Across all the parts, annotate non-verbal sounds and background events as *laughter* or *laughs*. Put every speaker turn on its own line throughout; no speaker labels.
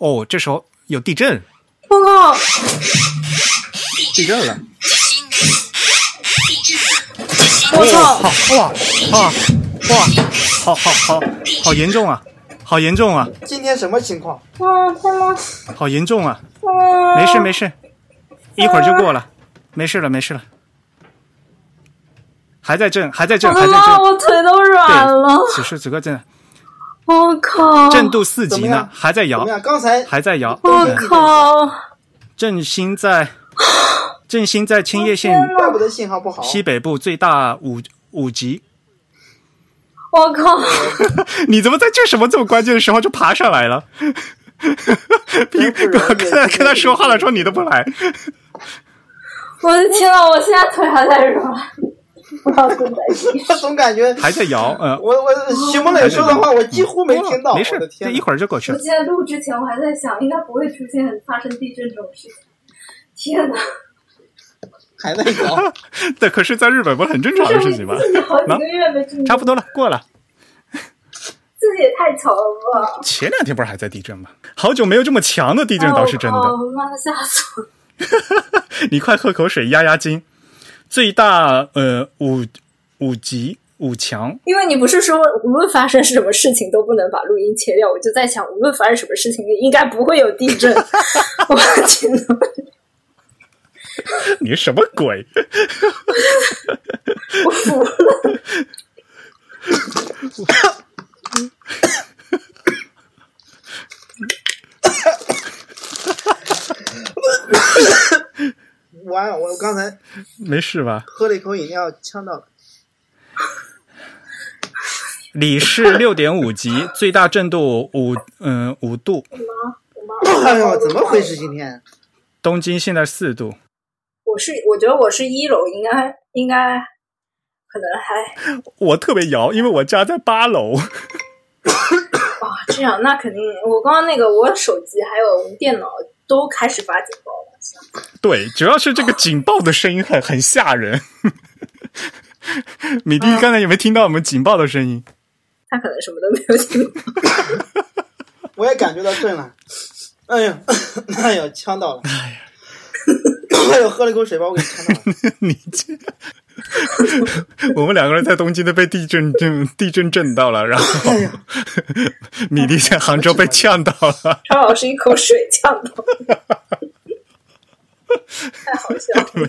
哦，这时候有地震，
我靠！
地震了！
我操！
好哇哇哇，好好好好严重啊！好严重啊！
今天什么情况？
啊，天呐！
好严重啊！
啊！
没事没事，一会儿就过了，没事了没事了。还在震，还在震！还在震。
我腿都软了！
此时此刻震，
我靠！
震度四级呢还在摇？
刚才
还在摇。
我靠！
振兴在，*gasps* 振兴在青叶县
怪不得信号不好。
西北部最大五五级。
我靠！*laughs*
你怎么在这什么这么关键的时候就爬上来了？*laughs* *laughs* 跟他跟他说话的时候你都不来，
我的天呐，我现在腿还在软，*laughs*
我 *laughs* 总感觉
还在摇，嗯，
我我徐梦磊说的话，我几乎没听到。
没事这！一会儿就过去了。
我现在录之前，我还在想，应该不会出现发生地震这种事情。天呐，
还在摇。*laughs*
对，可是在日本不是很正常的事情吗？
自己好几个月没震，
差不多了，过了。
自己也太巧了吧！
前两天不是还在地震吗？好久没有这么强的地震，倒是真的。
哦，妈的，吓死我了！
你快喝口水压压惊。最大呃五五级五强，
因为你不是说无论发生什么事情都不能把录音切掉，我就在想，无论发生什么事情，应该不会有地震。*laughs* 我的天呐！
你什么鬼？
我服了。
完了，我刚才
没事吧？
喝了一口饮料，呛到了。
里氏六点五级，*laughs* 最大震度五嗯五度。
哎呦，怎么回事？今天
东京现在四度。
我是我觉得我是一楼，应该应该可能还 *laughs*
我特别摇，因为我家在八楼。
啊这样，那肯定我刚刚那个我手机还有电脑都开始发警报了。
对，主要是这个警报的声音很很吓人。*laughs* 米蒂刚才有没有听到我们警报的声音？
他可能什么都没有听到。
我也感觉到震了。哎呀，哎呀，呛到了。哎呀，*coughs* 哎呦，喝了一口水把我给呛到了。*laughs*
你这，*laughs* 我们两个人在东京都被地震震 *laughs* 地震震到了，然后 *laughs* 米粒在杭州被呛到了。
张老师一口水呛到了，太好笑了。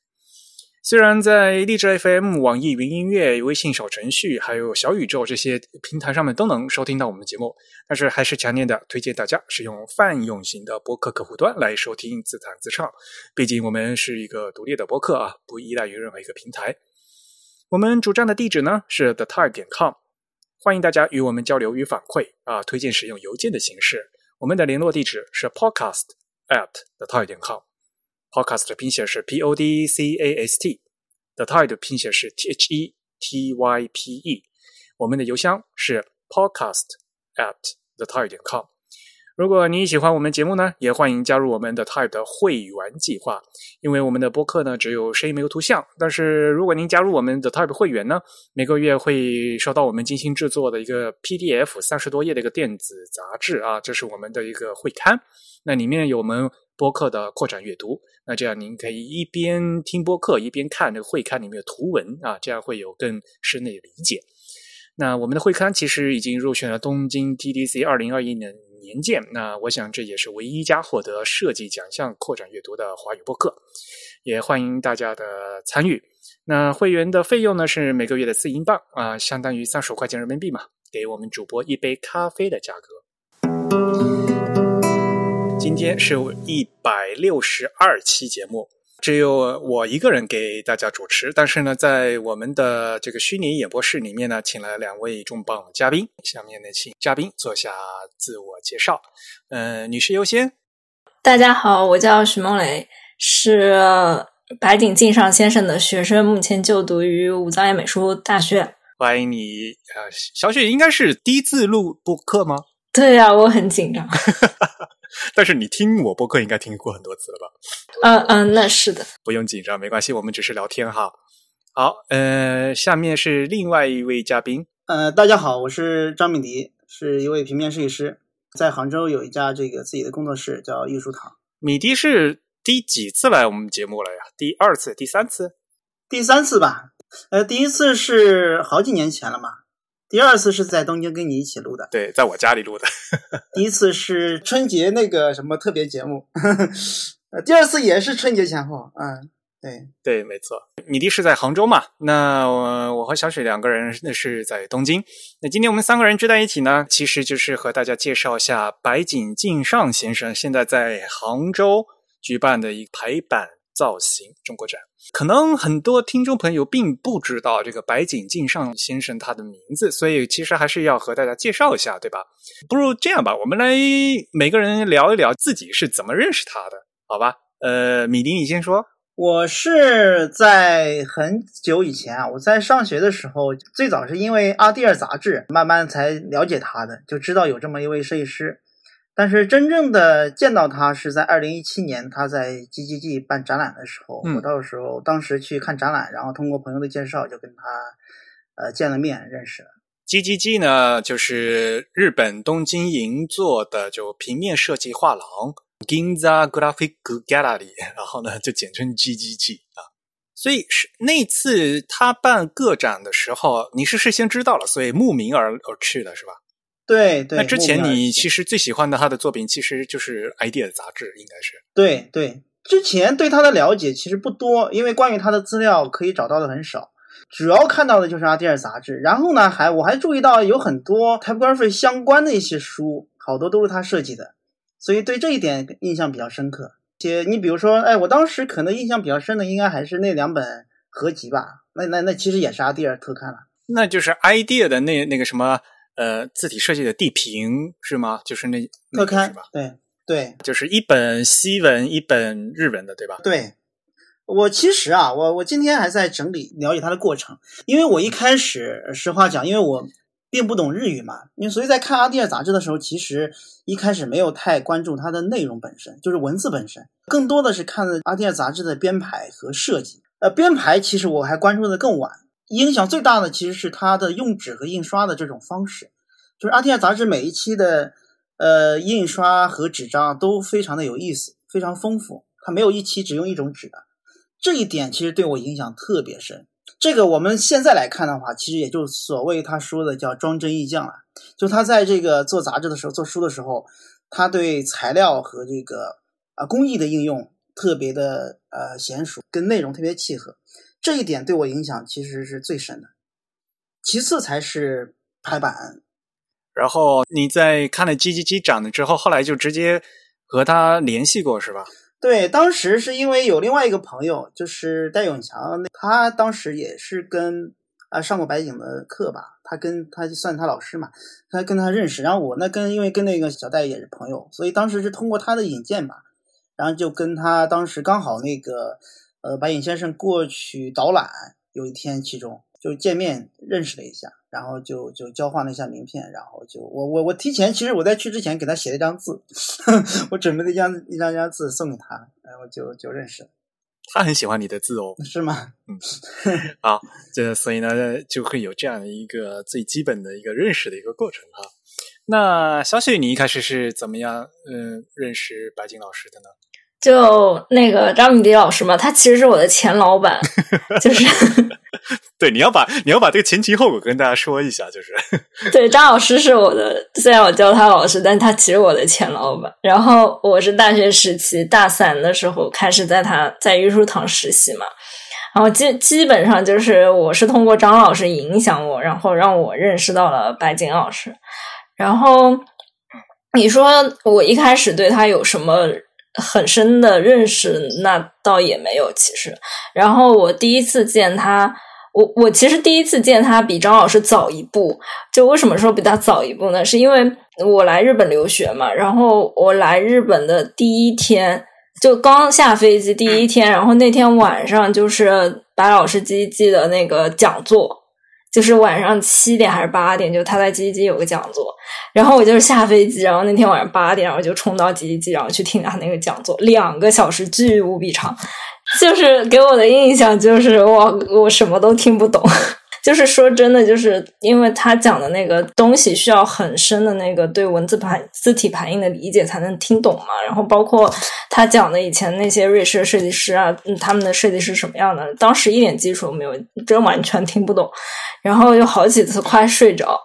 虽然在荔枝 FM、网易云音乐、微信小程序还有小宇宙这些平台上面都能收听到我们的节目，但是还是强烈的推荐大家使用泛用型的播客客户端来收听自弹自唱。毕竟我们是一个独立的播客啊，不依赖于任何一个平台。我们主站的地址呢是 thetype 点 com，欢迎大家与我们交流与反馈啊，推荐使用邮件的形式。我们的联络地址是 podcast at thetype 点 com。Podcast 的拼写是 P O D C A S T，The Tide 拼写是 T H E T Y P E。我们的邮箱是 podcast at the tide 点 com。如果你喜欢我们节目呢，也欢迎加入我们的 Type 的会员计划。因为我们的播客呢只有声音没有图像，但是如果您加入我们的 Type 会员呢，每个月会收到我们精心制作的一个 PDF 三十多页的一个电子杂志啊，这是我们的一个会刊。那里面有我们播客的扩展阅读，那这样您可以一边听播客一边看这个会刊里面的图文啊，这样会有更深的理解。那我们的会刊其实已经入选了东京 TDC 二零二一年年鉴，那我想这也是唯一一家获得设计奖项扩展阅读的华语播客，也欢迎大家的参与。那会员的费用呢是每个月的四英镑啊，相当于三十块钱人民币嘛，给我们主播一杯咖啡的价格。今天是一百六十二期节目，只有我一个人给大家主持。但是呢，在我们的这个虚拟演播室里面呢，请了两位重磅嘉宾。下面呢，请嘉宾做下自我介绍。嗯，女士优先。
大家好，我叫徐梦蕾，是白井敬上先生的学生，目前就读于武藏野美术大学。
欢迎你，呃，小雪应该是第一次录播客吗？
对呀，我很紧张。*laughs*
但是你听我播客应该听过很多次了吧？
嗯嗯，那是的。
不用紧张，没关系，我们只是聊天哈。好，呃，下面是另外一位嘉宾。
呃，大家好，我是张敏迪，是一位平面设计师，在杭州有一家这个自己的工作室，叫艺术堂。
米迪是第几次来我们节目了呀？第二次、第三次？
第三次吧。呃，第一次是好几年前了嘛，第二次是在东京跟你一起录的，
对，在我家里录的。*laughs*
第一次是春节那个什么特别节目，呃，*laughs* 第二次也是春节前后，嗯，对
对，没错。米蒂是在杭州嘛？那我我和小雪两个人那是在东京。那今天我们三个人聚在一起呢，其实就是和大家介绍一下白井敬尚先生现在在杭州举办的一排版造型中国展。可能很多听众朋友并不知道这个白井敬上先生他的名字，所以其实还是要和大家介绍一下，对吧？不如这样吧，我们来每个人聊一聊自己是怎么认识他的，好吧？呃，米迪，你先说。
我是在很久以前啊，我在上学的时候，最早是因为《阿蒂尔》杂志，慢慢才了解他的，就知道有这么一位设计师。但是真正的见到他是在二零一七年，他在 GGG 办展览的时候，我到时候当时去看展览，然后通过朋友的介绍就跟他呃见了面，认识了。
GGG 呢，就是日本东京银座的就平面设计画廊 Ginza Graphic Gallery，然后呢就简称 GGG 啊。所以是那次他办个展的时候，你是事先知道了，所以慕名而而去的是吧？
对对，
那之前你其实最喜欢的他的作品，其实就是《idea》杂志，应该是。
对对，之前对他的了解其实不多，因为关于他的资料可以找到的很少，主要看到的就是《阿迪尔》杂志。然后呢，还我还注意到有很多 typography 相关的一些书，好多都是他设计的，所以对这一点印象比较深刻。且你比如说，哎，我当时可能印象比较深的，应该还是那两本合集吧。那那那其实也是阿迪尔特刊了，
那就是《idea》的那那个什么。呃，字体设计的地平是吗？就是那
特刊吧？对对，
就是一本西文，一本日文的，对吧？
对，我其实啊，我我今天还在整理了解它的过程，因为我一开始实话讲，因为我并不懂日语嘛，因为所以在看阿蒂尔杂志的时候，其实一开始没有太关注它的内容本身，就是文字本身，更多的是看阿蒂尔杂志的编排和设计。呃，编排其实我还关注的更晚。影响最大的其实是它的用纸和印刷的这种方式，就是《阿提亚》杂志每一期的呃印刷和纸张都非常的有意思，非常丰富。它没有一期只用一种纸的，这一点其实对我影响特别深。这个我们现在来看的话，其实也就所谓他说的叫装帧意匠了。就他在这个做杂志的时候、做书的时候，他对材料和这个啊工艺的应用特别的呃娴熟，跟内容特别契合。这一点对我影响其实是最深的，其次才是排版。
然后你在看了叽叽叽展了之后，后来就直接和他联系过是吧？
对，当时是因为有另外一个朋友，就是戴永强，他当时也是跟啊上过白景的课吧，他跟他就算他老师嘛，他跟他认识。然后我呢跟因为跟那个小戴也是朋友，所以当时是通过他的引荐吧，然后就跟他当时刚好那个。呃，白影先生过去导览，有一天其中就见面认识了一下，然后就就交换了一下名片，然后就我我我提前，其实我在去之前给他写了一张字，*laughs* 我准备了一张一张张字送给他，然后就就认识了。
他很喜欢你的字哦，
是吗？
嗯，好，这所以呢就会有这样的一个最基本的一个认识的一个过程哈。那小雪，你一开始是怎么样嗯认识白金老师的呢？
就那个张敏迪老师嘛，他其实是我的前老板，*laughs* 就是 *laughs*
对，你要把你要把这个前情后果跟大家说一下，就是 *laughs*
对张老师是我的，虽然我叫他老师，但他其实我的前老板。然后我是大学时期大三的时候开始在他在御书堂实习嘛，然后基基本上就是我是通过张老师影响我，然后让我认识到了白景老师。然后你说我一开始对他有什么？很深的认识，那倒也没有。其实，然后我第一次见他，我我其实第一次见他比张老师早一步。就为什么说比他早一步呢？是因为我来日本留学嘛。然后我来日本的第一天，就刚下飞机第一天，然后那天晚上就是白老师机记的那个讲座。就是晚上七点还是八点，就他在吉吉有个讲座，然后我就是下飞机，然后那天晚上八点，然后就冲到吉吉，然后去听他那个讲座，两个小时巨无比长，就是给我的印象就是我我什么都听不懂。就是说真的，就是因为他讲的那个东西需要很深的那个对文字排字体排印的理解才能听懂嘛。然后包括他讲的以前那些瑞士设计师啊，嗯他们的设计师什么样的，当时一点基础没有，真完全听不懂。然后有好几次快睡着。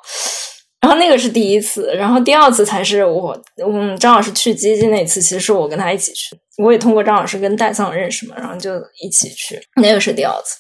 然后那个是第一次，然后第二次才是我，嗯，张老师去基金那次，其实是我跟他一起去，我也通过张老师跟戴桑认识嘛，然后就一起去，那个是第二次，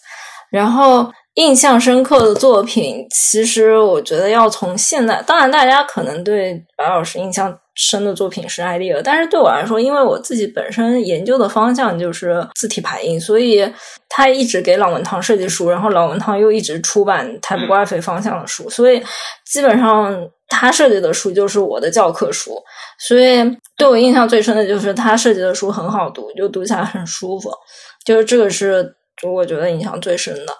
然后。印象深刻的作品，其实我觉得要从现在，当然大家可能对白老师印象深的作品是艾丽尔，但是对我来说，因为我自己本身研究的方向就是字体排印，所以他一直给老文堂设计书，然后老文堂又一直出版 typography 方向的书，所以基本上他设计的书就是我的教科书，所以对我印象最深的就是他设计的书很好读，就读起来很舒服，就是这个是就我觉得印象最深的。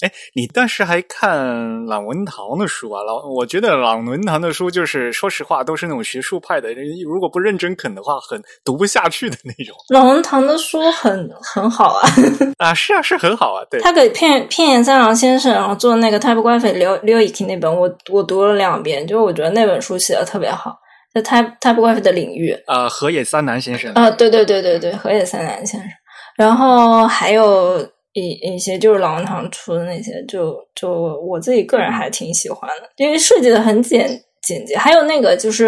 哎，你当时还看朗文堂的书啊？老，我觉得朗文堂的书就是，说实话，都是那种学术派的，如果不认真啃的话，很读不下去的那种。
朗文堂的书很很好啊，*laughs*
啊，是啊，是很好啊。对，
他给片片野三郎先生然后做那个《Typography》刘刘以婷那本，我我读了两遍，就我觉得那本书写的特别好，在 Type Typography 的领域。
呃，河野三男先生。
啊，对对对对对，河野三男先生。然后还有。一一些就是老文堂出的那些，就就我自己个人还挺喜欢的，因为设计的很简简洁。还有那个就是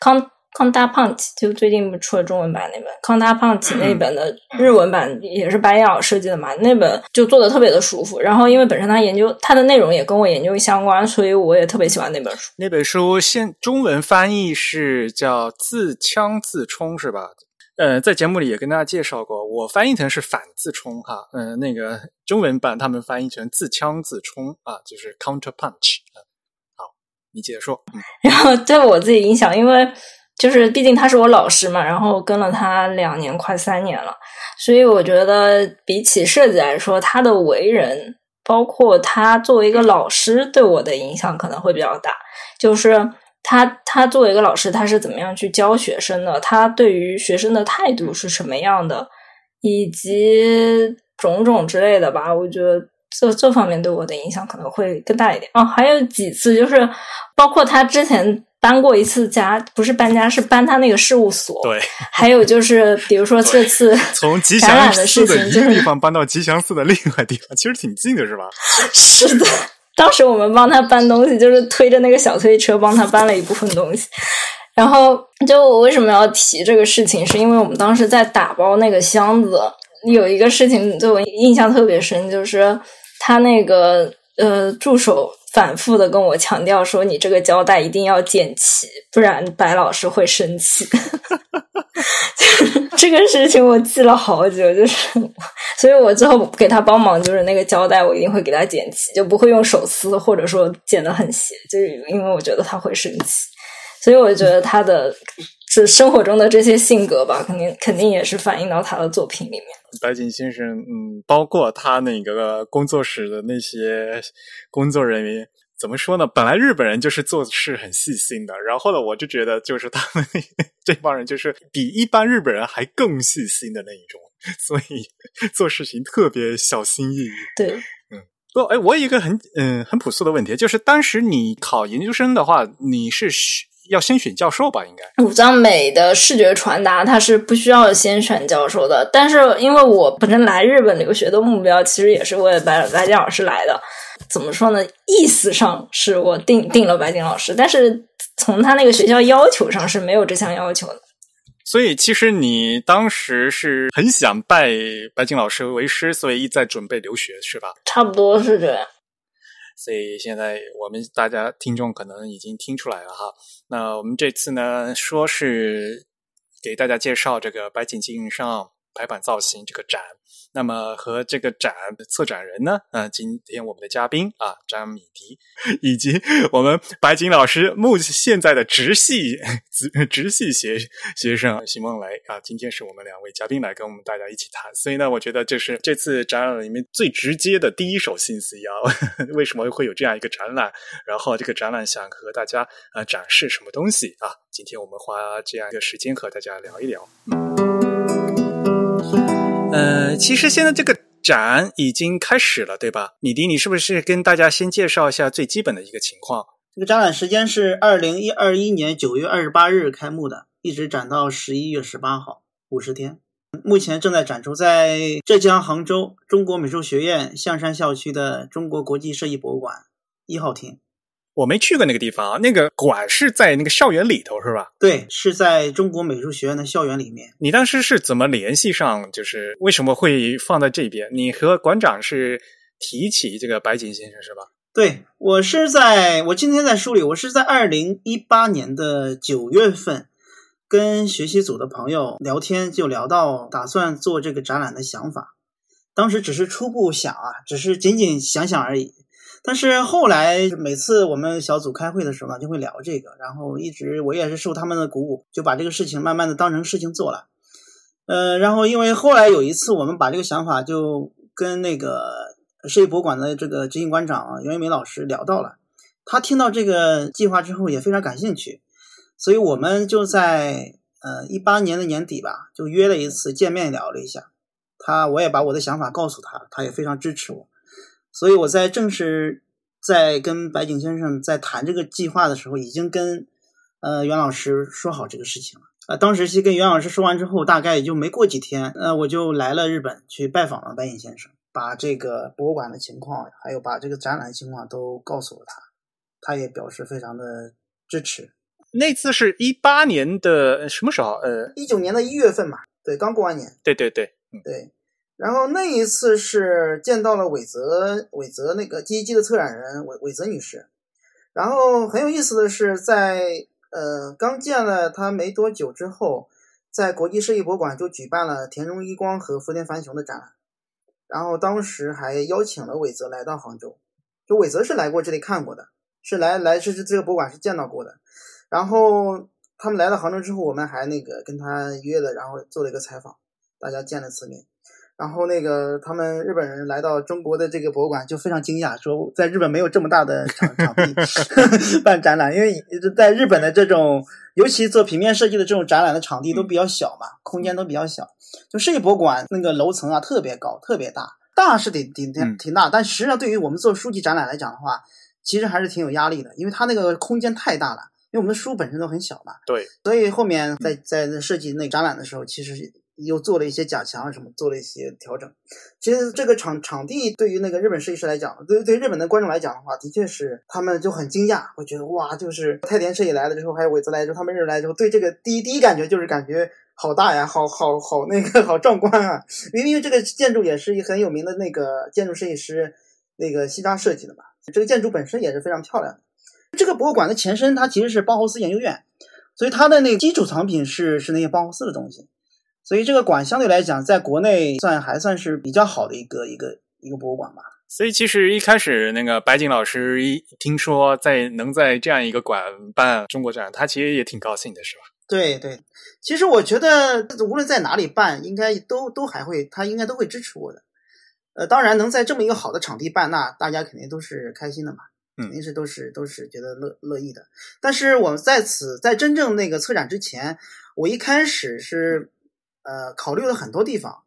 康康大胖奇，就最近不出了中文版那本康大胖奇那本的日文版也是白鸟设计的嘛，那本就做的特别的舒服。然后因为本身他研究他的内容也跟我研究相关，所以我也特别喜欢那本书。
那本书现中文翻译是叫自枪自冲，是吧？呃，在节目里也跟大家介绍过，我翻译成是反自冲哈，嗯，那个中文版他们翻译成自枪自冲啊，就是 counter punch。好，你接着说。*laughs*
然后对我自己影响，因为就是毕竟他是我老师嘛，然后跟了他两年快三年了，所以我觉得比起设计来说，他的为人，包括他作为一个老师对我的影响可能会比较大，就是。他他作为一个老师，他是怎么样去教学生的？他对于学生的态度是什么样的？以及种种之类的吧。我觉得这这方面对我的影响可能会更大一点。哦，还有几次就是，包括他之前搬过一次家，不是搬家，是搬他那个事务所。
对。
还有就是，比如说 *laughs* 这次
从吉祥寺的一个地方搬到吉祥寺的另外地方，其实挺近的，是吧？*laughs*
是的。当时我们帮他搬东西，就是推着那个小推车帮他搬了一部分东西。然后，就我为什么要提这个事情，是因为我们当时在打包那个箱子，有一个事情对我印象特别深，就是他那个呃助手。反复的跟我强调说：“你这个胶带一定要剪齐，不然白老师会生气。*laughs* ” *laughs* 这个事情我记了好久，就是，所以我之后给他帮忙，就是那个胶带我一定会给他剪齐，就不会用手撕，或者说剪得很斜，就是因为我觉得他会生气。所以我觉得他的是生活中的这些性格吧，肯定肯定也是反映到他的作品里面。
白井先生，嗯，包括他那个工作室的那些工作人员，怎么说呢？本来日本人就是做事很细心的，然后呢，我就觉得就是他们这帮人就是比一般日本人还更细心的那一种，所以 *laughs* 做事情特别小心翼翼。
对，
嗯，不，哎，我有一个很嗯很朴素的问题，就是当时你考研究生的话，你是？要先选教授吧，应该。
五藏美的视觉传达，它是不需要先选教授的。但是因为我本身来日本留学的目标，其实也是为了白白金老师来的。怎么说呢？意思上是我定定了白景老师，但是从他那个学校要求上是没有这项要求的。
所以其实你当时是很想拜白景老师为师，所以一再准备留学，是吧？
差不多是这样。
所以现在我们大家听众可能已经听出来了哈。那我们这次呢，说是给大家介绍这个白景金上排版造型这个展。那么和这个展的策展人呢，呃，今天我们的嘉宾啊，张米迪，以及我们白景老师目现在的直系直直系学学生席梦雷啊，今天是我们两位嘉宾来跟我们大家一起谈。所以呢，我觉得这是这次展览里面最直接的第一手信息啊，*laughs* 为什么会有这样一个展览？然后这个展览想和大家呃展示什么东西啊？今天我们花这样一个时间和大家聊一聊。呃，其实现在这个展已经开始了，对吧？米迪，你是不是跟大家先介绍一下最基本的一个情况？
这个展览时间是二零一二一年九月二十八日开幕的，一直展到十一月十八号，五十天。目前正在展出在浙江杭州中国美术学院象山校区的中国国际设计博物馆一号厅。
我没去过那个地方啊，那个馆是在那个校园里头是吧？
对，是在中国美术学院的校园里面。
你当时是怎么联系上？就是为什么会放在这边？你和馆长是提起这个白井先生是吧？
对我是在我今天在书里，我是在二零一八年的九月份跟学习组的朋友聊天，就聊到打算做这个展览的想法。当时只是初步想啊，只是仅仅想想而已。但是后来每次我们小组开会的时候呢，就会聊这个，然后一直我也是受他们的鼓舞，就把这个事情慢慢的当成事情做了。呃，然后因为后来有一次我们把这个想法就跟那个设计博物馆的这个执行馆长袁一梅老师聊到了，他听到这个计划之后也非常感兴趣，所以我们就在呃一八年的年底吧，就约了一次见面聊了一下，他我也把我的想法告诉他，他也非常支持我。所以我在正式在跟白井先生在谈这个计划的时候，已经跟呃袁老师说好这个事情了。啊，当时去跟袁老师说完之后，大概也就没过几天，呃，我就来了日本去拜访了白井先生，把这个博物馆的情况，还有把这个展览的情况都告诉了他，他也表示非常的支持。
那次是一八年的什么时候？呃，
一九年的一月份嘛，对，刚过完年。
对对对，
嗯，对。然后那一次是见到了韦泽，韦泽那个 G 一 G 的策展人韦韦泽女士。然后很有意思的是，在呃刚见了她没多久之后，在国际设计博物馆就举办了田中一光和福田繁雄的展览。然后当时还邀请了韦泽来到杭州，就韦泽是来过这里看过的，是来来是这个博物馆是见到过的。然后他们来到杭州之后，我们还那个跟他约了，然后做了一个采访，大家见了次面。然后那个他们日本人来到中国的这个博物馆就非常惊讶，说在日本没有这么大的场场地 *laughs* 办展览，因为在日本的这种，尤其做平面设计的这种展览的场地都比较小嘛，空间都比较小。就设计博物馆那个楼层啊特别高，特别大，大是挺挺挺挺大，但实际上对于我们做书籍展览来讲的话，其实还是挺有压力的，因为它那个空间太大了，因为我们的书本身都很小嘛。
对，
所以后面在在设计那展览的时候，其实。又做了一些假墙什么，做了一些调整。其实这个场场地对于那个日本设计师来讲，对对日本的观众来讲的话，的确是他们就很惊讶，会觉得哇，就是太田设计来了之后，还有尾泽来之后，他们日来之后，对这个第一第一感觉就是感觉好大呀，好好好那个好壮观啊！因为这个建筑也是一很有名的那个建筑设计师那个西扎设计的嘛，这个建筑本身也是非常漂亮的。这个博物馆的前身它其实是包豪斯研究院，所以它的那个基础藏品是是那些包豪斯的东西。所以这个馆相对来讲，在国内算还算是比较好的一个一个一个博物馆吧。
所以其实一开始那个白景老师一听说在能在这样一个馆办中国展，他其实也挺高兴的，是吧？
对对，其实我觉得无论在哪里办，应该都都还会，他应该都会支持我的。呃，当然能在这么一个好的场地办，那大家肯定都是开心的嘛，肯定是都是都是觉得乐乐意的。但是我们在此在真正那个策展之前，我一开始是。呃，考虑了很多地方。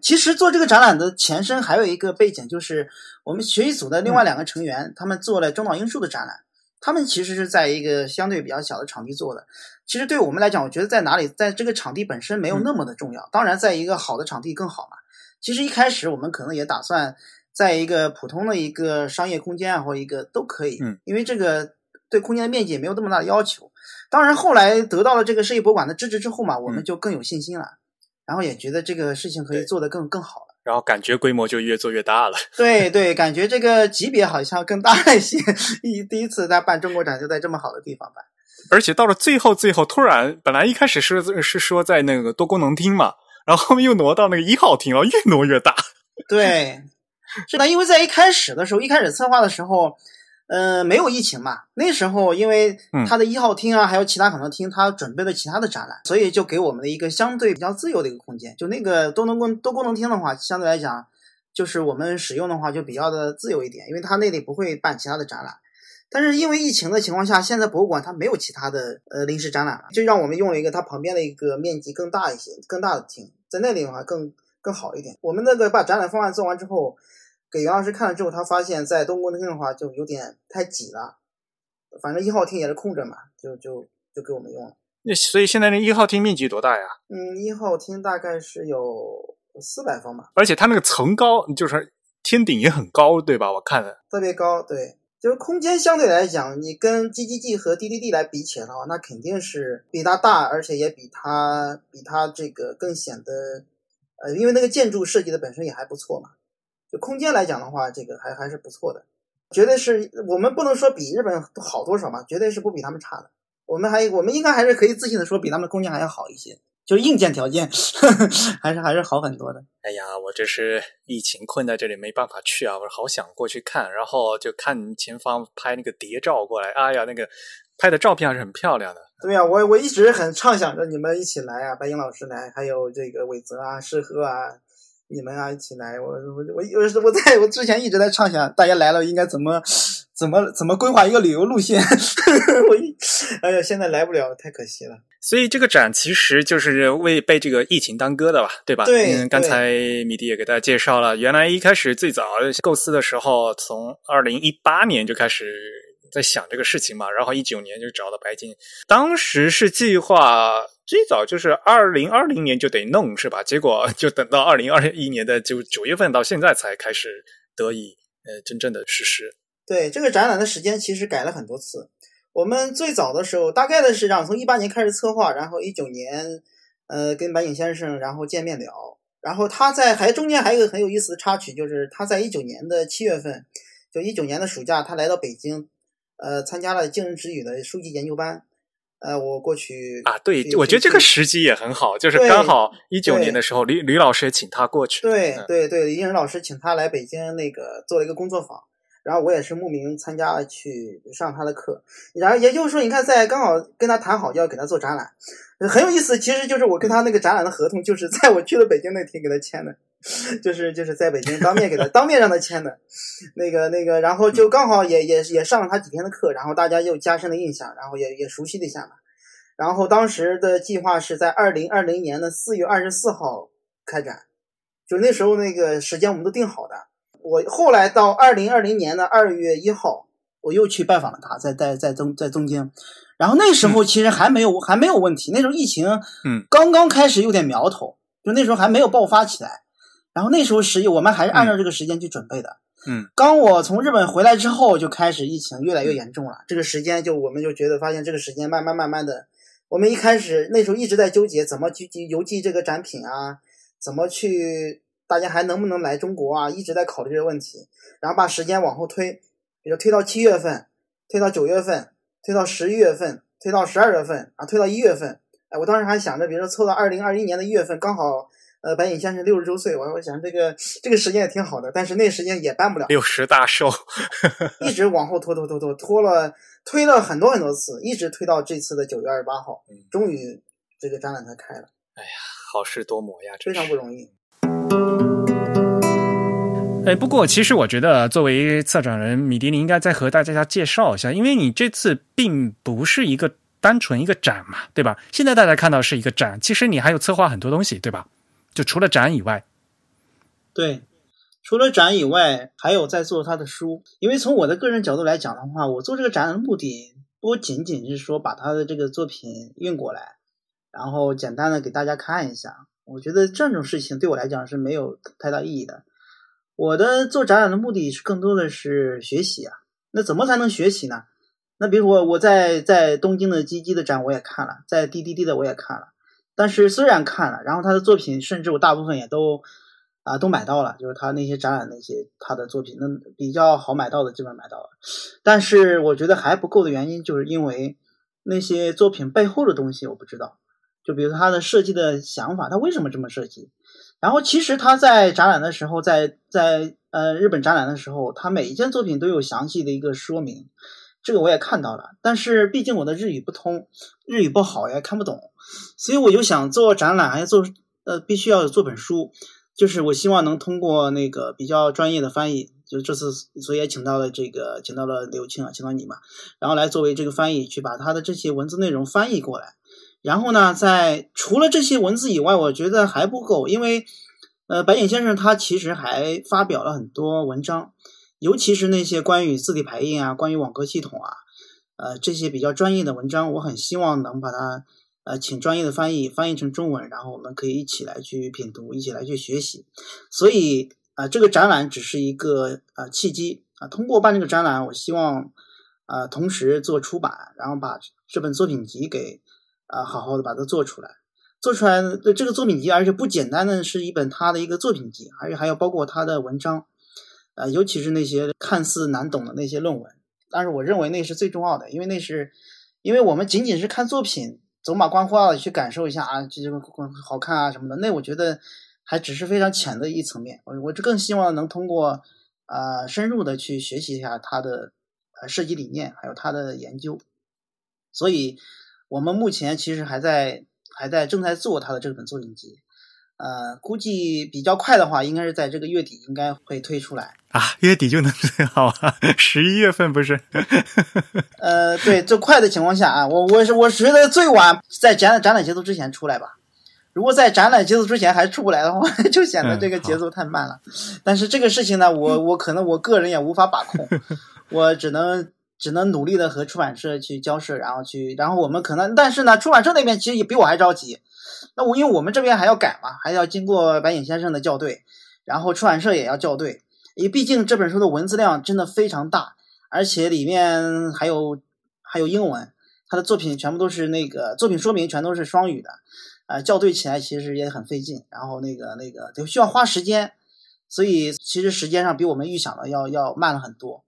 其实做这个展览的前身还有一个背景，就是我们学习组的另外两个成员，他们做了中岛英树的展览。他们其实是在一个相对比较小的场地做的。其实对我们来讲，我觉得在哪里，在这个场地本身没有那么的重要。当然，在一个好的场地更好嘛。其实一开始我们可能也打算在一个普通的一个商业空间啊，或一个都可以。
嗯，
因为这个对空间的面积也没有那么大的要求。当然，后来得到了这个设计博物馆的支持之后嘛，我们就更有信心了。然后也觉得这个事情可以做得更更好了，
然后感觉规模就越做越大了。
对对，感觉这个级别好像更大一些。一第一次在办中国展就在这么好的地方办。
而且到了最后，最后突然，本来一开始是是说在那个多功能厅嘛，然后后面又挪到那个一号厅了，越挪越大。
对，是的，因为在一开始的时候，一开始策划的时候，呃，没有疫情嘛，那时候因为它的一号厅啊，还有其他很多厅，它准备了其他的展览，所以就给我们的一个相对比较自由的一个空间。就那个多能功多功能厅的话，相对来讲，就是我们使用的话就比较的自由一点，因为它那里不会办其他的展览。但是因为疫情的情况下，现在博物馆它没有其他的呃临时展览了，就让我们用了一个它旁边的一个面积更大一些、更大的厅，在那里的话更更好一点。我们那个把展览方案做完之后，给袁老师看了之后，他发现，在东宫厅的话就有点太挤了，反正一号厅也是空着嘛，就就就给我们用了。
那所以现在那一号厅面积多大呀？
嗯，一号厅大概是有四百方吧，
而且它那个层高就是天顶也很高，对吧？我看了，
特别高，对。就是空间相对来讲，你跟 G G G 和 D D D 来比起来的话，那肯定是比它大，而且也比它比它这个更显得，呃，因为那个建筑设计的本身也还不错嘛。就空间来讲的话，这个还还是不错的，绝对是我们不能说比日本好多少嘛，绝对是不比他们差的。我们还我们应该还是可以自信的说，比他们空间还要好一些。就是硬件条件 *laughs* 还是还是好很多的。
哎呀，我这是疫情困在这里没办法去啊，我好想过去看，然后就看前方拍那个谍照过来。哎呀，那个拍的照片还是很漂亮的。
对呀，我我一直很畅想着你们一起来啊，白英老师来，还有这个伟泽啊、诗和啊，你们啊一起来。我我我我我在我之前一直在畅想，大家来了应该怎么怎么怎么规划一个旅游路线。*laughs* 我一哎呀，现在来不了，太可惜了。
所以这个展其实就是为被这个疫情耽搁的吧，对吧？
对。
嗯，刚才米迪也给大家介绍了，原来一开始最早构思的时候，从二零一八年就开始在想这个事情嘛，然后一九年就找到白金，当时是计划最早就是二零二零年就得弄是吧？结果就等到二零二一年的就九月份到现在才开始得以呃真正的实施。
对，这个展览的时间其实改了很多次。我们最早的时候，大概的是让从一八年开始策划，然后一九年，呃，跟白影先生然后见面聊，然后他在还中间还有一个很有意思的插曲，就是他在一九年的七月份，就一九年的暑假，他来到北京，呃，参加了《惊人之语》的书籍研究班，呃，我过去
啊，对，我觉得这个时机也很好，就是刚好一九年的时候，吕吕老师也请他过去，
对对对，李英老师请他来北京那个做了一个工作坊。然后我也是慕名参加了去上他的课，然后也就是说，你看，在刚好跟他谈好要给他做展览，很有意思。其实就是我跟他那个展览的合同，就是在我去了北京那天给他签的，*laughs* 就是就是在北京当面给他当面让他签的，那个那个，然后就刚好也也也上了他几天的课，然后大家又加深了印象，然后也也熟悉了一下嘛。然后当时的计划是在二零二零年的四月二十四号开展，就那时候那个时间我们都定好的。我后来到二零二零年的二月一号，我又去拜访了他，在在在中在中间，然后那时候其实还没有还没有问题，那时候疫情
嗯
刚刚开始有点苗头，就那时候还没有爆发起来，然后那时候实际我们还是按照这个时间去准备的，
嗯，
刚我从日本回来之后就开始疫情越来越严重了，这个时间就我们就觉得发现这个时间慢慢慢慢的，我们一开始那时候一直在纠结怎么去邮寄这个展品啊，怎么去。大家还能不能来中国啊？一直在考虑这个问题，然后把时间往后推，比如推到七月份，推到九月份，推到十一月份，推到十二月份啊，推到一月份。哎，我当时还想着，比如说凑到二零二一年的一月份，刚好呃白影先生六十周岁，我我想这个这个时间也挺好的，但是那时间也办不了。
六十大寿，
一直往后拖拖拖拖拖了，推了很多很多次，一直推到这次的九月二十八号，终于这个展览才开了。
哎呀，好事多磨呀，
非常不容易。
哎，不过其实我觉得，作为策展人，米迪，你应该再和大家介绍一下，因为你这次并不是一个单纯一个展嘛，对吧？现在大家看到是一个展，其实你还有策划很多东西，对吧？就除了展以外，
对，除了展以外，还有在做他的书。因为从我的个人角度来讲的话，我做这个展览的目的不仅仅是说把他的这个作品运过来，然后简单的给大家看一下。我觉得这种事情对我来讲是没有太大意义的。我的做展览的目的是更多的是学习啊，那怎么才能学习呢？那比如我我在在东京的基基的展我也看了，在滴滴滴的我也看了，但是虽然看了，然后他的作品甚至我大部分也都啊都买到了，就是他那些展览那些他的作品，那比较好买到的基本买到了，但是我觉得还不够的原因就是因为那些作品背后的东西我不知道，就比如他的设计的想法，他为什么这么设计？然后其实他在展览的时候，在在呃日本展览的时候，他每一件作品都有详细的一个说明，这个我也看到了。但是毕竟我的日语不通，日语不好也看不懂，所以我就想做展览，还要做呃必须要做本书，就是我希望能通过那个比较专业的翻译。就这次，所以也请到了这个，请到了刘青啊，请到你嘛，然后来作为这个翻译，去把他的这些文字内容翻译过来。然后呢，在除了这些文字以外，我觉得还不够，因为呃，白井先生他其实还发表了很多文章，尤其是那些关于字体排印啊、关于网格系统啊，呃，这些比较专业的文章，我很希望能把它呃，请专业的翻译翻译成中文，然后我们可以一起来去品读，一起来去学习。所以。啊，这个展览只是一个啊契机啊，通过办这个展览，我希望啊同时做出版，然后把这本作品集给啊好好的把它做出来，做出来的这个作品集，而且不简单的是一本他的一个作品集，而且还有包括他的文章，啊，尤其是那些看似难懂的那些论文，但是我认为那是最重要的，因为那是因为我们仅仅是看作品，走马观花的去感受一下啊，这个好看啊什么的，那我觉得。还只是非常浅的一层面，我我这更希望能通过呃深入的去学习一下他的呃设计理念，还有他的研究。所以，我们目前其实还在还在正在做他的这本作品集，呃，估计比较快的话，应该是在这个月底应该会推出来
啊，月底就能推 *laughs* 好啊，十一月份不是？*laughs*
呃，对，最快的情况下啊，我我是我觉得最晚在展览展览结束之前出来吧。如果在展览结束之前还出不来的话，*laughs* 就显得这个节奏太慢了。但是这个事情呢，我我可能我个人也无法把控，我只能只能努力的和出版社去交涉，然后去，然后我们可能，但是呢，出版社那边其实也比我还着急。那我因为我们这边还要改嘛，还要经过白影先生的校对，然后出版社也要校对，因为毕竟这本书的文字量真的非常大，而且里面还有还有英文，他的作品全部都是那个作品说明全都是双语的。啊，校对起来其实也很费劲，然后那个那个就需要花时间，所以其实时间上比我们预想的要要慢了很多。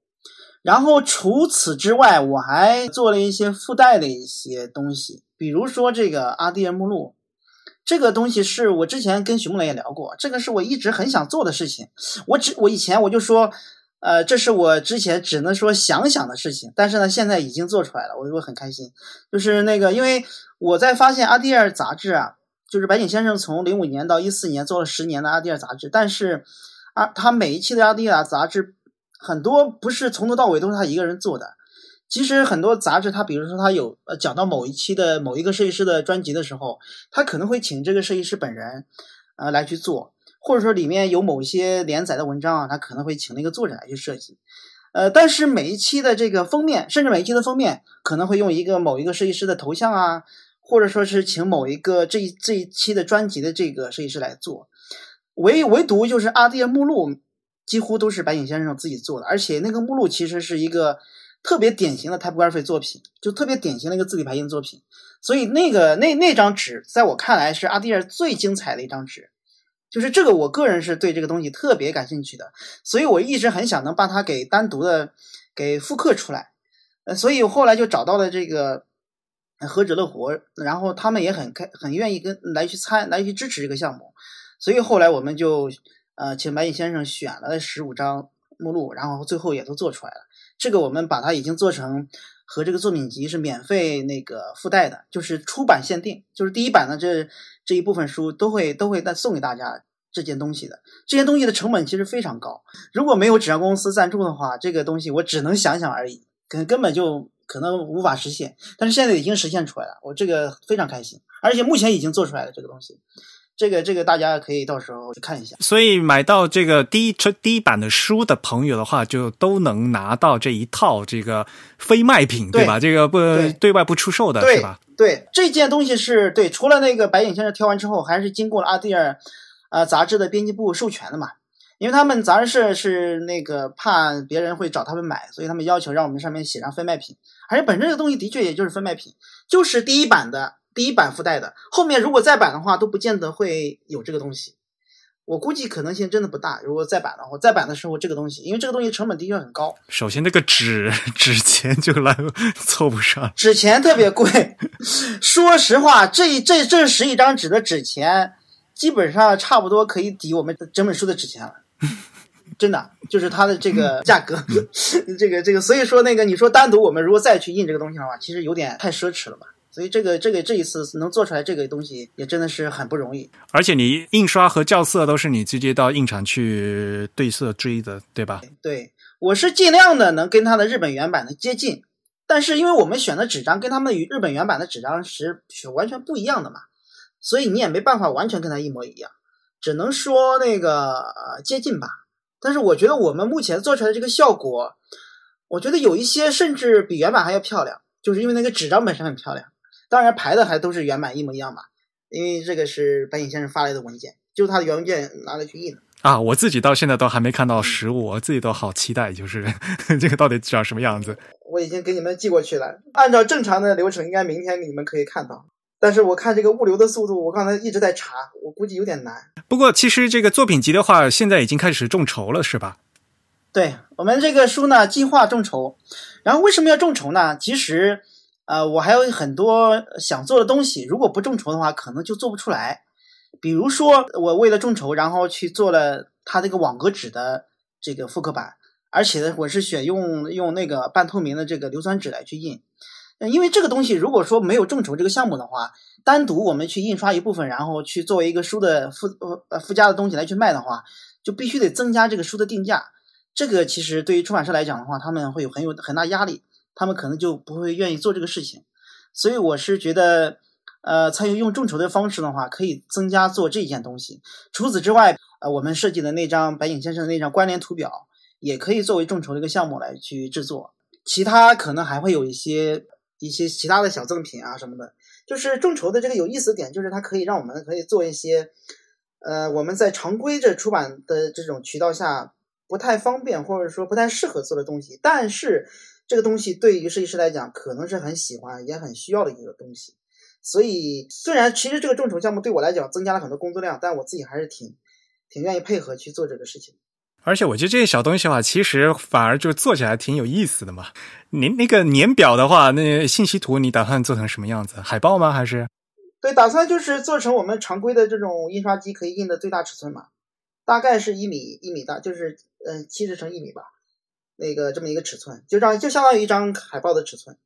然后除此之外，我还做了一些附带的一些东西，比如说这个阿迪尔目录，这个东西是我之前跟徐梦雷也聊过，这个是我一直很想做的事情。我只我以前我就说，呃，这是我之前只能说想想的事情，但是呢，现在已经做出来了，我我很开心。就是那个因为。我在发现阿迪尔杂志啊，就是白井先生从零五年到一四年做了十年的阿迪尔杂志，但是啊，他每一期的阿迪尔杂志很多不是从头到尾都是他一个人做的。其实很多杂志，他比如说他有呃讲到某一期的某一个设计师的专辑的时候，他可能会请这个设计师本人呃来去做，或者说里面有某一些连载的文章啊，他可能会请那个作者来去设计。呃，但是每一期的这个封面，甚至每一期的封面可能会用一个某一个设计师的头像啊。或者说是请某一个这一这一期的专辑的这个设计师来做，唯唯独就是阿迪的目录，几乎都是白井先生自己做的，而且那个目录其实是一个特别典型的 typography 作品，就特别典型的一个字体排印作品。所以那个那那张纸，在我看来是阿迪尔最精彩的一张纸，就是这个我个人是对这个东西特别感兴趣的，所以我一直很想能把它给单独的给复刻出来，呃，所以后来就找到了这个。何止乐活，然后他们也很开，很愿意跟来去参，来去支持这个项目，所以后来我们就呃请白毅先生选了十五张目录，然后最后也都做出来了。这个我们把它已经做成和这个作品集是免费那个附带的，就是出版限定，就是第一版的这这一部分书都会都会再送给大家这件东西的。这件东西的成本其实非常高，如果没有纸张公司赞助的话，这个东西我只能想想而已，根根本就。可能无法实现，但是现在已经实现出来了，我这个非常开心，而且目前已经做出来了这个东西，这个这个大家可以到时候去看一下。
所以买到这个第一这第一版的书的朋友的话，就都能拿到这一套这个非卖品，对吧？这个不对外不出售的是吧？
对，这件东西是对，除了那个白影先生挑完之后，还是经过了阿蒂尔呃杂志的编辑部授权的嘛。因为他们杂志社是那个怕别人会找他们买，所以他们要求让我们上面写上非卖品。而且本身这个东西的确也就是非卖品，就是第一版的第一版附带的，后面如果再版的话都不见得会有这个东西。我估计可能性真的不大。如果再版的话，再版的时候这个东西，因为这个东西成本的确很高。
首先，那个纸纸钱就来凑不上，
纸钱特别贵。*laughs* 说实话，这这这十一张纸的纸钱，基本上差不多可以抵我们整本书的纸钱了。*laughs* 真的，就是它的这个 *laughs* 价格，这个这个，所以说那个你说单独我们如果再去印这个东西的话，其实有点太奢侈了吧。所以这个这个这一次能做出来这个东西，也真的是很不容易。
而且你印刷和校色都是你直接到印厂去对色追的，对吧？
对，我是尽量的能跟它的日本原版的接近，但是因为我们选的纸张跟他们与日本原版的纸张是是完全不一样的嘛，所以你也没办法完全跟它一模一样，只能说那个接近吧。但是我觉得我们目前做出来的这个效果，我觉得有一些甚至比原版还要漂亮，就是因为那个纸张本身很漂亮。当然排的还都是原版一模一样吧，因为这个是白井先生发来的文件，就是他的原文件拿来去印的
啊。我自己到现在都还没看到实物，我自己都好期待，就是 *laughs* 这个到底长什么样子。
我已经给你们寄过去了，按照正常的流程，应该明天你们可以看到。但是我看这个物流的速度，我刚才一直在查，我估计有点难。
不过其实这个作品集的话，现在已经开始众筹了，是吧？
对我们这个书呢，计划众筹。然后为什么要众筹呢？其实。呃，我还有很多想做的东西，如果不众筹的话，可能就做不出来。比如说，我为了众筹，然后去做了它这个网格纸的这个复刻版，而且呢，我是选用用那个半透明的这个硫酸纸来去印。因为这个东西，如果说没有众筹这个项目的话，单独我们去印刷一部分，然后去作为一个书的附呃附加的东西来去卖的话，就必须得增加这个书的定价。这个其实对于出版社来讲的话，他们会有很有很大压力。他们可能就不会愿意做这个事情，所以我是觉得，呃，参与用众筹的方式的话，可以增加做这件东西。除此之外，呃，我们设计的那张白影先生的那张关联图表，也可以作为众筹的一个项目来去制作。其他可能还会有一些一些其他的小赠品啊什么的。就是众筹的这个有意思点，就是它可以让我们可以做一些，呃，我们在常规的出版的这种渠道下不太方便或者说不太适合做的东西，但是。这个东西对于设计师来讲，可能是很喜欢也很需要的一个东西。所以，虽然其实这个众筹项目对我来讲增加了很多工作量，但我自己还是挺挺愿意配合去做这个事情。
而且，我觉得这些小东西的话，其实反而就做起来挺有意思的嘛。您那个年表的话，那信息图你打算做成什么样子？海报吗？还是？
对，打算就是做成我们常规的这种印刷机可以印的最大尺寸嘛，大概是一米一米大，就是嗯七十乘一米吧。那个这么一个尺寸，就这样就相当于一张海报的尺寸。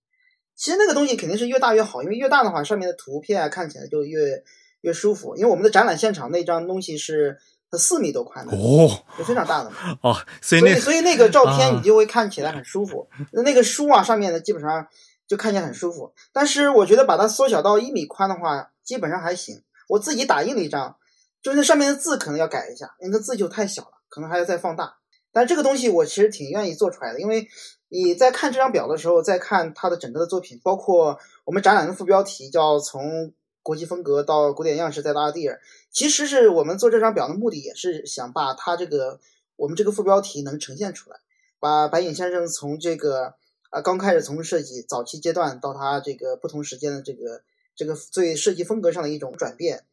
其实那个东西肯定是越大越好，因为越大的话，上面的图片啊看起来就越越舒服。因为我们的展览现场那张东西是四米多宽的
哦，
就非常大的嘛
哦，
所
以
所以那个照片你就会看起来很舒服。那个书啊上面的基本上就看起来很舒服。但是我觉得把它缩小到一米宽的话，基本上还行。我自己打印了一张，就是那上面的字可能要改一下，因为那字就太小了，可能还要再放大。但这个东西我其实挺愿意做出来的，因为你在看这张表的时候，在看他的整个的作品，包括我们展览的副标题叫“从国际风格到古典样式再到阿蒂尔”，其实是我们做这张表的目的，也是想把他这个我们这个副标题能呈现出来，把白影先生从这个啊刚开始从设计早期阶段到他这个不同时间的这个这个最设计风格上的一种转变。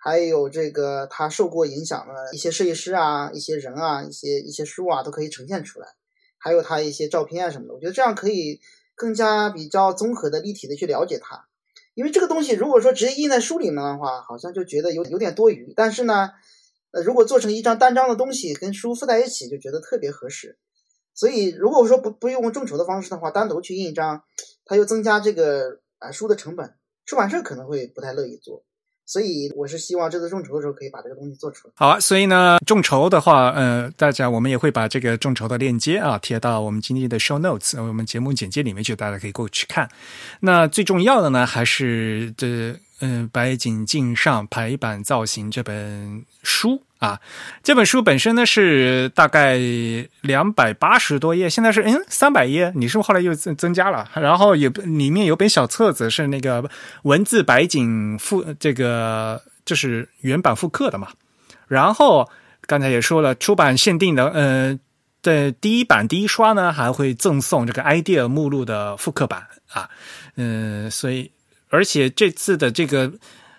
还有这个他受过影响的一些设计师啊、一些人啊、一些一些书啊，都可以呈现出来。还有他一些照片啊什么的，我觉得这样可以更加比较综合的、立体的去了解它。因为这个东西如果说直接印在书里面的话，好像就觉得有有点多余。但是呢，呃，如果做成一张单张的东西跟书附在一起，就觉得特别合适。所以如果说不不用众筹的方式的话，单独去印一张，它又增加这个啊书的成本，出版社可能会不太乐意做。所以我是希望这次众筹的时候可以把这个东西做出来。
好啊，所以呢，众筹的话，呃，大家我们也会把这个众筹的链接啊贴到我们今天的 show notes，我们节目简介里面去，大家可以过去看。那最重要的呢，还是这嗯白井镜上排版造型这本书。啊，这本书本身呢是大概两百八十多页，现在是嗯三百页。你是不是后来又增增加了？然后有里面有本小册子是那个文字白景复这个就是原版复刻的嘛。然后刚才也说了，出版限定的呃的第一版第一刷呢还会赠送这个 idea 目录的复刻版啊，嗯，所以而且这次的这个。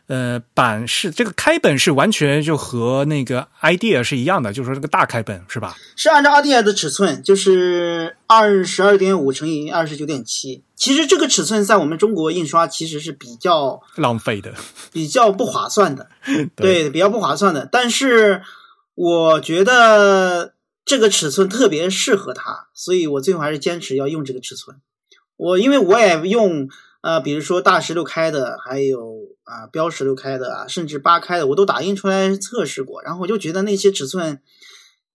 呃，版是这个开本是完全就和那个 idea 是一样的，就是说这个大开本是吧？
是按照 idea 的尺寸，就是二十二点五乘以二十九点七。其实这个尺寸在我们中国印刷其实是比较
浪费的，
比较不划算的，*laughs* 对，比较不划算的。但是我觉得这个尺寸特别适合它，所以我最后还是坚持要用这个尺寸。我因为我也用。呃，比如说大十六开的，还有啊标十六开的啊，甚至八开的，我都打印出来测试过，然后我就觉得那些尺寸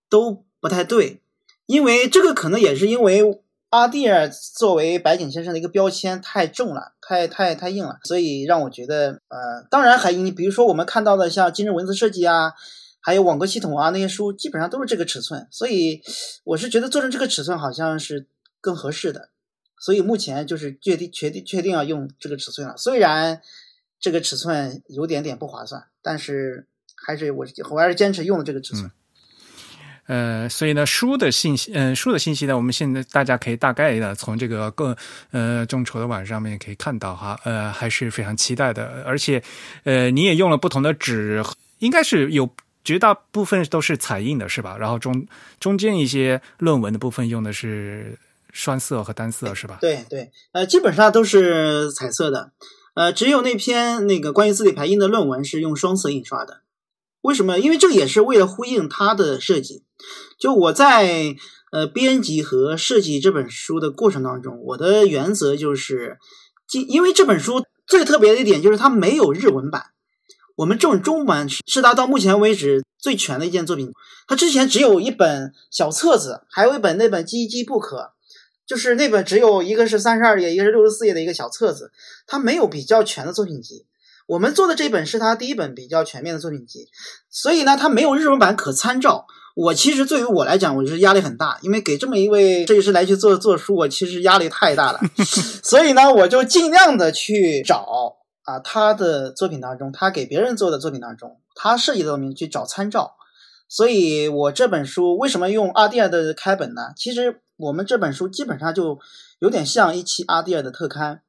都不太对，因为这个可能也是因为阿蒂尔作为白井先生的一个标签太重了，太太太硬了，所以让我觉得呃，当然还你比如说我们看到的像今日文字设计啊，还有网格系统啊那些书，基本上都是这个尺寸，所以我是觉得做成这个尺寸好像是更合适的。所以目前就是决定确定确定要用这个尺寸了。虽然这个尺寸有点点不划算，但是还是我我还是坚持用了这个尺寸。
呃，所以呢，书的信息，嗯，书的信息呢，我们现在大家可以大概的从这个更呃众筹的网上面可以看到哈，呃，还是非常期待的。而且，呃，你也用了不同的纸，应该是有绝大部分都是彩印的，是吧？然后中中间一些论文的部分用的是。双色和单色是吧？
对对，呃，基本上都是彩色的，呃，只有那篇那个关于字体排印的论文是用双色印刷的。为什么？因为这也是为了呼应它的设计。就我在呃编辑和设计这本书的过程当中，我的原则就是，因为这本书最特别的一点就是它没有日文版，我们这种中文版是它到目前为止最全的一件作品。它之前只有一本小册子，还有一本那本《机机不可》。就是那本只有一个是三十二页，一个是六十四页的一个小册子，它没有比较全的作品集。我们做的这本是他第一本比较全面的作品集，所以呢，它没有日文版可参照。我其实对于我来讲，我是压力很大，因为给这么一位设计师来去做做书，我其实压力太大了。*laughs* 所以呢，我就尽量的去找啊，他的作品当中，他给别人做的作品当中，他设计的作品去找参照。所以我这本书为什么用阿迪尔的开本呢？其实。我们这本书基本上就有点像一期阿蒂尔的特刊，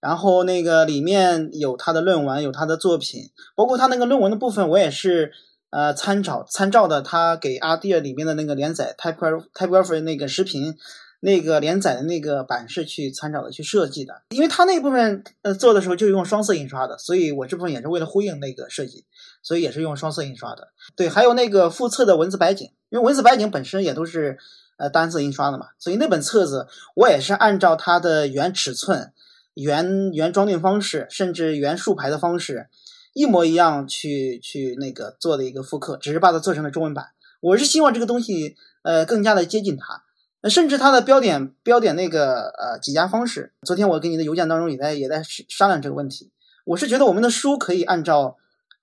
然后那个里面有他的论文，有他的作品，包括他那个论文的部分，我也是呃参照参照的他给阿蒂尔里面的那个连载 type typography 那个视频那个连载的那个版式去参照的去设计的，因为他那部分呃做的时候就用双色印刷的，所以我这部分也是为了呼应那个设计，所以也是用双色印刷的。对，还有那个附册的文字白景，因为文字白景本身也都是。呃，单色印刷的嘛，所以那本册子我也是按照它的原尺寸、原原装订方式，甚至原竖排的方式，一模一样去去那个做的一个复刻，只是把它做成了中文版。我是希望这个东西呃更加的接近它，甚至它的标点标点那个呃挤压方式，昨天我给你的邮件当中也在也在商量这个问题。我是觉得我们的书可以按照。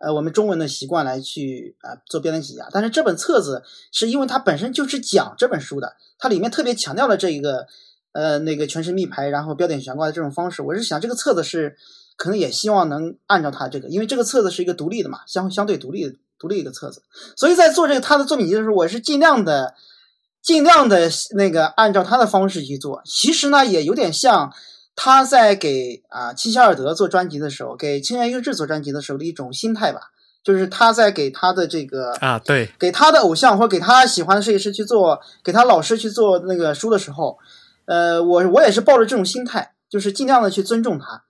呃，我们中文的习惯来去啊做标点挤压，但是这本册子是因为它本身就是讲这本书的，它里面特别强调了这一个呃那个全身密排，然后标点悬挂的这种方式。我是想这个册子是可能也希望能按照它这个，因为这个册子是一个独立的嘛，相相对独立独立一个册子，所以在做这个他的作品集的时候，我是尽量的尽量的那个按照他的方式去做。其实呢，也有点像。他在给啊齐夏尔德做专辑的时候，给清源优志做专辑的时候的一种心态吧，就是他在给他的这个
啊对，
给他的偶像或者给他喜欢的设计师去做，给他老师去做那个书的时候，呃，我我也是抱着这种心态，就是尽量的去尊重他。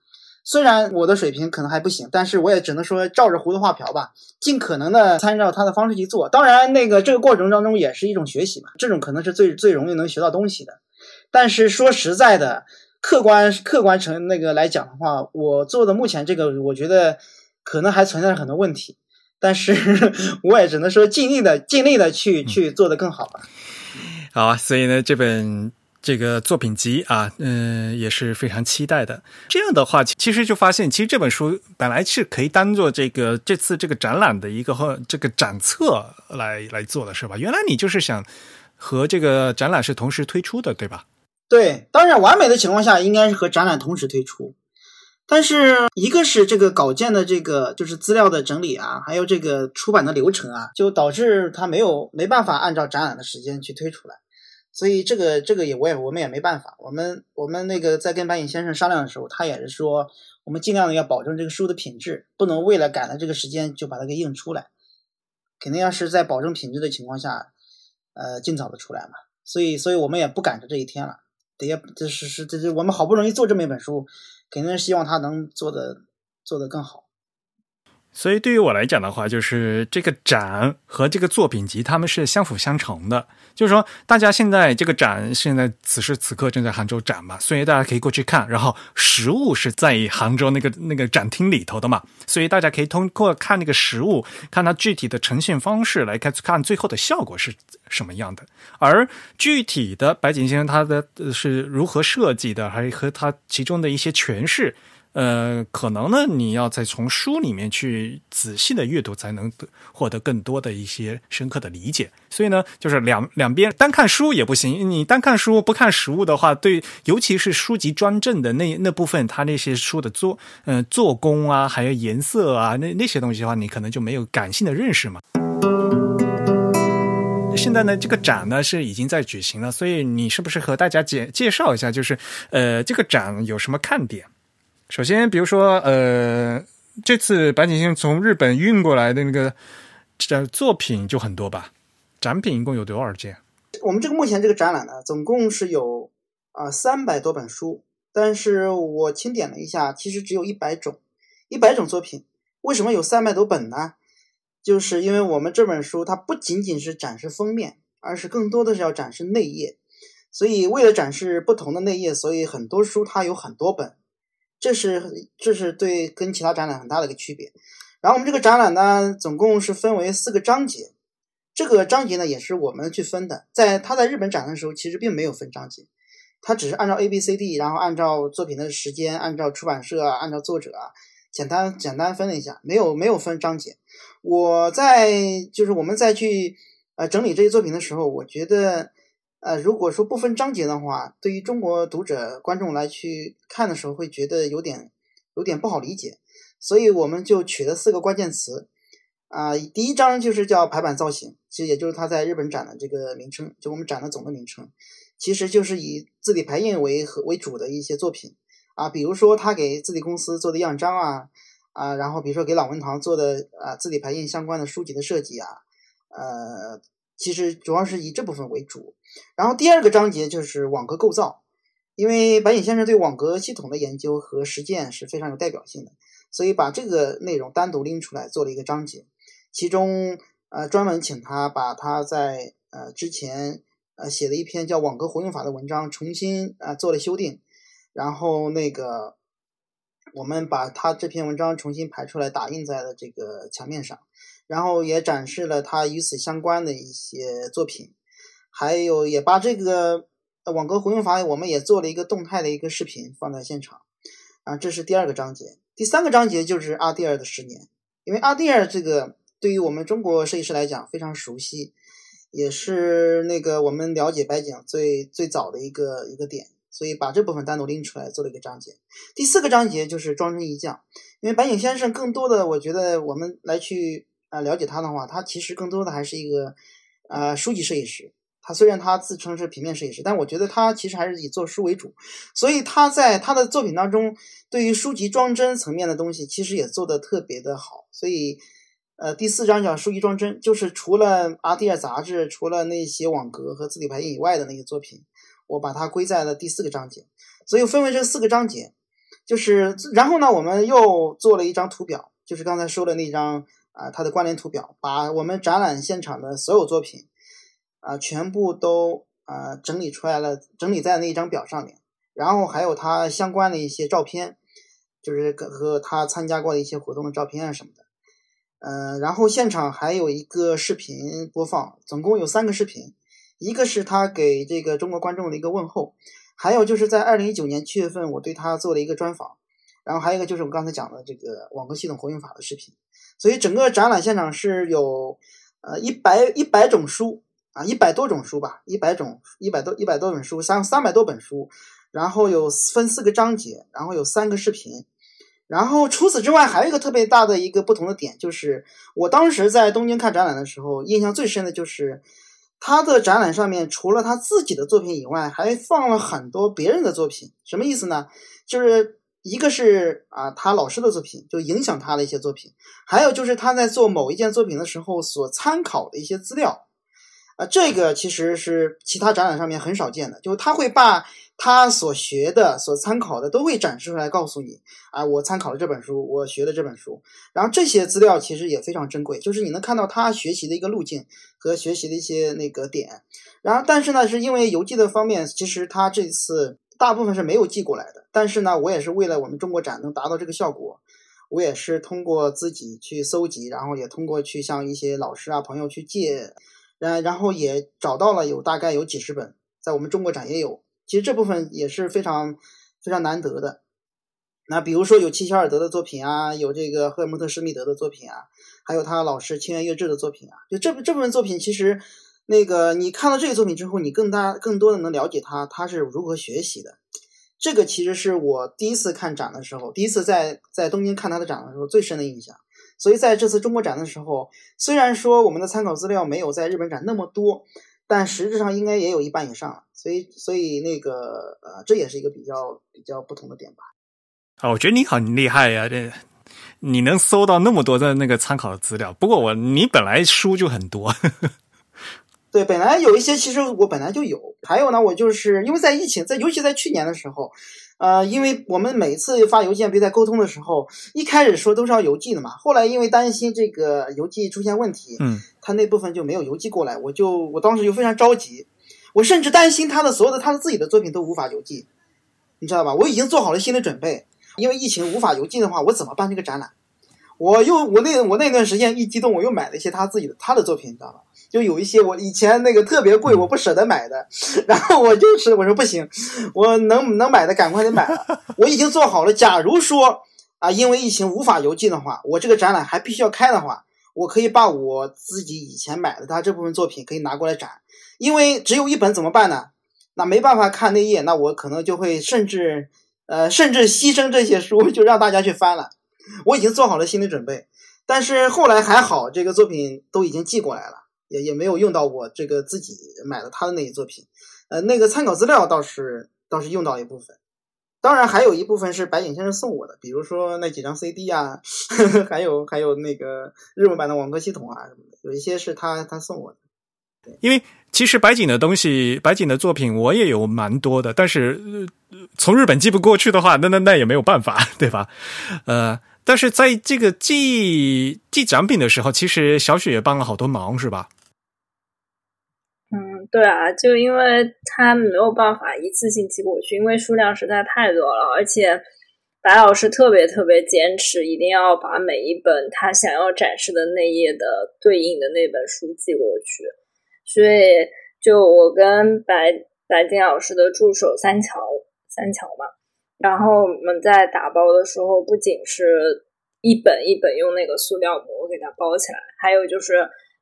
虽然我的水平可能还不行，但是我也只能说照着葫芦画瓢吧，尽可能的参照他的方式去做。当然，那个这个过程当中也是一种学习嘛，这种可能是最最容易能学到东西的。但是说实在的。客观客观成那个来讲的话，我做的目前这个，我觉得可能还存在很多问题，但是 *laughs* 我也只能说尽力的尽力的去去做的更好吧。
好啊，所以呢，这本这个作品集啊，嗯，也是非常期待的。这样的话，其实就发现，其实这本书本来是可以当做这个这次这个展览的一个和这个展册来来做的是吧？原来你就是想和这个展览是同时推出的，对吧？
对，当然，完美的情况下应该是和展览同时推出，但是一个是这个稿件的这个就是资料的整理啊，还有这个出版的流程啊，就导致它没有没办法按照展览的时间去推出来，所以这个这个也我也我们也没办法，我们我们那个在跟白影先生商量的时候，他也是说我们尽量的要保证这个书的品质，不能为了赶了这个时间就把它给印出来，肯定要是在保证品质的情况下，呃，尽早的出来嘛。所以，所以我们也不赶着这一天了，得也这是是这这我们好不容易做这么一本书，肯定是希望他能做的做的更好。
所以对于我来讲的话，就是这个展和这个作品集，他们是相辅相成的。就是说，大家现在这个展现在此时此刻正在杭州展嘛，所以大家可以过去看。然后实物是在杭州那个那个展厅里头的嘛，所以大家可以通过看那个实物，看它具体的呈现方式来看看最后的效果是什么样的。而具体的白景先生他的是如何设计的，还和他其中的一些诠释。呃，可能呢，你要再从书里面去仔细的阅读，才能获得更多的一些深刻的理解。所以呢，就是两两边单看书也不行，你单看书不看实物的话，对，尤其是书籍专政的那 *laughs* 那部分，它那些书的做，嗯，做工啊，还有颜色啊，那那些东西的话，你可能就没有感性的认识嘛。现在呢，这个展呢是已经在举行了，所以你是不是和大家介介绍一下，就是呃，这个展有什么看点？首先，比如说，呃，这次白井星从日本运过来的那个这作品就很多吧？展品一共有多少件？
我们这个目前这个展览呢，总共是有啊三百多本书，但是我清点了一下，其实只有一百种，一百种作品。为什么有三百多本呢？就是因为我们这本书它不仅仅是展示封面，而是更多的是要展示内页，所以为了展示不同的内页，所以很多书它有很多本。这是这是对跟其他展览很大的一个区别。然后我们这个展览呢，总共是分为四个章节。这个章节呢，也是我们去分的。在他在日本展的时候，其实并没有分章节，他只是按照 A、B、C、D，然后按照作品的时间，按照出版社，按照作者啊，简单简单分了一下，没有没有分章节。我在就是我们再去呃整理这些作品的时候，我觉得。呃，如果说不分章节的话，对于中国读者观众来去看的时候，会觉得有点有点不好理解，所以我们就取了四个关键词，啊，第一章就是叫排版造型，其实也就是他在日本展的这个名称，就我们展的总的名称，其实就是以字体排印为为主的一些作品，啊，比如说他给字体公司做的样章啊，啊，然后比如说给朗文堂做的啊字体排印相关的书籍的设计啊，呃。其实主要是以这部分为主，然后第二个章节就是网格构造，因为白井先生对网格系统的研究和实践是非常有代表性的，所以把这个内容单独拎出来做了一个章节，其中呃专门请他把他在呃之前呃写的一篇叫《网格活用法》的文章重新啊做了修订，然后那个我们把他这篇文章重新排出来打印在了这个墙面上。然后也展示了他与此相关的一些作品，还有也把这个网格回用法，我们也做了一个动态的一个视频放在现场。啊，这是第二个章节。第三个章节就是阿蒂尔的十年，因为阿蒂尔这个对于我们中国设计师来讲非常熟悉，也是那个我们了解白井最最早的一个一个点，所以把这部分单独拎出来做了一个章节。第四个章节就是装帧一匠，因为白井先生更多的，我觉得我们来去。啊，了解他的话，他其实更多的还是一个，呃，书籍设计师。他虽然他自称是平面设计师，但我觉得他其实还是以做书为主。所以他在他的作品当中，对于书籍装帧层面的东西，其实也做得特别的好。所以，呃，第四章叫书籍装帧，就是除了阿蒂尔杂志，除了那些网格和字体排印以外的那些作品，我把它归在了第四个章节。所以分为这四个章节，就是然后呢，我们又做了一张图表，就是刚才说的那张。啊，它的关联图表把我们展览现场的所有作品啊，全部都啊整理出来了，整理在那一张表上面。然后还有他相关的一些照片，就是和他参加过的一些活动的照片啊什么的。嗯，然后现场还有一个视频播放，总共有三个视频，一个是他给这个中国观众的一个问候，还有就是在二零一九年七月份我对他做了一个专访，然后还有一个就是我刚才讲的这个网格系统活用法的视频。所以整个展览现场是有，呃一百一百种书啊，一百多种书吧，一百种一百多一百多本书，三三百多本书，然后有分四个章节，然后有三个视频，然后除此之外还有一个特别大的一个不同的点，就是我当时在东京看展览的时候，印象最深的就是他的展览上面除了他自己的作品以外，还放了很多别人的作品，什么意思呢？就是。一个是啊，他老师的作品就影响他的一些作品，还有就是他在做某一件作品的时候所参考的一些资料，啊，这个其实是其他展览上面很少见的，就是他会把他所学的、所参考的都会展示出来，告诉你啊，我参考了这本书，我学的这本书，然后这些资料其实也非常珍贵，就是你能看到他学习的一个路径和学习的一些那个点，然后但是呢，是因为邮寄的方面，其实他这次。大部分是没有寄过来的，但是呢，我也是为了我们中国展能达到这个效果，我也是通过自己去搜集，然后也通过去向一些老师啊朋友去借，然然后也找到了有大概有几十本，在我们中国展也有，其实这部分也是非常非常难得的。那比如说有齐肖尔德的作品啊，有这个赫尔蒙特施密德的作品啊，还有他老师清源悦志的作品啊，就这这部分作品其实。那个，你看到这个作品之后，你更大、更多的能了解他，他是如何学习的。这个其实是我第一次看展的时候，第一次在在东京看他的展的时候最深的印象。所以在这次中国展的时候，虽然说我们的参考资料没有在日本展那么多，但实质上应该也有一半以上。所以，所以那个呃，这也是一个比较比较不同的点吧。
啊，我觉得你很厉害呀，这你能搜到那么多的那个参考的资料。不过我你本来书就很多。
对，本来有一些，其实我本来就有。还有呢，我就是因为在疫情，在尤其在去年的时候，呃，因为我们每次发邮件，别在沟通的时候，一开始说都是要邮寄的嘛。后来因为担心这个邮寄出现问题，
嗯，
他那部分就没有邮寄过来，我就我当时就非常着急，我甚至担心他的所有的他的自己的作品都无法邮寄，你知道吧？我已经做好了心理准备，因为疫情无法邮寄的话，我怎么办这个展览？我又我那我那段时间一激动，我又买了一些他自己的他的作品，你知道吧？就有一些我以前那个特别贵，我不舍得买的，然后我就是我说不行，我能能买的赶快得买了。我已经做好了，假如说啊，因为疫情无法邮寄的话，我这个展览还必须要开的话，我可以把我自己以前买的他这部分作品可以拿过来展。因为只有一本怎么办呢？那没办法看内页，那我可能就会甚至呃甚至牺牲这些书，就让大家去翻了。我已经做好了心理准备，但是后来还好，这个作品都已经寄过来了。也也没有用到我这个自己买了他的那些作品，呃，那个参考资料倒是倒是用到一部分，当然还有一部分是白井先生送我的，比如说那几张 CD 啊，呵 *laughs* 呵还有还有那个日文版的网格系统啊什么的，有一些是他他送我的。
因为其实白井的东西，白井的作品我也有蛮多的，但是从日本寄不过去的话，那那那也没有办法，*laughs* 对吧？呃，但是在这个寄寄奖品的时候，其实小雪也帮了好多忙，是吧？
对啊，就因为他没有办法一次性寄过去，因为数量实在太多了，而且白老师特别特别坚持，一定要把每一本他想要展示的那页的对应的那本书寄过去，所以就我跟白白金老师的助手三桥三桥嘛，然后我们在打包的时候，不仅是一本一本用那个塑料膜给它包起来，还有就是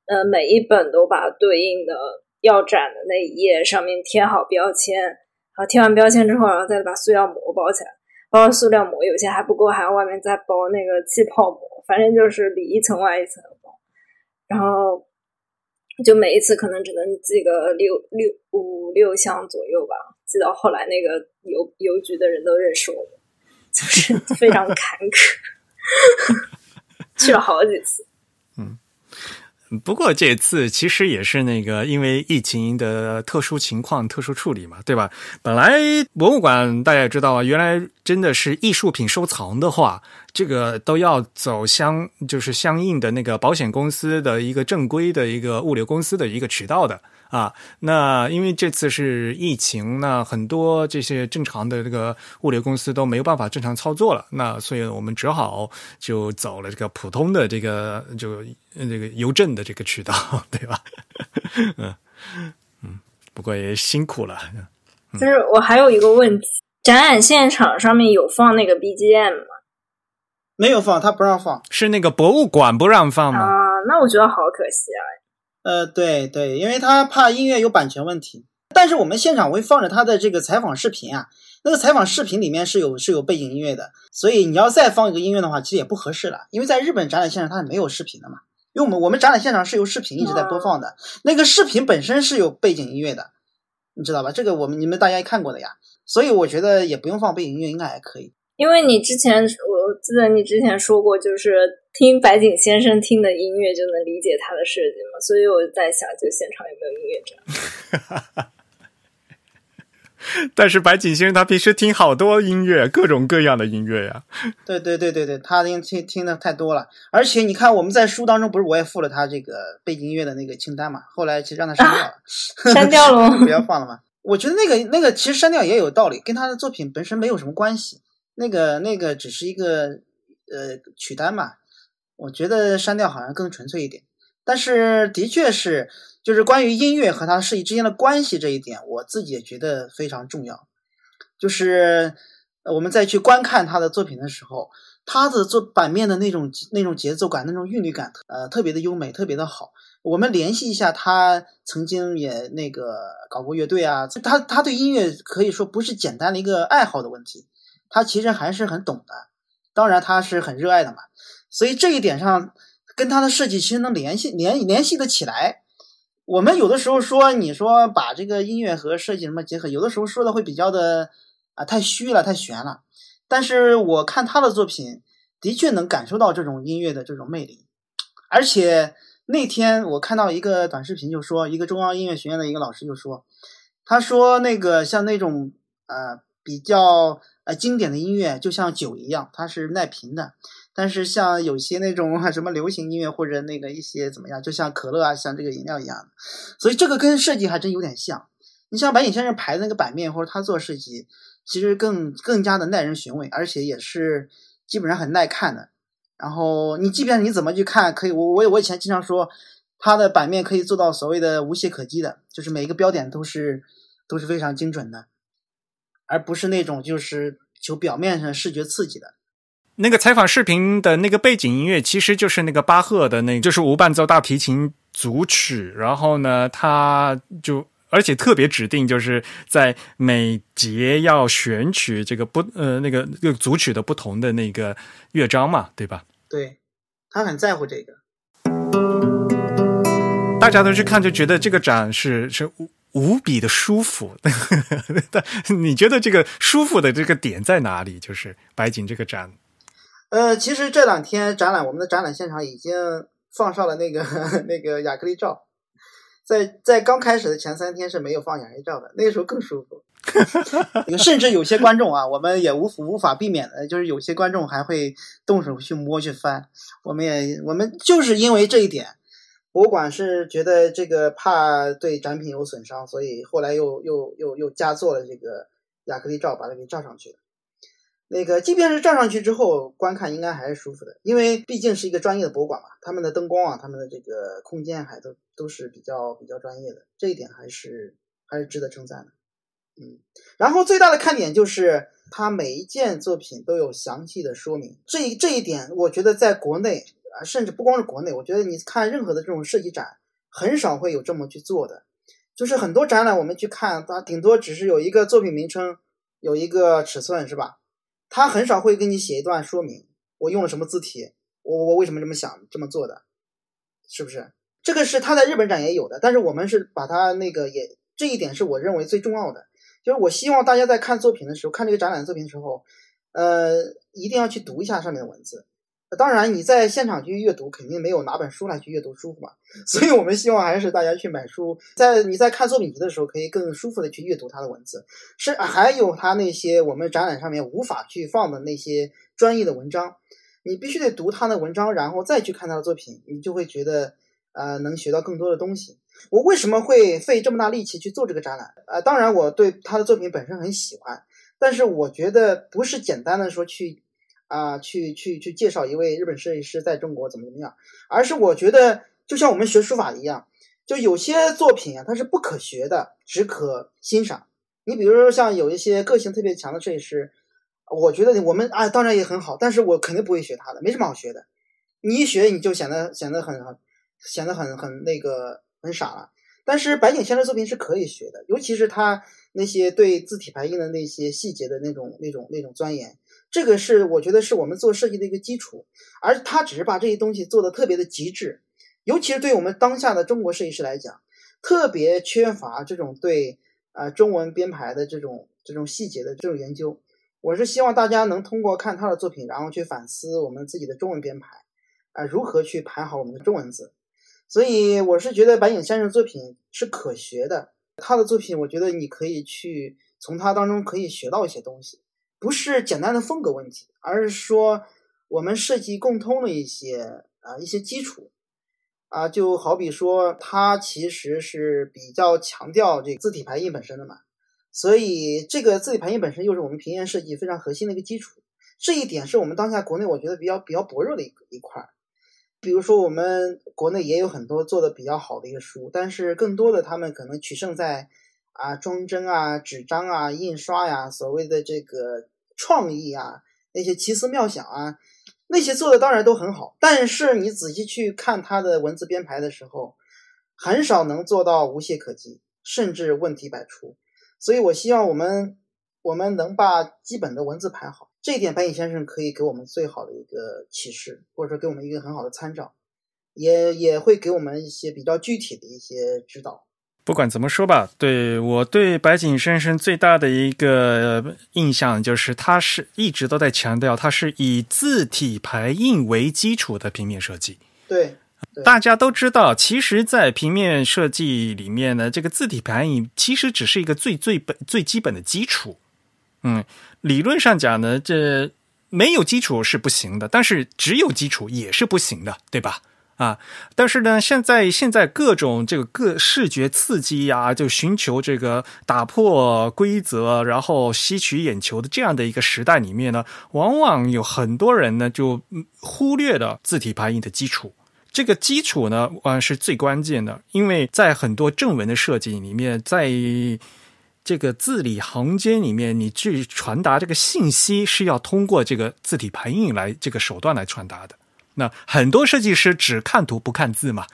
呃每一本都把对应的。要展的那一页上面贴好标签，然后贴完标签之后，然后再把塑料膜包起来。包塑料膜有些还不够，还要外面再包那个气泡膜，反正就是里一层外一层的包。然后就每一次可能只能寄个六六五六箱左右吧。寄到后来，那个邮邮局的人都认识我们，*laughs* 就是非常坎坷，*laughs* 去了好几次。
不过这次其实也是那个，因为疫情的特殊情况、特殊处理嘛，对吧？本来博物馆大家也知道啊，原来真的是艺术品收藏的话，这个都要走相，就是相应的那个保险公司的一个正规的一个物流公司的一个渠道的。啊，那因为这次是疫情，那很多这些正常的这个物流公司都没有办法正常操作了，那所以我们只好就走了这个普通的这个就这个邮政的这个渠道，*laughs* 对吧？嗯嗯，不过也辛苦了。
就是我还有一个问题，展览现场上面有放那个 BGM 吗？
没有放，他不让放，
是那个博物馆不让放吗？
啊，那我觉得好可惜啊。
呃，对对，因为他怕音乐有版权问题，但是我们现场会放着他的这个采访视频啊，那个采访视频里面是有是有背景音乐的，所以你要再放一个音乐的话，其实也不合适了，因为在日本展览现场它是没有视频的嘛，因为我们我们展览现场是有视频一直在播放的，那个视频本身是有背景音乐的，你知道吧？这个我们你们大家也看过的呀，所以我觉得也不用放背景音乐，应该还可以。
因为你之前我记得你之前说过，就是听白井先生听的音乐就能理解他的设计嘛，所以我在想，就现场有没有音乐展？*laughs*
但是白井先生他平时听好多音乐，各种各样的音乐呀。*laughs*
对对对对对，他听听听的太多了。而且你看，我们在书当中不是我也附了他这个背景音乐的那个清单嘛？后来其实让他删掉了，
删掉了，*laughs*
不要放了嘛。我觉得那个那个其实删掉也有道理，跟他的作品本身没有什么关系。那个那个只是一个呃曲单嘛。我觉得删掉好像更纯粹一点。但是的确是。就是关于音乐和它设计之间的关系这一点，我自己也觉得非常重要。就是我们再去观看他的作品的时候，他的做版面的那种那种节奏感、那种韵律感，呃，特别的优美，特别的好。我们联系一下，他曾经也那个搞过乐队啊，他他对音乐可以说不是简单的一个爱好的问题，他其实还是很懂的。当然，他是很热爱的嘛。所以这一点上，跟他的设计其实能联系联联系的起来。我们有的时候说，你说把这个音乐和设计什么结合，有的时候说的会比较的啊太虚了，太玄了。但是我看他的作品，的确能感受到这种音乐的这种魅力。而且那天我看到一个短视频，就说一个中央音乐学院的一个老师就说，他说那个像那种呃比较呃经典的音乐，就像酒一样，它是耐瓶的。但是像有些那种什么流行音乐或者那个一些怎么样，就像可乐啊，像这个饮料一样的，所以这个跟设计还真有点像。你像白井先生排的那个版面或者他做设计，其实更更加的耐人寻味，而且也是基本上很耐看的。然后你即便你怎么去看，可以我我我以前经常说，他的版面可以做到所谓的无懈可击的，就是每一个标点都是都是非常精准的，而不是那种就是求表面上视觉刺激的。
那个采访视频的那个背景音乐，其实就是那个巴赫的那，就是无伴奏大提琴组曲。然后呢，他就而且特别指定，就是在每节要选取这个不呃那个那个组曲的不同的那个乐章嘛，对吧？
对，他很在乎这个。
大家都去看，就觉得这个展是是无比的舒服。*laughs* 但你觉得这个舒服的这个点在哪里？就是白景这个展。
呃，其实这两天展览，我们的展览现场已经放上了那个 *laughs* 那个亚克力罩，在在刚开始的前三天是没有放亚克力罩的，那个时候更舒服。*laughs* 甚至有些观众啊，我们也无无法避免的，就是有些观众还会动手去摸去翻。我们也我们就是因为这一点，博物馆是觉得这个怕对展品有损伤，所以后来又又又又加做了这个亚克力罩，把它给罩上去了。那个，即便是站上去之后观看，应该还是舒服的，因为毕竟是一个专业的博物馆嘛，他们的灯光啊，他们的这个空间还都都是比较比较专业的，这一点还是还是值得称赞的。嗯，然后最大的看点就是它每一件作品都有详细的说明，这这一点我觉得在国内啊，甚至不光是国内，我觉得你看任何的这种设计展，很少会有这么去做的，就是很多展览我们去看，它顶多只是有一个作品名称，有一个尺寸，是吧？他很少会给你写一段说明，我用了什么字体，我我为什么这么想这么做的，是不是？这个是他在日本展也有的，但是我们是把它那个也这一点是我认为最重要的，就是我希望大家在看作品的时候，看这个展览作品的时候，呃，一定要去读一下上面的文字。当然，你在现场去阅读，肯定没有拿本书来去阅读舒服嘛。*laughs* 所以我们希望还是大家去买书，在你在看作品集的时候，可以更舒服的去阅读它的文字。是还有它那些我们展览上面无法去放的那些专业的文章，你必须得读他的文章，然后再去看他的作品，你就会觉得呃能学到更多的东西。我为什么会费这么大力气去做这个展览？呃，当然我对他的作品本身很喜欢，但是我觉得不是简单的说去。啊，去去去介绍一位日本设计师在中国怎么怎么样，而是我觉得就像我们学书法一样，就有些作品啊，它是不可学的，只可欣赏。你比如说像有一些个性特别强的设计师，我觉得我们啊当然也很好，但是我肯定不会学他的，没什么好学的。你一学你就显得显得很很显得很很那个很傻了。但是白井先生作品是可以学的，尤其是他那些对字体排印的那些细节的那种那种那种钻研。这个是我觉得是我们做设计的一个基础，而他只是把这些东西做的特别的极致，尤其是对我们当下的中国设计师来讲，特别缺乏这种对呃中文编排的这种这种细节的这种研究。我是希望大家能通过看他的作品，然后去反思我们自己的中文编排啊，如何去排好我们的中文字。所以我是觉得白影先生作品是可学的，他的作品我觉得你可以去从他当中可以学到一些东西，不是简单的风格问题，而是说我们设计共通的一些啊一些基础啊，就好比说它其实是比较强调这个字体排印本身的嘛。所以，这个字体排印本身又是我们平面设计非常核心的一个基础，这一点是我们当下国内我觉得比较比较薄弱的一一块。比如说，我们国内也有很多做的比较好的一个书，但是更多的他们可能取胜在啊装帧啊、纸张啊、印刷呀，所谓的这个创意啊，那些奇思妙想啊，那些做的当然都很好，但是你仔细去看他的文字编排的时候，很少能做到无懈可击，甚至问题百出。所以，我希望我们我们能把基本的文字排好，这一点白井先生可以给我们最好的一个启示，或者说给我们一个很好的参照，也也会给我们一些比较具体的一些指导。
不管怎么说吧，对我对白井先生最大的一个印象就是，他是一直都在强调，他是以字体排印为基础的平面设计。
对。
大家都知道，其实，在平面设计里面呢，这个字体排印其实只是一个最最本、最基本的基础。嗯，理论上讲呢，这没有基础是不行的，但是只有基础也是不行的，对吧？啊，但是呢，现在现在各种这个各视觉刺激呀，就寻求这个打破规则，然后吸取眼球的这样的一个时代里面呢，往往有很多人呢就忽略了字体排印的基础。这个基础呢，啊是最关键的，因为在很多正文的设计里面，在这个字里行间里面，你去传达这个信息是要通过这个字体排印来这个手段来传达的。那很多设计师只看图不看字嘛，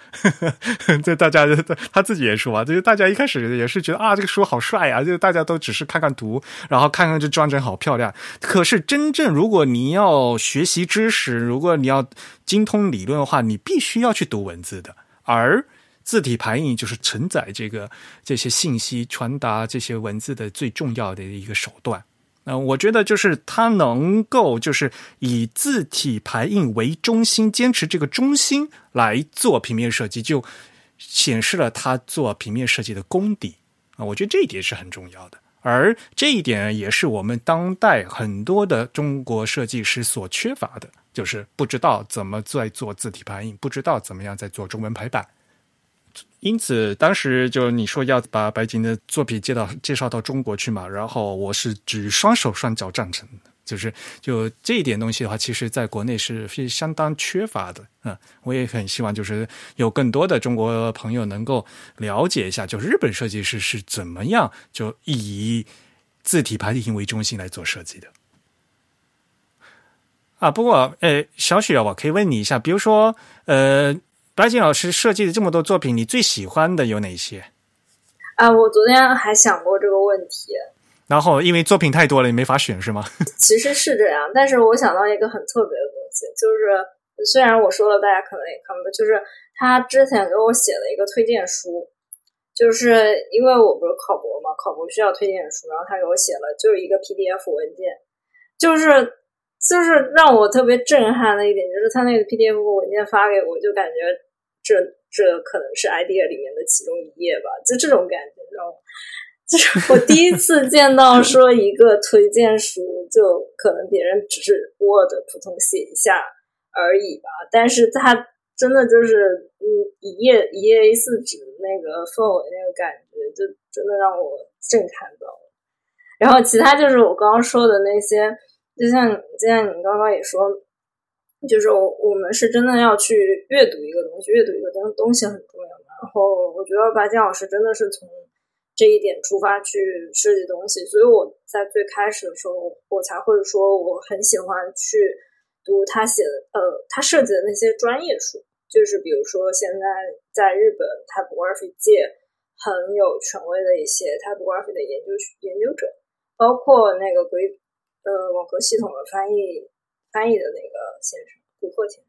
*laughs* 这大家 *laughs* 他自己也说啊，就是大家一开始也是觉得啊，这个书好帅啊，就大家都只是看看图，然后看看这装帧好漂亮。可是真正如果你要学习知识，如果你要精通理论的话，你必须要去读文字的，而字体排印就是承载这个这些信息、传达这些文字的最重要的一个手段。嗯，我觉得就是他能够就是以字体排印为中心，坚持这个中心来做平面设计，就显示了他做平面设计的功底啊。我觉得这一点是很重要的，而这一点也是我们当代很多的中国设计师所缺乏的，就是不知道怎么在做字体排印，不知道怎么样在做中文排版。因此，当时就你说要把白金的作品介到介绍到中国去嘛，然后我是举双手双脚赞成的，就是就这一点东西的话，其实在国内是是相当缺乏的嗯，我也很希望就是有更多的中国朋友能够了解一下，就是日本设计师是怎么样就以字体排印为中心来做设计的。啊，不过呃，小雪，我可以问你一下，比如说呃。白金老师设计的这么多作品，你最喜欢的有哪些？
啊，我昨天还想过这个问题。
然后，因为作品太多了，你没法选，是吗？*laughs*
其实是这样，但是我想到一个很特别的东西，就是虽然我说了，大家可能也看不到，就是他之前给我写了一个推荐书，就是因为我不是考博嘛，考博需要推荐书，然后他给我写了就是一个 PDF 文件，就是。就是让我特别震撼的一点，就是他那个 PDF 文件发给我，就感觉这这可能是 idea 里面的其中一页吧，就这种感觉，你知道吗？就是 *laughs* 我第一次见到说一个推荐书，就可能别人只是 Word 普通写一下而已吧，但是他真的就是嗯一页一页 A 四纸那个氛围那个感觉，就真的让我震撼到了。然后其他就是我刚刚说的那些。就像就像你刚刚也说，就是我我们是真的要去阅读一个东西，阅读一个东东西很重要。然后我觉得白金老师真的是从这一点出发去设计东西，所以我在最开始的时候，我才会说我很喜欢去读他写的呃他设计的那些专业书，就是比如说现在在日本 typography 界很有权威的一些 typography 的研究研究者，包括那个规。呃，网格系统的翻译翻译的那个先生古贺先生，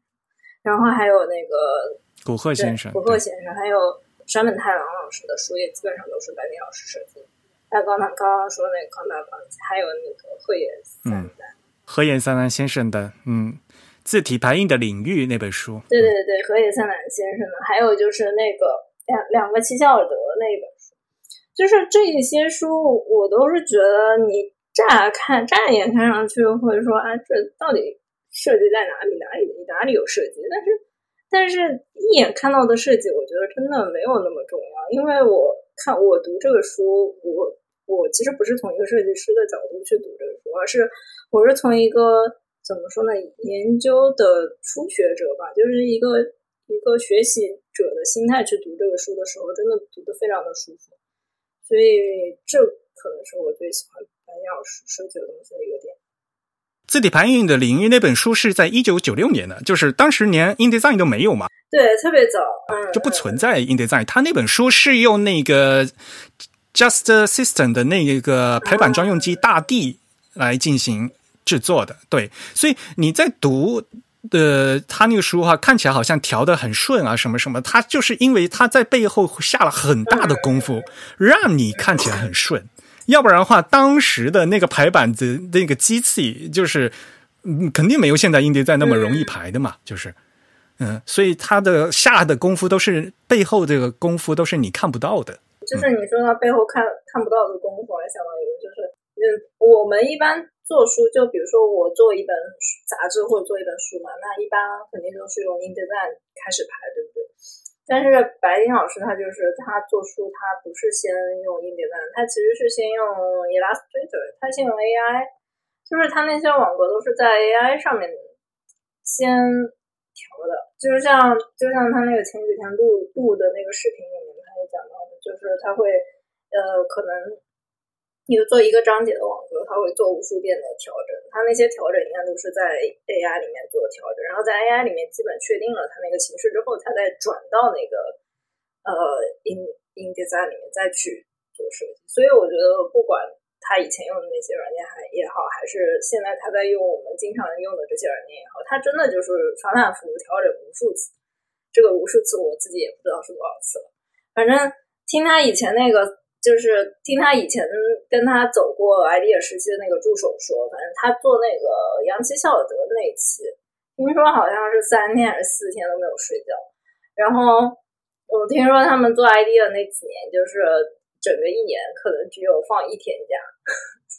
然后还有那个
古贺先生，
古贺先生，还有山本太郎老师的书也基本上都是白明老师设计。还有刚刚刚刚说那个康大邦还有那个鹤野三男，
河野三男先生的嗯字体排印的领域那本书，
对对对，河野三男先生的，还有就是那个两两个齐孝尔德那一本书，就是这一些书，我都是觉得你乍看乍眼看上去会说啊，这到底设计在哪里？哪里哪里有设计？但是但是一眼看到的设计，我觉得真的没有那么重要，因为我看我读这个书，我我其实不是从一个设计师的角度去读这个书，而是我是从一个怎么说呢，研究的初学者吧，就是一个一个学习者的心态去读这个书的时候，真的读得非常的舒服，所以这可能是我最喜欢白鸟老师设计的东西的一个点。
字体排印的领域那本书是在一九九六年的，就是当时连 InDesign 都没有嘛，
对，特别早，嗯，
就不存在 InDesign。他那本书是用那个 Just System 的那个排版专用机大地来进行制作的，对，所以你在读的他那个书哈，看起来好像调的很顺啊，什么什么，他就是因为他在背后下了很大的功夫，让你看起来很顺。要不然的话，当时的那个排版的那个机器，就是嗯，肯定没有现在印第在那么容易排的嘛，就是嗯，所以他的下的功夫都是背后这个功夫都是你看不到的。
就是你说他背后看看不到的功夫，相当于就是嗯，我们一般做书，就比如说我做一本杂志或者做一本书嘛，那一般肯定都是用印第在开始排，对不？但是白丁老师他就是他做书，他不是先用 InDesign，他其实是先用 Illustrator，他先用 AI，就是他那些网格都是在 AI 上面先调的，就是像就像他那个前几天录录的那个视频里面，他也讲到的，就是他会呃可能你做一个章节的网格，他会做无数遍的调整，他那些调整应该都是在 AI 里面做调整，然后在 AI 里面基本确定了他那个形式之后，他再转到那个呃 In InDesign 里面再去做设计。所以我觉得不管他以前用的那些软件还也好，还是现在他在用我们经常用的这些软件也好，他真的就是反反复复调整无数次。这个无数次我自己也不知道是多少次了，反正听他以前那个。就是听他以前跟他走过 idea 时期的那个助手说，反正他做那个杨奇孝德那一期，听说好像是三天还是四天都没有睡觉。然后我听说他们做 idea 那几年，就是整个一年可能只有放一天假。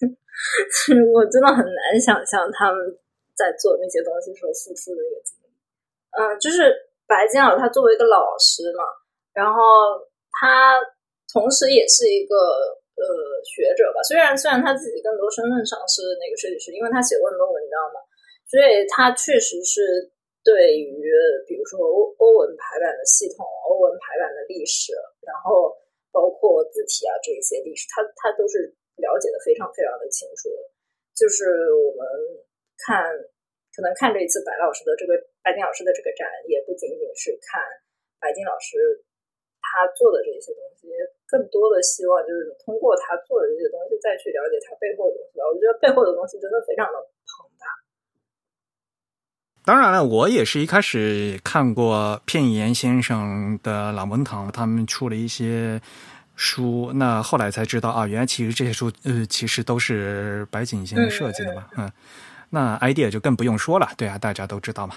*laughs* 我真的很难想象他们在做那些东西时候付出的那个精力。嗯，就是白金老他作为一个老师嘛，然后他。同时也是一个呃学者吧，虽然虽然他自己更多身份上是那个设计师，因为他写过很多文章嘛，所以他确实是对于比如说欧欧文排版的系统、欧文排版的历史，然后包括字体啊这一些历史，他他都是了解的非常非常的清楚的。就是我们看，可能看这一次白老师的这个白金老师的这个展，也不仅仅是看白金老师他做的这些东西。更多的希望就是通过他做的这些东西，再去了解他背后的东西吧。我觉得背后的东西真的非常的庞大。
当然了，我也是一开始看过片岩先生的朗文堂，他们出了一些书，那后来才知道啊，原来其实这些书呃，其实都是白景先生设计的嘛，嗯。那 idea 就更不用说了，对啊，大家都知道嘛。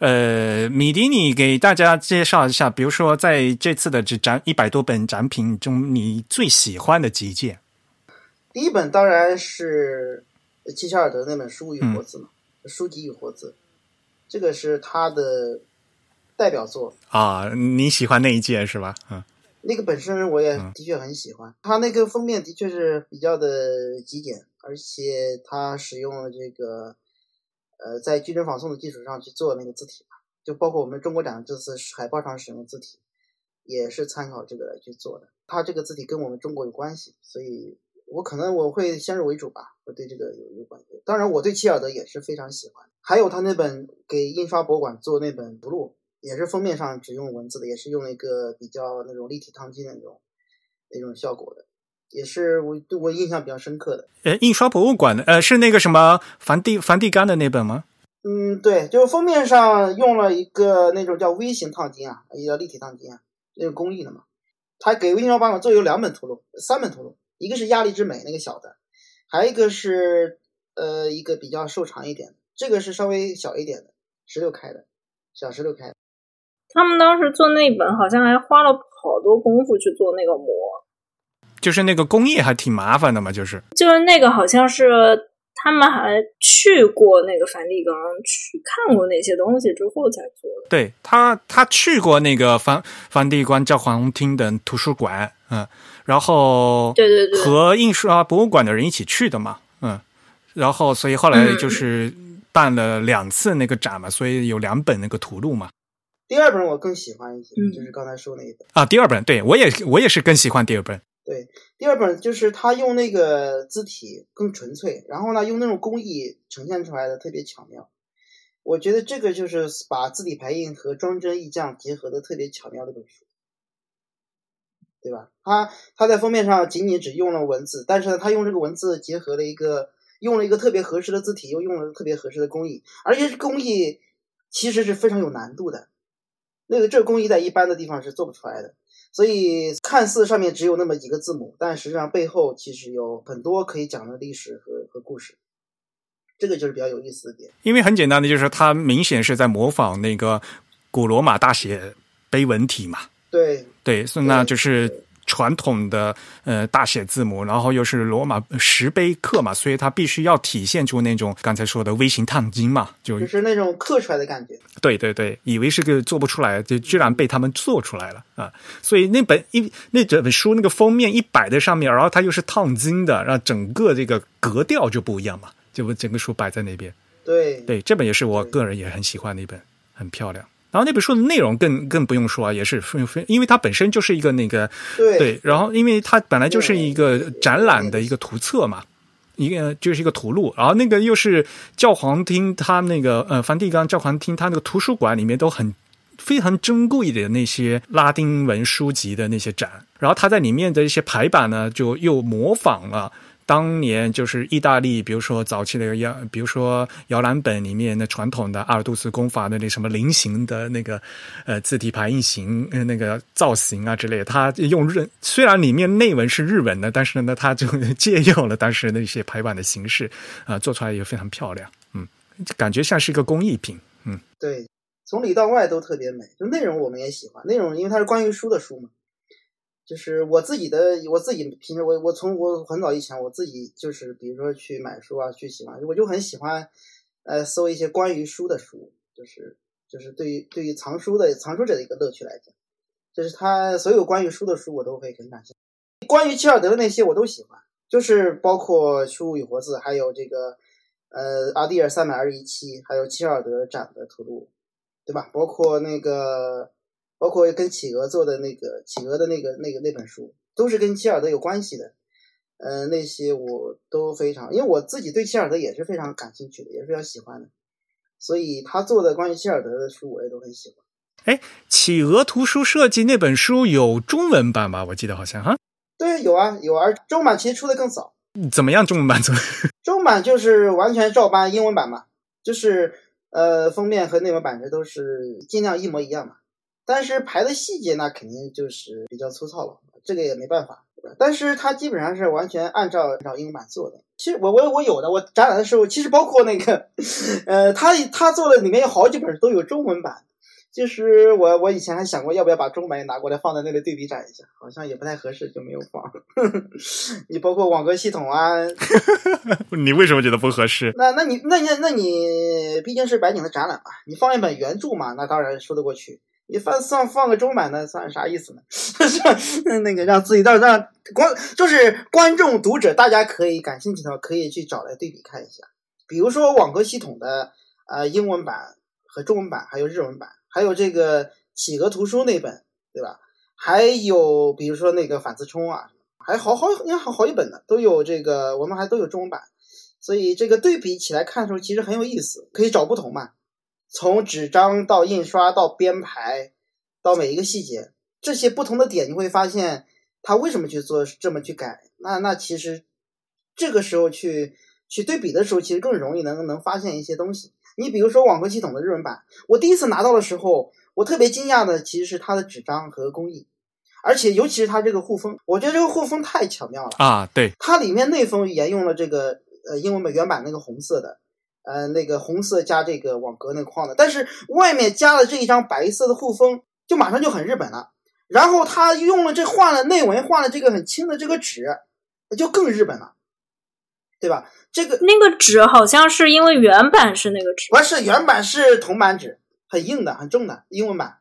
呃，米迪，尼给大家介绍一下，比如说在这次的这展一百多本展品中，你最喜欢的几件？
第一本当然是齐肖尔德那本《书与活字》嘛，《书籍与活字》，这个是他的代表作
啊。你喜欢那一件是吧？嗯，
那个本身我也的确很喜欢，他那个封面的确是比较的极简。而且他使用了这个，呃，在矩阵仿宋的基础上去做那个字体嘛，就包括我们中国展这次海报上使用字体，也是参考这个来去做的。他这个字体跟我们中国有关系，所以我可能我会先入为主吧，我对这个有有关系。当然，我对齐尔德也是非常喜欢。还有他那本给印刷博物馆做那本目录，也是封面上只用文字的，也是用了一个比较那种立体烫金的那种那种效果的。也是我对我印象比较深刻的。
呃，印刷博物馆的，呃，是那个什么梵蒂梵蒂冈的那本吗？
嗯，对，就是封面上用了一个那种叫微型烫金啊，也叫立体烫金啊，那种工艺的嘛。他给印刷博物馆做有两本图录，三本图录，一个是压力之美那个小的，还有一个是呃一个比较瘦长一点的，这个是稍微小一点的，十六开的，小十六开。
他们当时做那本好像还花了好多功夫去做那个膜，
就是那个工艺还挺麻烦的嘛，就是。
就是那个好像是他们还去过那个梵蒂冈去看过那些东西之后才做的。
对他，他去过那个梵梵蒂冈教皇厅的图书馆，嗯，然后
对对对，
和印刷博物馆的人一起去的嘛，嗯，然后所以后来就是办了两次那个展嘛，所以有两本那个图录嘛。
第二本我更喜欢一些，
嗯。
就是刚才说那一本。
啊，第二本对我也我也是更喜欢第二本，
对，第二本就是他用那个字体更纯粹，然后呢，用那种工艺呈现出来的特别巧妙。我觉得这个就是把字体排印和装帧意匠结合的特别巧妙的本书，对吧？他他在封面上仅仅只用了文字，但是呢，他用这个文字结合了一个用了一个特别合适的字体，又用了特别合适的工艺，而且工艺其实是非常有难度的。那个这个工艺在一般的地方是做不出来的。所以看似上面只有那么几个字母，但实际上背后其实有很多可以讲的历史和和故事，这个就是比较有意思的点。
因为很简单的，就是它明显是在模仿那个古罗马大写碑文体嘛，
对。
对，所以那就是传统的呃大写字母，然后又是罗马石碑刻嘛，所以它必须要体现出那种刚才说的微型烫金嘛，就
就是那种刻出来的感觉。
对对对，以为是个做不出来，就居然被他们做出来了啊！所以那本一那整本书那个封面一摆在上面，然后它又是烫金的，然后整个这个格调就不一样嘛，就整个书摆在那边。
对
对，这本也是我个人也很喜欢的一本，很漂亮。然后那本书的内容更更不用说啊，也是非非，因为它本身就是一个那个
对
对，然后因为它本来就是一个展览的一个图册嘛，一个就是一个图录，然后那个又是教皇厅，他那个呃梵蒂冈教皇厅，他那个图书馆里面都很非常珍贵的那些拉丁文书籍的那些展，然后他在里面的一些排版呢，就又模仿了。当年就是意大利，比如说早期的摇，比如说摇篮本里面的传统的阿尔杜斯功法的那什么菱形的那个呃字体排印型呃那个造型啊之类的，它用日虽然里面内文是日文的，但是呢，它就借用了当时那些排版的形式啊、做出来也非常漂亮，嗯，感觉像是一个工艺品，嗯，
对，从里到外都特别美。就内容我们也喜欢，内容因为它是关于书的书嘛。就是我自己的，我自己平时我我从我很早以前我自己就是比如说去买书啊，去喜欢，我就很喜欢，呃，搜一些关于书的书，就是就是对于对于藏书的藏书者的一个乐趣来讲，就是他所有关于书的书我都会很感兴趣。关于齐尔德的那些我都喜欢，就是包括《书与活字》，还有这个呃阿蒂尔三百二十一期，还有齐尔德展的图录，对吧？包括那个。包括跟企鹅做的那个企鹅的那个那个那本书，都是跟齐尔德有关系的。呃，那些我都非常，因为我自己对齐尔德也是非常感兴趣的，也是非常喜欢的。所以他做的关于齐尔德的书，我也都很喜欢。
哎，企鹅图书设计那本书有中文版吧？我记得好像哈。
对，有啊有啊，而中版其实出的更早。
怎么样？中文版？*laughs*
中版就是完全照搬英文版嘛，就是呃封面和内文版这都是尽量一模一样嘛。但是排的细节那肯定就是比较粗糙了，这个也没办法。但是它基本上是完全按照按照英文版做的。其实我我我有的，我展览的时候，其实包括那个，*laughs* 呃，他他做的里面有好几本都有中文版。就是我我以前还想过要不要把中文版也拿过来放在那里对比展一下，好像也不太合适，就没有放。*laughs* 你包括网格系统啊，*laughs*
你为什么觉得不合适？
那那你那你那你毕竟是白景的展览嘛，你放一本原著嘛，那当然说得过去。你放放放个中版的，算啥意思呢？*laughs* 是那个让自己让让观就是观众读者，大家可以感兴趣的话，可以去找来对比看一下。比如说网格系统的呃英文版和中文版，还有日文版，还有这个企鹅图书那本，对吧？还有比如说那个反字冲啊，还好好应该好好几本呢，都有这个我们还都有中文版，所以这个对比起来看的时候，其实很有意思，可以找不同嘛。从纸张到印刷到编排，到每一个细节，这些不同的点，你会发现他为什么去做这么去改。那那其实这个时候去去对比的时候，其实更容易能能发现一些东西。你比如说网格系统的日文版，我第一次拿到的时候，我特别惊讶的其实是它的纸张和工艺，而且尤其是它这个护封，我觉得这个护封太巧妙了
啊！对，
它里面内封沿用了这个呃英文版原版那个红色的，呃那个红色加这个网格那个框的，但是外面加了这一张白色的护封，就马上就很日本了。然后他用了这换了内文，换了这个很轻的这个纸，就更日本了，对吧？这个
那个纸好像是因为原版是那个纸，
不是原版是铜版纸，很硬的、很重的英文版。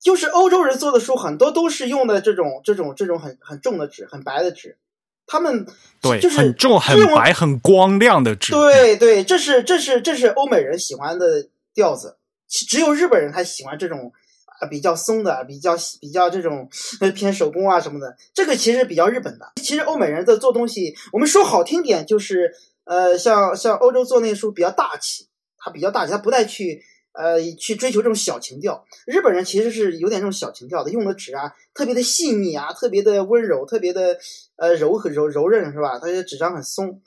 就是欧洲人做的书很多都是用的这种、这种、这种很很重的纸，很白的纸。他们
对，
就是
很重、很白、很光亮的纸。
对对，这是这是这是欧美人喜欢的调子，只有日本人才喜欢这种啊比较松的、比较比较这种偏手工啊什么的。这个其实比较日本的。其实欧美人在做东西，我们说好听点就是呃，像像欧洲做那书比较大气，他比较大气，他不带去。呃，去追求这种小情调，日本人其实是有点这种小情调的，用的纸啊特别的细腻啊，特别的温柔，特别的呃柔和柔柔韧，是吧？它的纸张很松，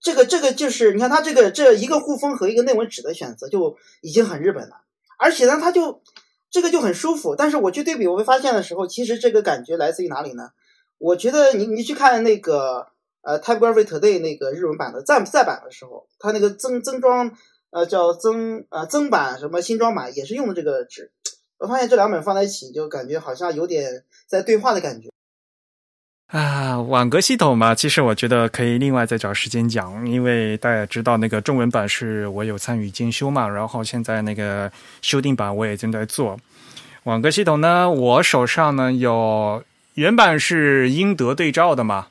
这个这个就是你看它这个这一个护封和一个内文纸的选择就已经很日本了，而且呢，它就这个就很舒服。但是我去对比，我会发现的时候，其实这个感觉来自于哪里呢？我觉得你你去看那个呃《Typography Today》那个日文版的再再版的时候，它那个增增装。呃，叫增呃增版什么新装版也是用的这个纸，我发现这两本放在一起就感觉好像有点在对话的感觉。
啊，网格系统嘛，其实我觉得可以另外再找时间讲，因为大家知道那个中文版是我有参与兼修嘛，然后现在那个修订版我也正在做。网格系统呢，我手上呢有原版是英德对照的嘛。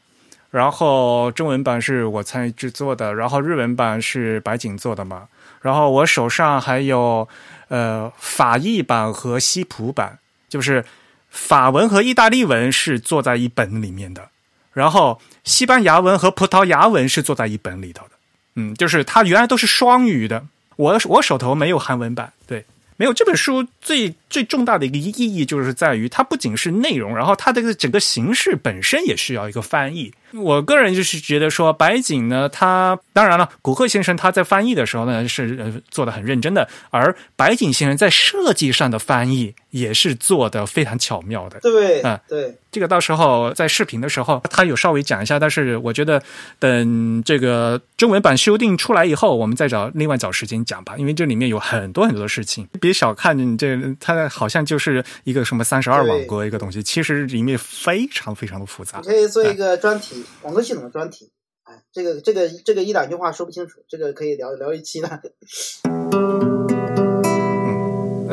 然后中文版是我参与制作的，然后日文版是白井做的嘛。然后我手上还有呃法译版和西普版，就是法文和意大利文是做在一本里面的，然后西班牙文和葡萄牙文是做在一本里头的。嗯，就是它原来都是双语的，我我手头没有韩文版，对。没有这本书最最重大的一个意义，就是在于它不仅是内容，然后它这个整个形式本身也需要一个翻译。我个人就是觉得说，白井呢，他当然了，古贺先生他在翻译的时候呢是做的很认真的，而白井先生在设计上的翻译也是做的非常巧妙的。
对，嗯，对。
这个到时候在视频的时候，他有稍微讲一下，但是我觉得等这个中文版修订出来以后，我们再找另外找时间讲吧，因为这里面有很多很多的事情。别小看这，它好像就是一个什么三十二网格一个东西，其实里面非常非常的复杂。
可以做一个专题，网格系统的专题。哎，这个这个这个一两句话说不清楚，这个可以聊聊一期的。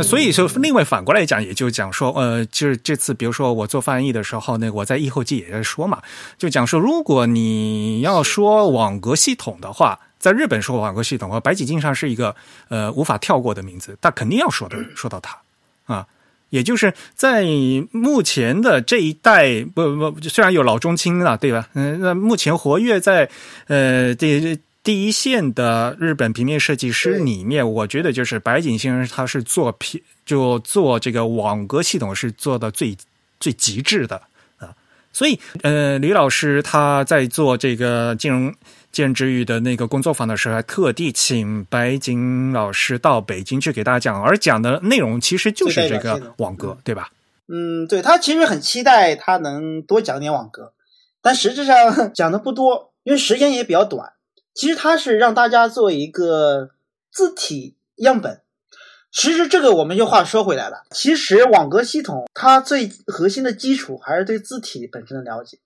所以说，另外反过来讲，也就讲说，呃，就是这次，比如说我做翻译的时候，那我在译后记也在说嘛，就讲说，如果你要说网格系统的话，在日本说网格系统，和白井敬上是一个呃无法跳过的名字，但肯定要说的 *clears throat* 说到它啊，也就是在目前的这一代，不不，虽然有老中青了，对吧？嗯，那目前活跃在呃这。第一线的日本平面设计师里面，我觉得就是白井先生，他是做平就做这个网格系统是做的最最极致的啊。所以，呃，李老师他在做这个金融建之语的那个工作坊的时候，还特地请白景老师到北京去给大家讲，而讲的内容其实就是这个网格，对吧？
嗯，对他其实很期待他能多讲点网格，但实质上讲的不多，因为时间也比较短。其实他是让大家做一个字体样本。其实这个我们就话说回来了，其实网格系统它最核心的基础还是对字体本身的了解。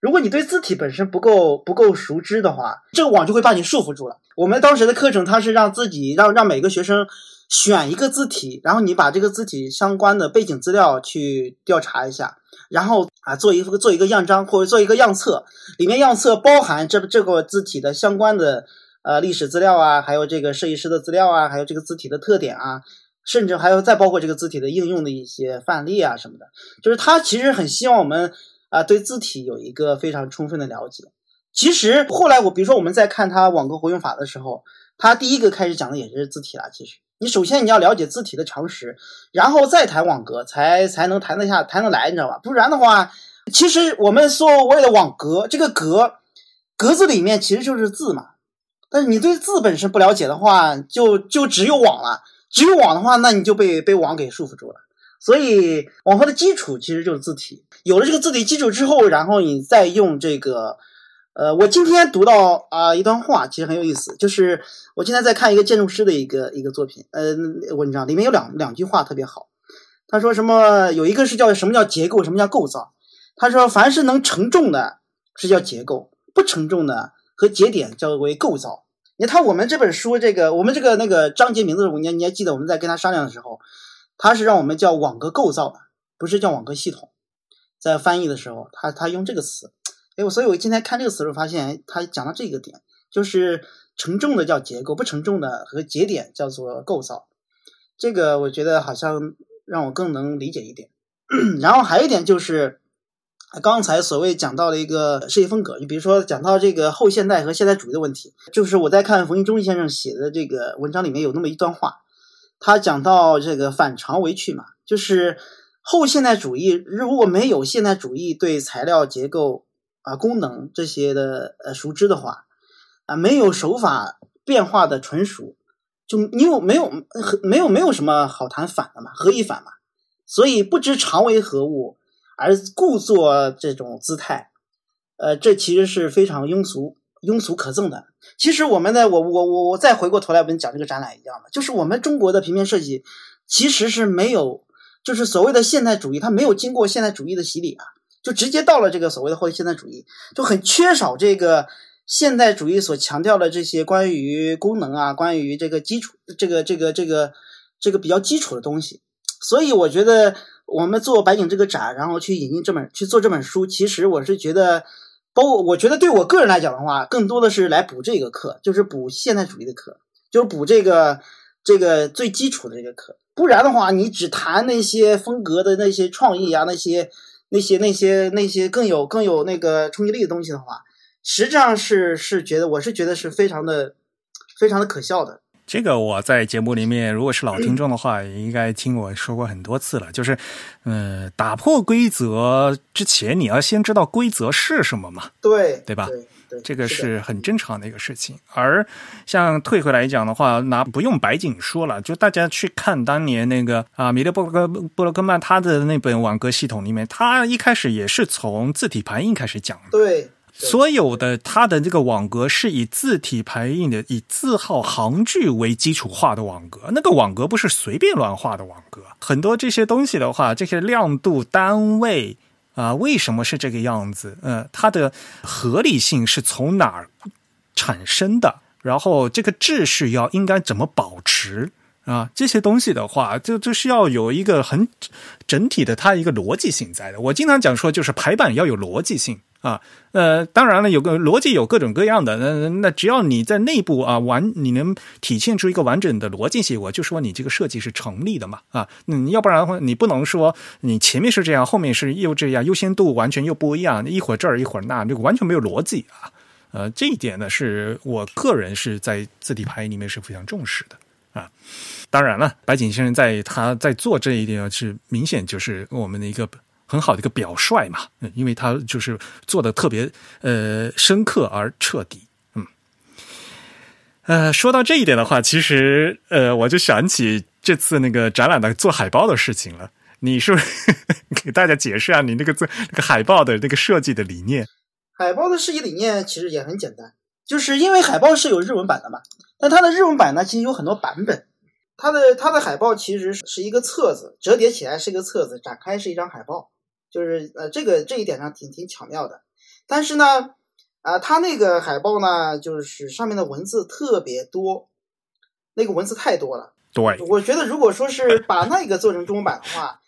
如果你对字体本身不够不够熟知的话，这个网就会把你束缚住了。我们当时的课程它是让自己让让每个学生选一个字体，然后你把这个字体相关的背景资料去调查一下。然后啊，做一个做一个样章或者做一个样册，里面样册包含这这个字体的相关的呃历史资料啊，还有这个设计师的资料啊，还有这个字体的特点啊，甚至还有再包括这个字体的应用的一些范例啊什么的。就是他其实很希望我们啊对字体有一个非常充分的了解。其实后来我比如说我们在看他网格活用法的时候，他第一个开始讲的也是字体了。其实。你首先你要了解字体的常识，然后再谈网格，才才能谈得下谈得来，你知道吧？不然的话，其实我们所谓的网格，这个格格子里面其实就是字嘛。但是你对字本身不了解的话，就就只有网了。只有网的话，那你就被被网给束缚住了。所以网课的基础其实就是字体。有了这个字体基础之后，然后你再用这个，呃，我今天读到啊一段话，其实很有意思，就是我今天在看一个建筑师的一个一个作品，呃，文章里面有两两句话特别好。他说什么？有一个是叫什么叫结构，什么叫构造？他说凡是能承重的，是叫结构；不承重的和节点叫为构造。你看我们这本书，这个我们这个那个章节名字，你你还记得我们在跟他商量的时候，他是让我们叫网格构造的，不是叫网格系统。在翻译的时候，他他用这个词，哎，我所以我今天看这个词的时候，发现他讲到这个点，就是承重的叫结构，不承重的和节点叫做构造。这个我觉得好像。让我更能理解一点，*clears throat* 然后还有一点就是，刚才所谓讲到了一个设计风格，你比如说讲到这个后现代和现代主义的问题，就是我在看冯玉忠先生写的这个文章里面有那么一段话，他讲到这个反常为趣嘛，就是后现代主义如果没有现代主义对材料结构啊功能这些的呃熟知的话，啊没有手法变化的纯熟。就你有没有没有没有什么好谈反的嘛，合一反嘛，所以不知常为何物而故作这种姿态，呃，这其实是非常庸俗、庸俗可憎的。其实我们的我我我我再回过头来，我跟你讲这个展览一样的，就是我们中国的平面设计其实是没有，就是所谓的现代主义，它没有经过现代主义的洗礼啊，就直接到了这个所谓的后现代主义，就很缺少这个。现代主义所强调的这些关于功能啊，关于这个基础，这个这个这个这个比较基础的东西，所以我觉得我们做白景这个展，然后去引进这本去做这本书，其实我是觉得，包括我觉得对我个人来讲的话，更多的是来补这个课，就是补现代主义的课，就是补这个这个最基础的这个课。不然的话，你只谈那些风格的那些创意啊，那些那些那些那些更有更有那个冲击力的东西的话。实际上是是觉得，我是觉得是非常的非常的可笑的。
这个我在节目里面，如果是老听众的话，应该听我说过很多次了。就是，嗯，打破规则之前，你要先知道规则是什么嘛？
对，
对吧？这个是很正常的一个事情。而像退回来讲的话，那不用白景说了，就大家去看当年那个啊，米勒布洛克布洛克曼他的那本网格系统里面，他一开始也是从字体排印开始讲的。
对。
所有的它的这个网格是以字体排印的，以字号行距为基础画的网格。那个网格不是随便乱画的网格。很多这些东西的话，这些亮度单位啊，为什么是这个样子？呃，它的合理性是从哪儿产生的？然后这个秩序要应该怎么保持啊？这些东西的话，就就是要有一个很整体的它一个逻辑性在的。我经常讲说，就是排版要有逻辑性。啊，呃，当然了，有个逻辑有各种各样的，那那只要你在内部啊完，你能体现出一个完整的逻辑性，我就说你这个设计是成立的嘛，啊，嗯，要不然的话，你不能说你前面是这样，后面是又这样，优先度完全又不一样，一会儿这儿一会儿那，这个完全没有逻辑啊，呃，这一点呢，是我个人是在字体排里面是非常重视的啊。当然了，白景先生在他在做这一点是明显就是我们的一个。很好的一个表率嘛，因为他就是做的特别呃深刻而彻底，嗯，呃，说到这一点的话，其实呃，我就想起这次那个展览的做海报的事情了。你是不是 *laughs* 给大家解释下你那个做那个海报的那个设计的理念？
海报的设计理念其实也很简单，就是因为海报是有日文版的嘛，但它的日文版呢，其实有很多版本。它的它的海报其实是一个册子，折叠起来是一个册子，展开是一张海报。就是呃，这个这一点上挺挺巧妙的，但是呢，啊，它那个海报呢，就是上面的文字特别多，那个文字太多了。
对，
我觉得如果说是 *laughs* 把那个做成中文版的话，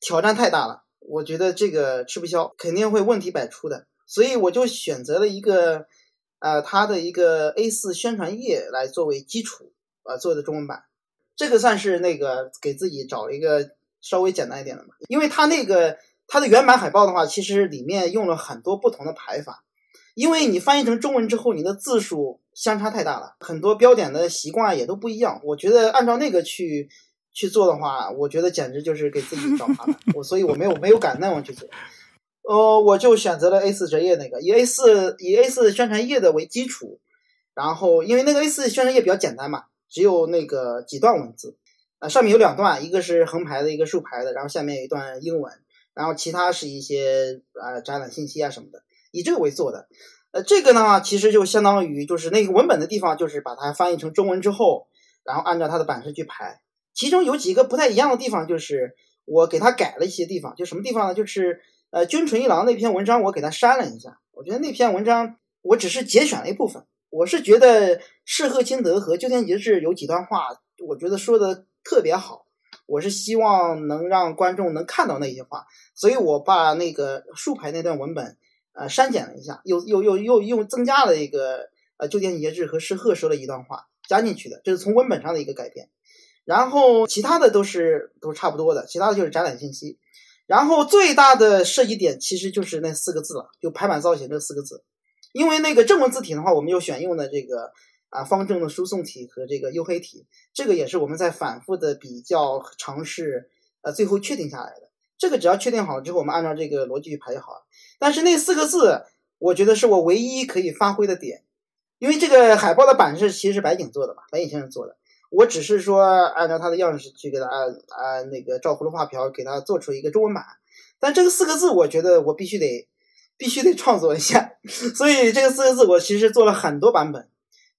挑战太大了，我觉得这个吃不消，肯定会问题百出的。所以我就选择了一个，呃，它的一个 A4 宣传页来作为基础，呃，做的中文版，这个算是那个给自己找了一个稍微简单一点的嘛，因为它那个。它的原版海报的话，其实里面用了很多不同的排法，因为你翻译成中文之后，你的字数相差太大了，很多标点的习惯也都不一样。我觉得按照那个去去做的话，我觉得简直就是给自己找麻烦。我所以我没有没有敢那样去做，呃，我就选择了 A4 折页那个，以 A4 以 A4 宣传页的为基础，然后因为那个 A4 宣传页比较简单嘛，只有那个几段文字。啊，上面有两段，一个是横排的，一个竖排的，然后下面有一段英文，然后其他是一些啊展览信息啊什么的，以这个为做的。呃，这个呢，其实就相当于就是那个文本的地方，就是把它翻译成中文之后，然后按照它的版式去排。其中有几个不太一样的地方，就是我给他改了一些地方，就什么地方呢？就是呃，君纯一郎那篇文章我给他删了一下。我觉得那篇文章我只是节选了一部分。我是觉得适贺清德和鸠田节志有几段话，我觉得说的特别好。我是希望能让观众能看到那些话，所以我把那个竖排那段文本呃删减了一下，又又又又又增加了一个呃鸠田节制和适贺说的一段话加进去的，这是从文本上的一个改变。然后其他的都是都差不多的，其他的就是展览信息。然后最大的设计点其实就是那四个字了，就排版造型这四个字。因为那个正文字体的话，我们又选用的这个啊方正的输送体和这个黝黑体，这个也是我们在反复的比较尝试，呃，最后确定下来的。这个只要确定好了之后，我们按照这个逻辑去排就好了。但是那四个字，我觉得是我唯一可以发挥的点，因为这个海报的版式其实是白景做的吧，白景先生做的。我只是说按照他的样式去给他按按那个照葫芦画瓢给他做出一个中文版，但这个四个字，我觉得我必须得。必须得创作一下，*laughs* 所以这个四个字我其实做了很多版本，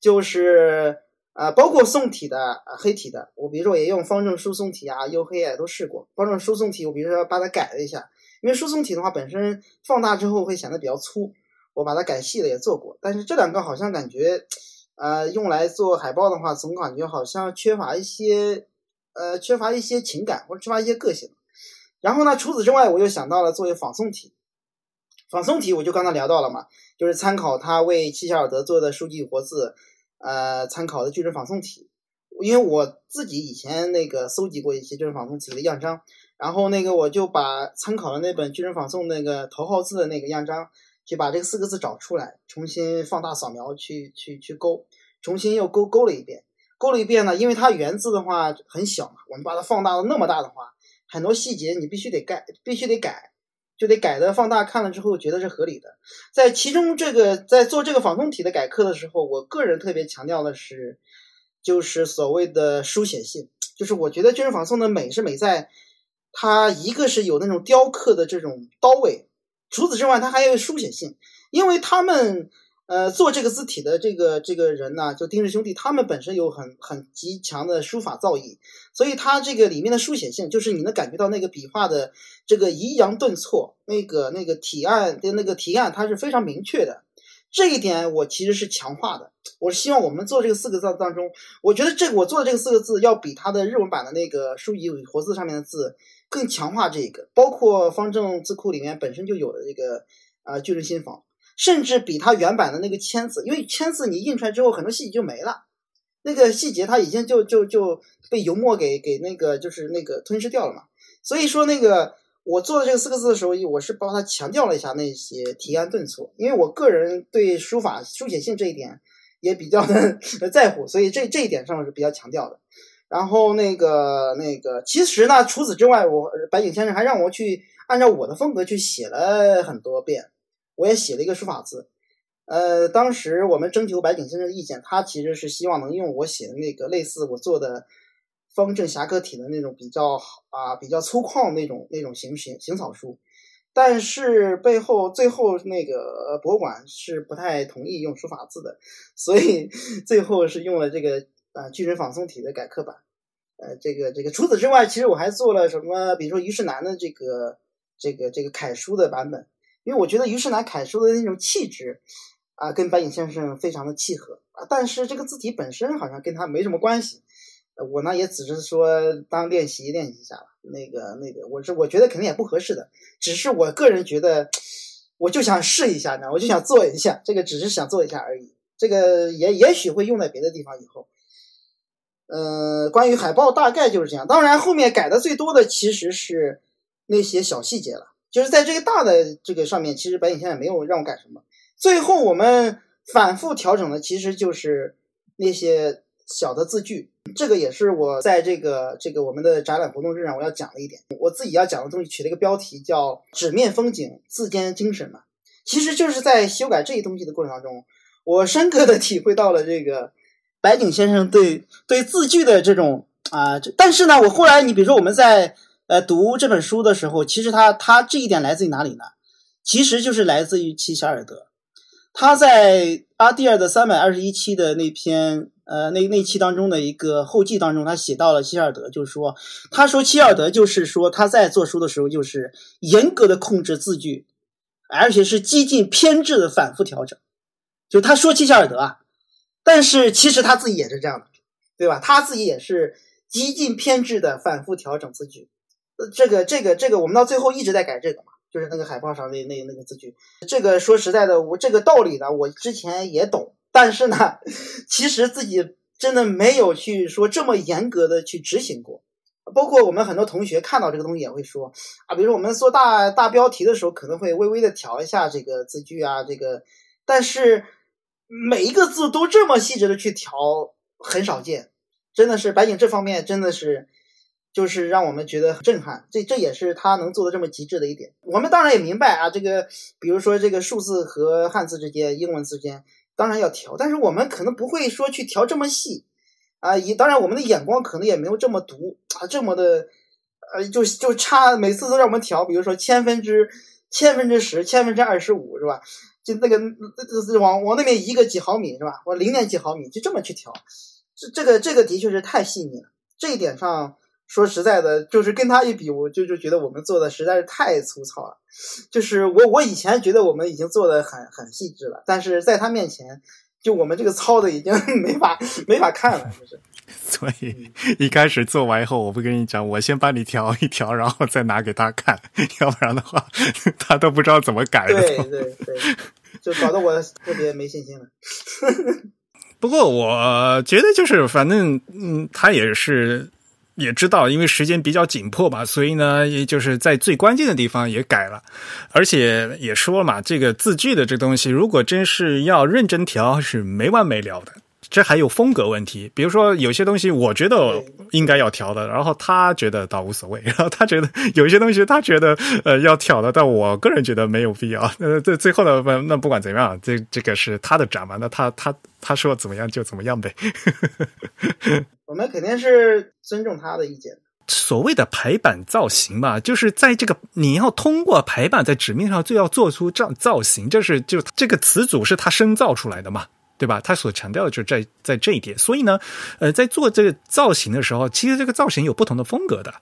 就是啊，包括宋体的、黑体的，我比如说我也用方正输送体啊、黝黑啊都试过。方正输送体我比如说把它改了一下，因为输送体的话本身放大之后会显得比较粗，我把它改细了也做过。但是这两个好像感觉，呃，用来做海报的话，总感觉好像缺乏一些，呃，缺乏一些情感或者缺乏一些个性。然后呢，除此之外，我又想到了作为仿宋体。仿宋体我就刚才聊到了嘛，就是参考他为七小尔德做的书籍活字，呃，参考的巨人仿宋体。因为我自己以前那个搜集过一些巨人仿宋体的样章，然后那个我就把参考的那本巨人仿宋那个头号字的那个样章，就把这四个字找出来，重新放大扫描去去去勾，重新又勾勾了一遍，勾了一遍呢，因为它原字的话很小嘛，我们把它放大到那么大的话，很多细节你必须得改，必须得改。就得改的放大看了之后觉得是合理的，在其中这个在做这个仿宋体的改刻的时候，我个人特别强调的是，就是所谓的书写性，就是我觉得军事仿宋的美是美在，它一个是有那种雕刻的这种刀位，除此之外它还有书写性，因为他们。呃，做这个字体的这个这个人呢，就丁氏兄弟，他们本身有很很极强的书法造诣，所以他这个里面的书写性，就是你能感觉到那个笔画的这个抑扬顿挫，那个那个提案的那个提案，它是非常明确的。这一点我其实是强化的。我希望我们做这个四个字当中，我觉得这个我做的这个四个字要比它的日文版的那个书籍活字上面的字更强化这个，包括方正字库里面本身就有的这个啊巨人新房。甚至比它原版的那个签字，因为签字你印出来之后，很多细节就没了，那个细节它已经就就就被油墨给给那个就是那个吞噬掉了嘛。所以说那个我做的这个四个字的时候，我是帮他强调了一下那些提案顿挫，因为我个人对书法书写性这一点也比较的 *laughs* 在乎，所以这这一点上是比较强调的。然后那个那个其实呢，除此之外，我白井先生还让我去按照我的风格去写了很多遍。我也写了一个书法字，呃，当时我们征求白景先生的意见，他其实是希望能用我写的那个类似我做的方正侠客体的那种比较啊比较粗犷那种那种行行行草书，但是背后最后那个博物馆是不太同意用书法字的，所以 *laughs* 最后是用了这个啊巨人仿宋体的改刻版，呃，这个这个除此之外，其实我还做了什么，比如说于世南的这个这个这个楷书的版本。因为我觉得于世南楷书的那种气质，啊，跟白影先生非常的契合啊，但是这个字体本身好像跟他没什么关系。我呢也只是说当练习练习一下那个那个，我是我觉得肯定也不合适的，只是我个人觉得，我就想试一下呢，我就想做一下，这个只是想做一下而已。这个也也许会用在别的地方以后。呃，关于海报大概就是这样，当然后面改的最多的其实是那些小细节了。就是在这个大的这个上面，其实白井先生没有让我改什么。最后我们反复调整的，其实就是那些小的字句。这个也是我在这个这个我们的展览活动日上我要讲的一点。我自己要讲的东西取了一个标题叫“纸面风景，字间精神”嘛。其实就是在修改这些东西的过程当中，我深刻的体会到了这个白井先生对对字句的这种啊，但是呢，我后来你比如说我们在呃读这本书的时候，其实他他这一点来自于哪里呢？其实就是来自于齐希尔德，他在阿蒂尔的三百二十一期的那篇呃那那期当中的一个后记当中，他写到了希尔德，就是说他说希尔德就是说他在做书的时候就是严格的控制字句，而且是激进偏执的反复调整，就他说齐希尔德啊，但是其实他自己也是这样的，对吧？他自己也是。激进偏执的反复调整字句，这个这个这个，我们到最后一直在改这个嘛，就是那个海报上那那那个字句。这个说实在的，我这个道理呢，我之前也懂，但是呢，*laughs* 其实自己真的没有去说这么严格的去执行过。包括我们很多同学看到这个东西也会说啊，比如说我们做大大标题的时候，可能会微微的调一下这个字句啊，这个，但是每一个字都这么细致的去调，很少见。真的是白景这方面真的是，就是让我们觉得很震撼。这这也是他能做的这么极致的一点。我们当然也明白啊，这个比如说这个数字和汉字之间、英文之间，当然要调，但是我们可能不会说去调这么细啊。也当然我们的眼光可能也没有这么毒啊，这么的呃，就就差每次都让我们调，比如说千分之千分之十、千分之二十五是吧？就那个往往那边移个几毫米是吧？我零点几毫米就这么去调。这这个这个的确是太细腻了，这一点上说实在的，就是跟他一比，我就就觉得我们做的实在是太粗糙了。就是我我以前觉得我们已经做的很很细致了，但是在他面前，就我们这个糙的已经 *laughs* 没法没法看了，就是。
所以一开始做完以后，我不跟你讲，我先帮你调一调，然后再拿给他看，*laughs* 要不然的话，*laughs* 他都不知道怎么改。
对对对，就搞得我特别没信心了。
不过我觉得就是，反正嗯，他也是也知道，因为时间比较紧迫吧，所以呢，也就是在最关键的地方也改了，而且也说嘛，这个字句的这东西，如果真是要认真调，是没完没了的。这还有风格问题，比如说有些东西我觉得应该要调的，然后他觉得倒无所谓，*laughs* 然后他觉得有些东西他觉得呃要调的，但我个人觉得没有必要。呃，这最后的那不管怎么样，这这个是他的展嘛，那他他他说怎么样就怎么样呗。*laughs*
我们肯定是尊重他的意见。
所谓的排版造型吧，就是在这个你要通过排版在纸面上就要做出这样造型，这是就这个词组是他生造出来的嘛。对吧？他所强调的就是在在这一点，所以呢，呃，在做这个造型的时候，其实这个造型有不同的风格的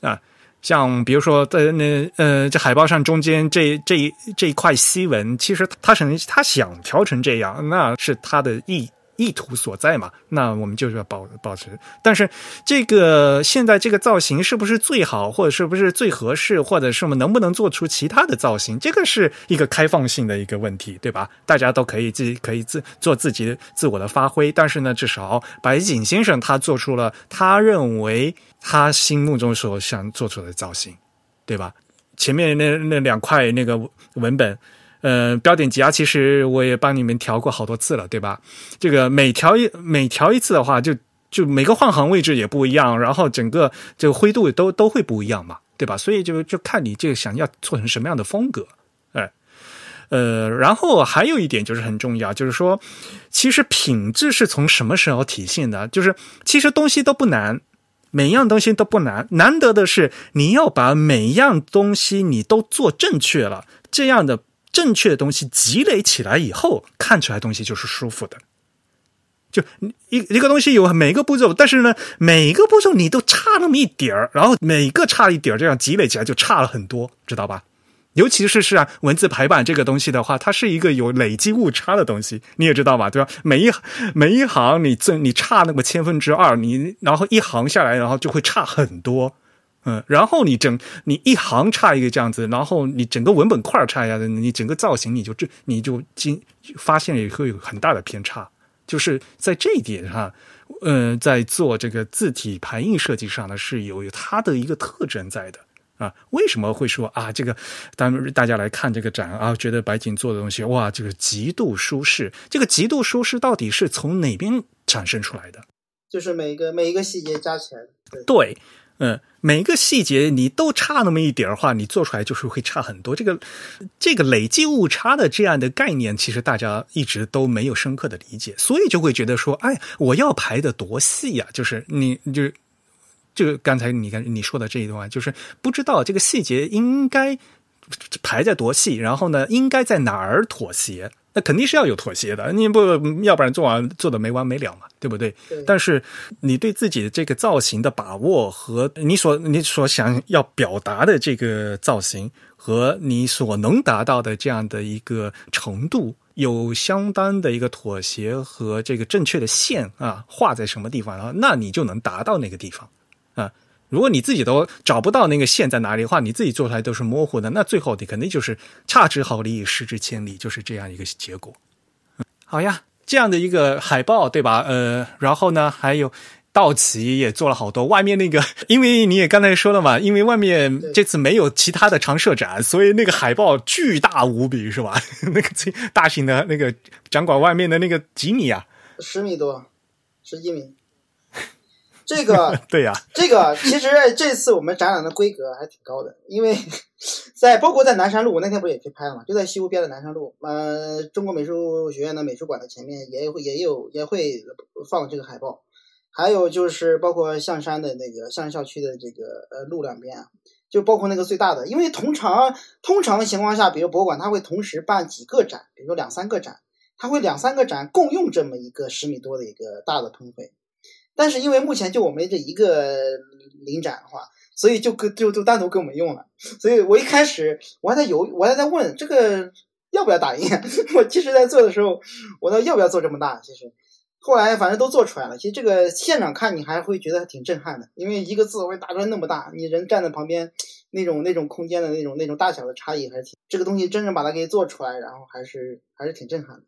啊，像比如说在那呃，这海报上中间这这一这一块西纹，其实他想他想调成这样，那是他的意。意图所在嘛，那我们就是要保保持。但是这个现在这个造型是不是最好，或者是不是最合适，或者是我们能不能做出其他的造型，这个是一个开放性的一个问题，对吧？大家都可以自己可以自做自己自我的发挥。但是呢，至少白井先生他做出了他认为他心目中所想做出的造型，对吧？前面那那两块那个文本。呃，标点挤压其实我也帮你们调过好多次了，对吧？这个每调一每调一次的话，就就每个换行位置也不一样，然后整个这个灰度都都会不一样嘛，对吧？所以就就看你这个想要做成什么样的风格，哎，呃，然后还有一点就是很重要，就是说，其实品质是从什么时候体现的？就是其实东西都不难，每样东西都不难，难得的是你要把每一样东西你都做正确了，这样的。正确的东西积累起来以后，看出来东西就是舒服的。就一一个东西有每一个步骤，但是呢，每一个步骤你都差那么一点儿，然后每个差一点儿，这样积累起来就差了很多，知道吧？尤其是是啊，文字排版这个东西的话，它是一个有累积误差的东西，你也知道吧？对吧？*laughs* 每一每一行你这你差那么千分之二，你然后一行下来，然后就会差很多。嗯，然后你整你一行差一个这样子，然后你整个文本块差一下子，你整个造型你就这你就经发现也会有很大的偏差，就是在这一点上，嗯，在做这个字体排印设计上呢，是有有它的一个特征在的啊。为什么会说啊？这个当大家来看这个展啊，觉得白景做的东西哇，这个极度舒适，这个极度舒适到底是从哪边产生出来的？
就是每个每一个细节加起来，
对。嗯，每个细节你都差那么一点的话，你做出来就是会差很多。这个这个累计误差的这样的概念，其实大家一直都没有深刻的理解，所以就会觉得说，哎，我要排的多细呀？就是你就是就刚才你看你说的这一段，就是不知道这个细节应该排在多细，然后呢，应该在哪儿妥协。那肯定是要有妥协的，你不要不然做完做的没完没了嘛，对不对？
对
但是你对自己的这个造型的把握和你所你所想要表达的这个造型和你所能达到的这样的一个程度，有相当的一个妥协和这个正确的线啊，画在什么地方啊，那你就能达到那个地方啊。如果你自己都找不到那个线在哪里的话，你自己做出来都是模糊的，那最后你肯定就是差之毫厘，失之千里，就是这样一个结果。好呀，这样的一个海报，对吧？呃，*laughs* 然后呢，还有道奇也做了好多。外面那个，因为你也刚才说了嘛，因为外面这次没有其他的常设展，所以那个海报巨大无比，是吧？*laughs* 那个最大型的那个展馆外面的那个几米啊？
十米多，十几米。这个 *laughs*
对呀、
这个其实这次我们展览的规格还挺高的，因为 *laughs* 在包括在南山路，我那天不是也去拍了嘛，就在西湖边的南山路，呃，中国美术学院的美术馆的前面也会也有也会放这个海报，还有就是包括象山的那个象山校区的这个呃路两边啊，就包括那个最大的，因为通常通常情况下，比如博物馆它会同时办几个展，比如说两三个展，它会两三个展共用这么一个十米多的一个大的喷绘。但是因为目前就我们这一个临展的话，所以就跟就就单独给我们用了。所以我一开始我还在犹豫，我还在问这个要不要打印。*laughs* 我其实，在做的时候，我说要不要做这么大？其实后来反正都做出来了。其实这个现场看你还会觉得挺震撼的，因为一个字会打出来那么大，你人站在旁边，那种那种空间的那种那种大小的差异还是挺。这个东西真正把它给做出来，然后还是还是挺震撼的。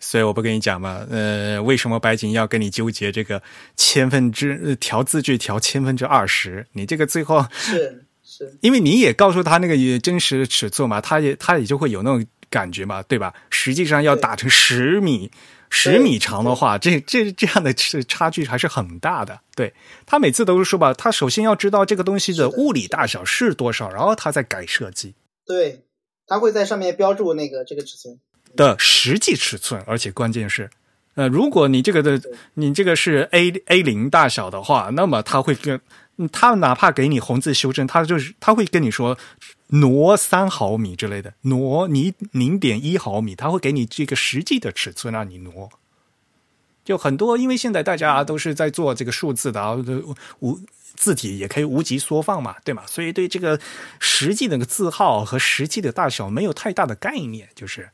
所以我不跟你讲嘛，呃，为什么白景要跟你纠结这个千分之呃调字距调千分之二十？你这个最后，
是是，*laughs*
因为你也告诉他那个真实的尺寸嘛，他也他也就会有那种感觉嘛，对吧？实际上要打成十米。十米长的话，这这这样的差距还是很大的。对他每次都是说吧，他首先要知道这个东西的物理大小是多少，然后他再改设计
对，他会在上面标注那个这个尺寸。
的实际尺寸，而且关键是，呃，如果你这个的你这个是 A A 零大小的话，那么他会跟嗯他哪怕给你红字修正，他就是他会跟你说挪三毫米之类的，挪你零点一毫米，他会给你这个实际的尺寸让你挪。就很多，因为现在大家都是在做这个数字的，啊无字体也可以无极缩放嘛，对吗？所以对这个实际那个字号和实际的大小没有太大的概念，就是。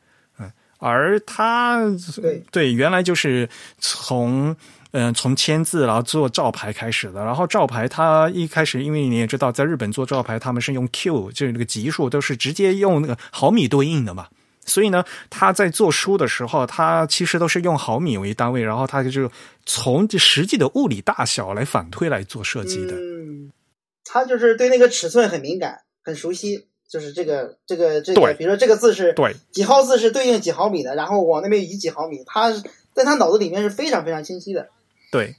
而他
对
对原来就是从嗯、呃、从签字然后做照牌开始的，然后照牌它一开始因为你也知道，在日本做照牌他们是用 Q，就是那个级数都是直接用那个毫米对应的嘛，所以呢，他在做书的时候，他其实都是用毫米为单位，然后他就从这实际的物理大小来反推来做设计的。
嗯，他就是对那个尺寸很敏感，很熟悉。就是这个这个这个，比如说这个字是
对
几号字是对应几毫米的，然后往那边移几毫米，他在他脑子里面是非常非常清晰的。
对，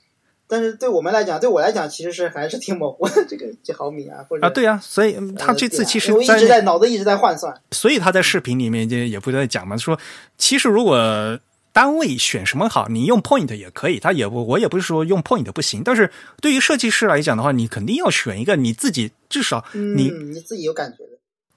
但是对我们来讲，对我来讲，其实是还是挺模糊的。这个几毫米啊，或者
啊，对啊，所以他这次其实
我一直在脑子一直在换算，
所以他在视频里面就也不在讲嘛，说其实如果。单位选什么好？你用 point 也可以，他也不，我也不是说用 point 不行，但是对于设计师来讲的话，你肯定要选一个你自己至少你、
嗯、你自己有感觉的。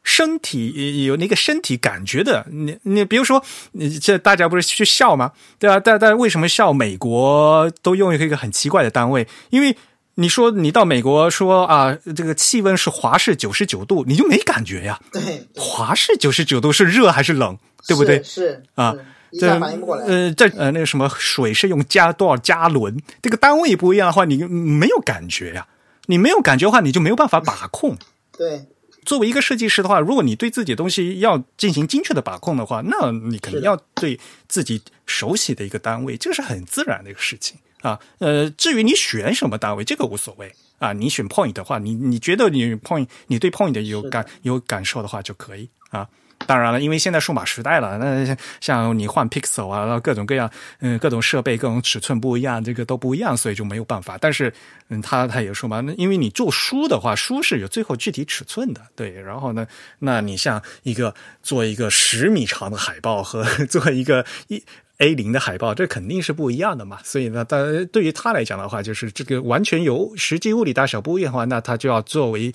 身体有那个身体感觉的，你你比如说，你这大家不是去笑吗？对啊，但但为什么笑？美国都用一个很奇怪的单位，因为你说你到美国说啊，这个气温是华氏九十九度，你就没感觉呀。
对，
华氏九十九度是热还是冷？对不对？
是
啊，
一下反应不过来。
呃，这呃那个什么水是用加多少加仑，这个单位不一样的话，你没有感觉呀。你没有感觉的话，你就没有办法把控。
对。
作为一个设计师的话，如果你对自己的东西要进行精确的把控的话，那你肯定要对自己熟悉的一个单位，这个是很自然的一个事情啊。呃，至于你选什么单位，这个无所谓啊。你选 point 的话，你你觉得你 point，你对 point 有感有感受的话就可以啊。当然了，因为现在数码时代了，那像你换 Pixel 啊，各种各样，嗯，各种设备、各种尺寸不一样，这个都不一样，所以就没有办法。但是，嗯，他他也说嘛，那因为你做书的话，书是有最后具体尺寸的，对。然后呢，那你像一个做一个十米长的海报和 *laughs* 做一个一 A 零的海报，这肯定是不一样的嘛。所以呢，但对于他来讲的话，就是这个完全由实际物理大小不一样的话，那他就要作为。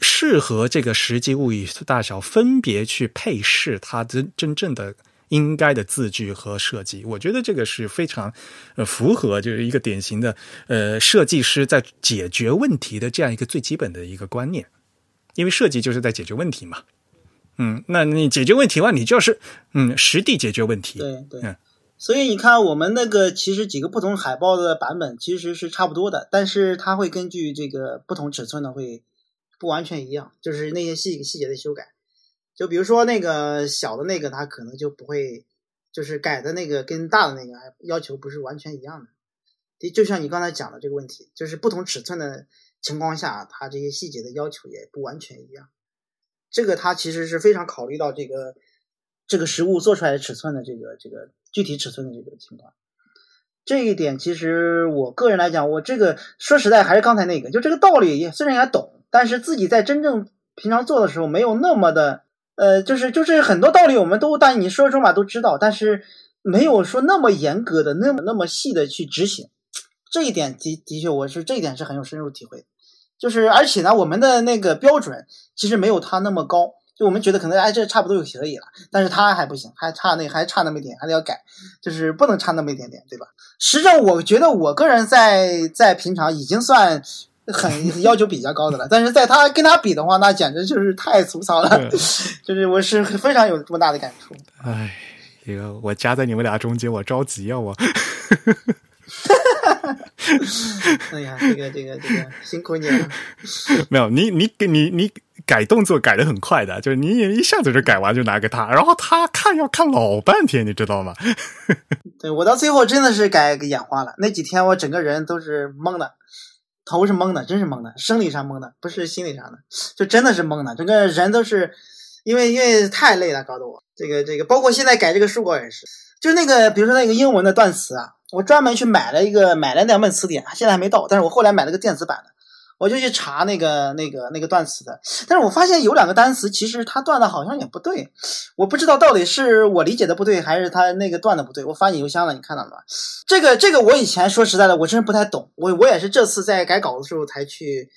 适合这个实际物语大小分别去配饰它真真正的应该的字句和设计，我觉得这个是非常呃符合就是一个典型的呃设计师在解决问题的这样一个最基本的一个观念，因为设计就是在解决问题嘛。嗯，那你解决问题的话，你就是嗯实地解决问题。
对对，嗯，所以你看我们那个其实几个不同海报的版本其实是差不多的，但是它会根据这个不同尺寸的会。不完全一样，就是那些细细节的修改，就比如说那个小的那个，它可能就不会，就是改的那个跟大的那个还要求不是完全一样的。就像你刚才讲的这个问题，就是不同尺寸的情况下，它这些细节的要求也不完全一样。这个它其实是非常考虑到这个这个实物做出来的尺寸的这个这个具体尺寸的这个情况。这一点其实我个人来讲，我这个说实在还是刚才那个，就这个道理也虽然也懂。但是自己在真正平常做的时候，没有那么的，呃，就是就是很多道理我们都，但你说说嘛都知道，但是没有说那么严格的、那么那么细的去执行。这一点的的确，我是这一点是很有深入体会。就是而且呢，我们的那个标准其实没有他那么高，就我们觉得可能哎这差不多就可以了，但是他还不行，还差那还差那么一点，还得要改，就是不能差那么一点点，对吧？实际上，我觉得我个人在在平常已经算。很要求比较高的了，但是在他跟他比的话，那简直就是太粗糙了，*laughs* 就是我是非常有这么大的感触。
哎，这个我夹在你们俩中间，我着急啊！我，*laughs*
哎呀，这个这个这个辛苦你了。*laughs*
没有你你你你改动作改的很快的，就是你一下子就改完就拿给他，然后他看要看老半天，你知道吗？
对我到最后真的是改给眼花了，那几天我整个人都是懵的。头是懵的，真是懵的，生理上懵的，不是心理上的，就真的是懵的，整个人都是，因为因为太累了，搞得我这个这个，包括现在改这个书稿也是，就那个比如说那个英文的断词啊，我专门去买了一个买了两本词典，现在还没到，但是我后来买了个电子版的。我就去查那个那个那个断词的，但是我发现有两个单词，其实它断的好像也不对，我不知道到底是我理解的不对，还是它那个断的不对。我发你邮箱了，你看到了吗？这个这个我以前说实在的，我真是不太懂，我我也是这次在改稿的时候才去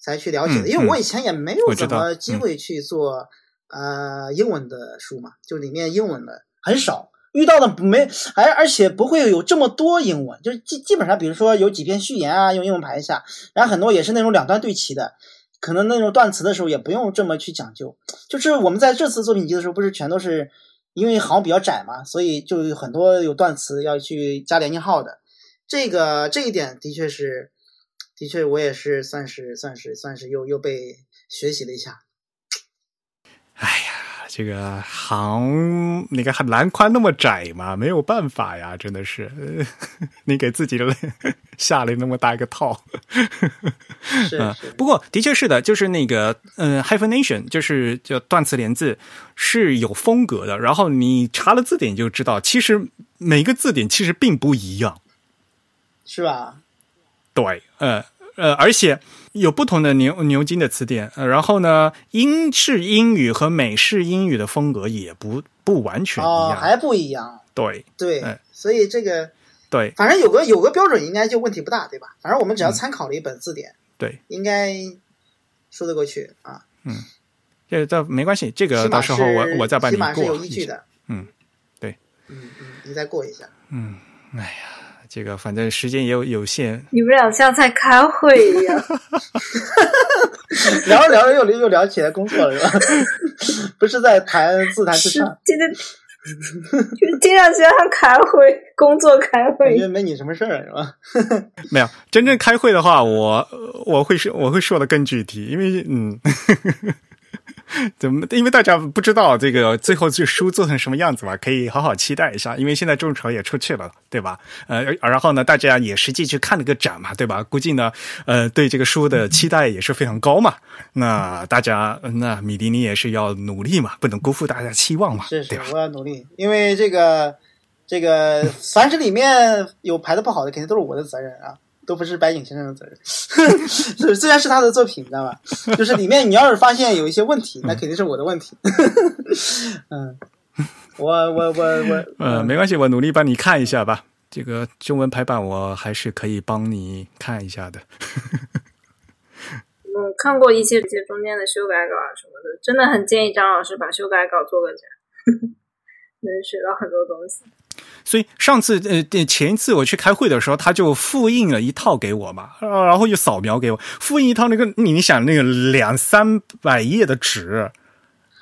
才去了解的，因为我以前也没有什么机会去做呃英文的书嘛，就里面英文的很少。遇到的没，而而且不会有这么多英文，就是基基本上，比如说有几篇序言啊，用英文排一下，然后很多也是那种两段对齐的，可能那种断词的时候也不用这么去讲究。就是我们在这次作品集的时候，不是全都是因为行比较窄嘛，所以就有很多有断词要去加连接号的。这个这一点的确是，的确我也是算是算是算是又又被学习了一下。
哎。这个行，那个栏宽那么窄嘛，没有办法呀，真的是，*laughs* 你给自己下了那么大一个套。
是，*laughs*
不过的确是的，就是那个，嗯，hyphenation，就是叫断词连字，是有风格的。然后你查了字典就知道，其实每个字典其实并不一样，
是吧？
对，呃呃，而且。有不同的牛牛津的词典，然后呢，英式英语和美式英语的风格也不不完全一样，
还不一样。
对
对，所以这个
对，
反正有个有个标准，应该就问题不大，对吧？反正我们只要参考了一本字典，
对，
应该说得过去啊。
嗯，这这没关系，这个到时候我我再帮你过。起码
是有依据的。
嗯，对。
嗯嗯，你再过一下。
嗯，哎呀。这个反正时间也有有限，*laughs*
你们俩像在开会一样，*laughs*
聊着聊着又又聊起来工作了是吧？*laughs* 不是在谈自谈自唱，
今天就听上去像开会，工作开会，
因为没你什么事儿是吧？
没有真正开会的话，我我会说我会说的更具体，因为嗯。*laughs* 怎么？因为大家不知道这个最后这书做成什么样子嘛，可以好好期待一下。因为现在众筹也出去了，对吧？呃，然后呢，大家也实际去看了个展嘛，对吧？估计呢，呃，对这个书的期待也是非常高嘛。那大家，那米迪尼也是要努力嘛，不能辜负大家期望嘛，
是是我要努力，因为这个这个，*laughs* 凡是里面有排的不好的，肯定都是我的责任啊，都不是白井先生的责任。*laughs* 是虽然是他的作品，你知道吧？就是里面你要是发现有一些问题，那肯定是我的问题。*laughs* 嗯，我我我我，
呃，没关系，我努力帮你看一下吧。这个中文排版我还是可以帮你看一下的。
我，看过一些这些中间的修改稿啊什么的，真的很建议张老师把修改稿做个展，*laughs* 能学到很多东西。
所以上次呃前一次我去开会的时候，他就复印了一套给我嘛，呃然后又扫描给我，复印一套那个你想那个两三百页的纸，
啊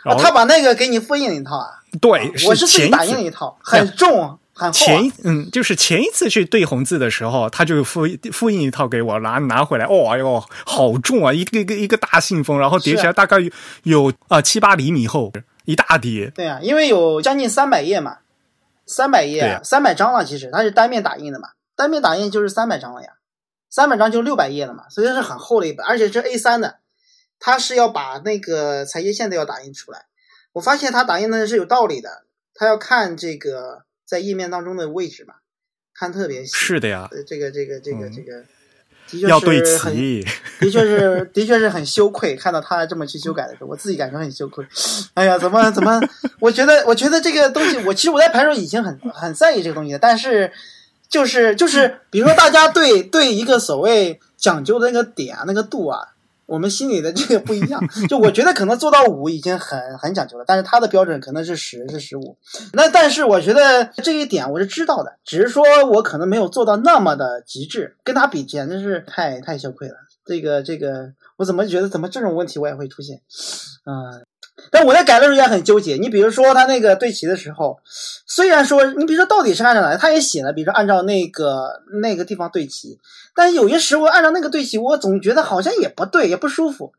然后
他把那个给你复印了一套啊，
对，
我是自己打印了一套，很重很厚、啊
前。嗯，就是前一次去对红字的时候，他就复复印一套给我，拿拿回来，哦，哎呦，好重啊，一个一个一个大信封，然后叠起来大概有有啊七八厘米厚，一大叠。
对啊，因为有将近三百页嘛，三百页三百张了，其实它是单面打印的嘛，单面打印就是三百张了呀，三百张就六百页了嘛，所以是很厚的一本，而且是 A 3的，它是要把那个裁切线都要打印出来。我发现它打印的是有道理的，它要看这个在页面当中的位置嘛，看特别细。
是的呀，
呃，这个这个这个
嗯
这个，
要对齐。
的确是，的确是很羞愧，看到他这么去修改的时候，我自己感觉很羞愧。哎呀，怎么怎么？*laughs* 我觉得，我觉得这个东西，我其实我在排的时候已经很很在意这个东西了，但是就是就是，比如说大家对对一个所谓讲究的那个点啊，那个度啊。我们心里的这个不一样，就我觉得可能做到五已经很很讲究了，但是他的标准可能是十是十五，那但是我觉得这一点我是知道的，只是说我可能没有做到那么的极致，跟他比简直是太太羞愧了。这个这个，我怎么觉得怎么这种问题我也会出现？嗯，但我在改的时候也很纠结。你比如说他那个对齐的时候，虽然说你比如说到底是按照哪，他也写了，比如说按照那个那个地方对齐，但是有些时候按照那个对齐，我总觉得好像也不对，也不舒服。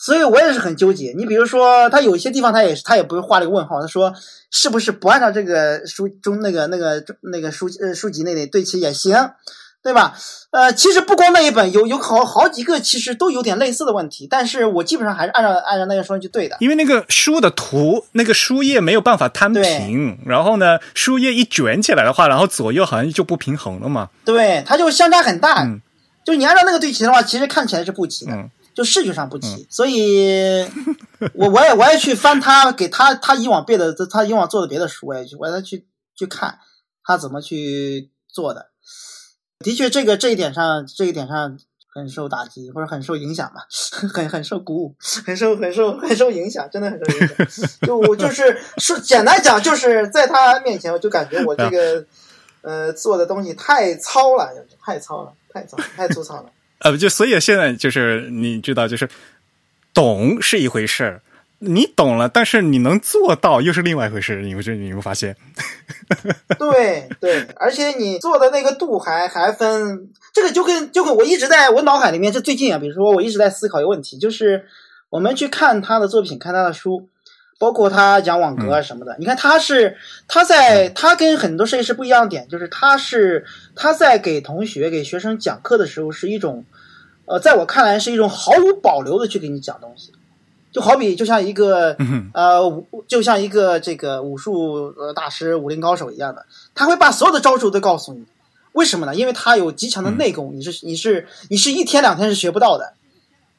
所以我也是很纠结。你比如说，他有一些地方他也他也不是画了个问号，他说是不是不按照这个书中那个那个那个书呃书籍那里对齐也行，对吧？呃，其实不光那一本，有有好好几个其实都有点类似的问题，但是我基本上还是按照按照那个顺序对的。
因为那个书的图，那个书页没有办法摊平，然后呢，书页一卷起来的话，然后左右好像就不平衡了嘛。
对，它就相差很大。
嗯
就你按照那个对齐的话，其实看起来是不齐的，
嗯
就视觉上不齐。所以，我我也我也去翻他给他他以往背的他以往做的别的书，我也去我也去去看他怎么去做的。的确，这个这一点上这一点上很受打击，或者很受影响吧，很很受鼓舞，很受很受很受影响，真的很受影响。就我就是说，简单讲，就是在他面前，我就感觉我这个呃做的东西太糙了，太糙了，太糙，太粗糙了。*laughs*
呃，就所以现在就是你知道，就是懂是一回事儿，你懂了，但是你能做到又是另外一回事。你会这你会发现，*laughs*
对对，而且你做的那个度还还分，这个就跟就跟我一直在我脑海里面，这最近啊，比如说我一直在思考一个问题，就是我们去看他的作品，看他的书，包括他讲网格啊什么的，你看他是他在他跟很多设计师不一样的点，就是他是他在给同学给学生讲课的时候是一种，呃，在我看来是一种毫无保留的去给你讲东西，就好比就像一个
嗯
呃，武就像一个这个武术呃大师、武林高手一样的，他会把所有的招数都告诉你。为什么呢？因为他有极强的内功，你是你是你是一天两天是学不到的。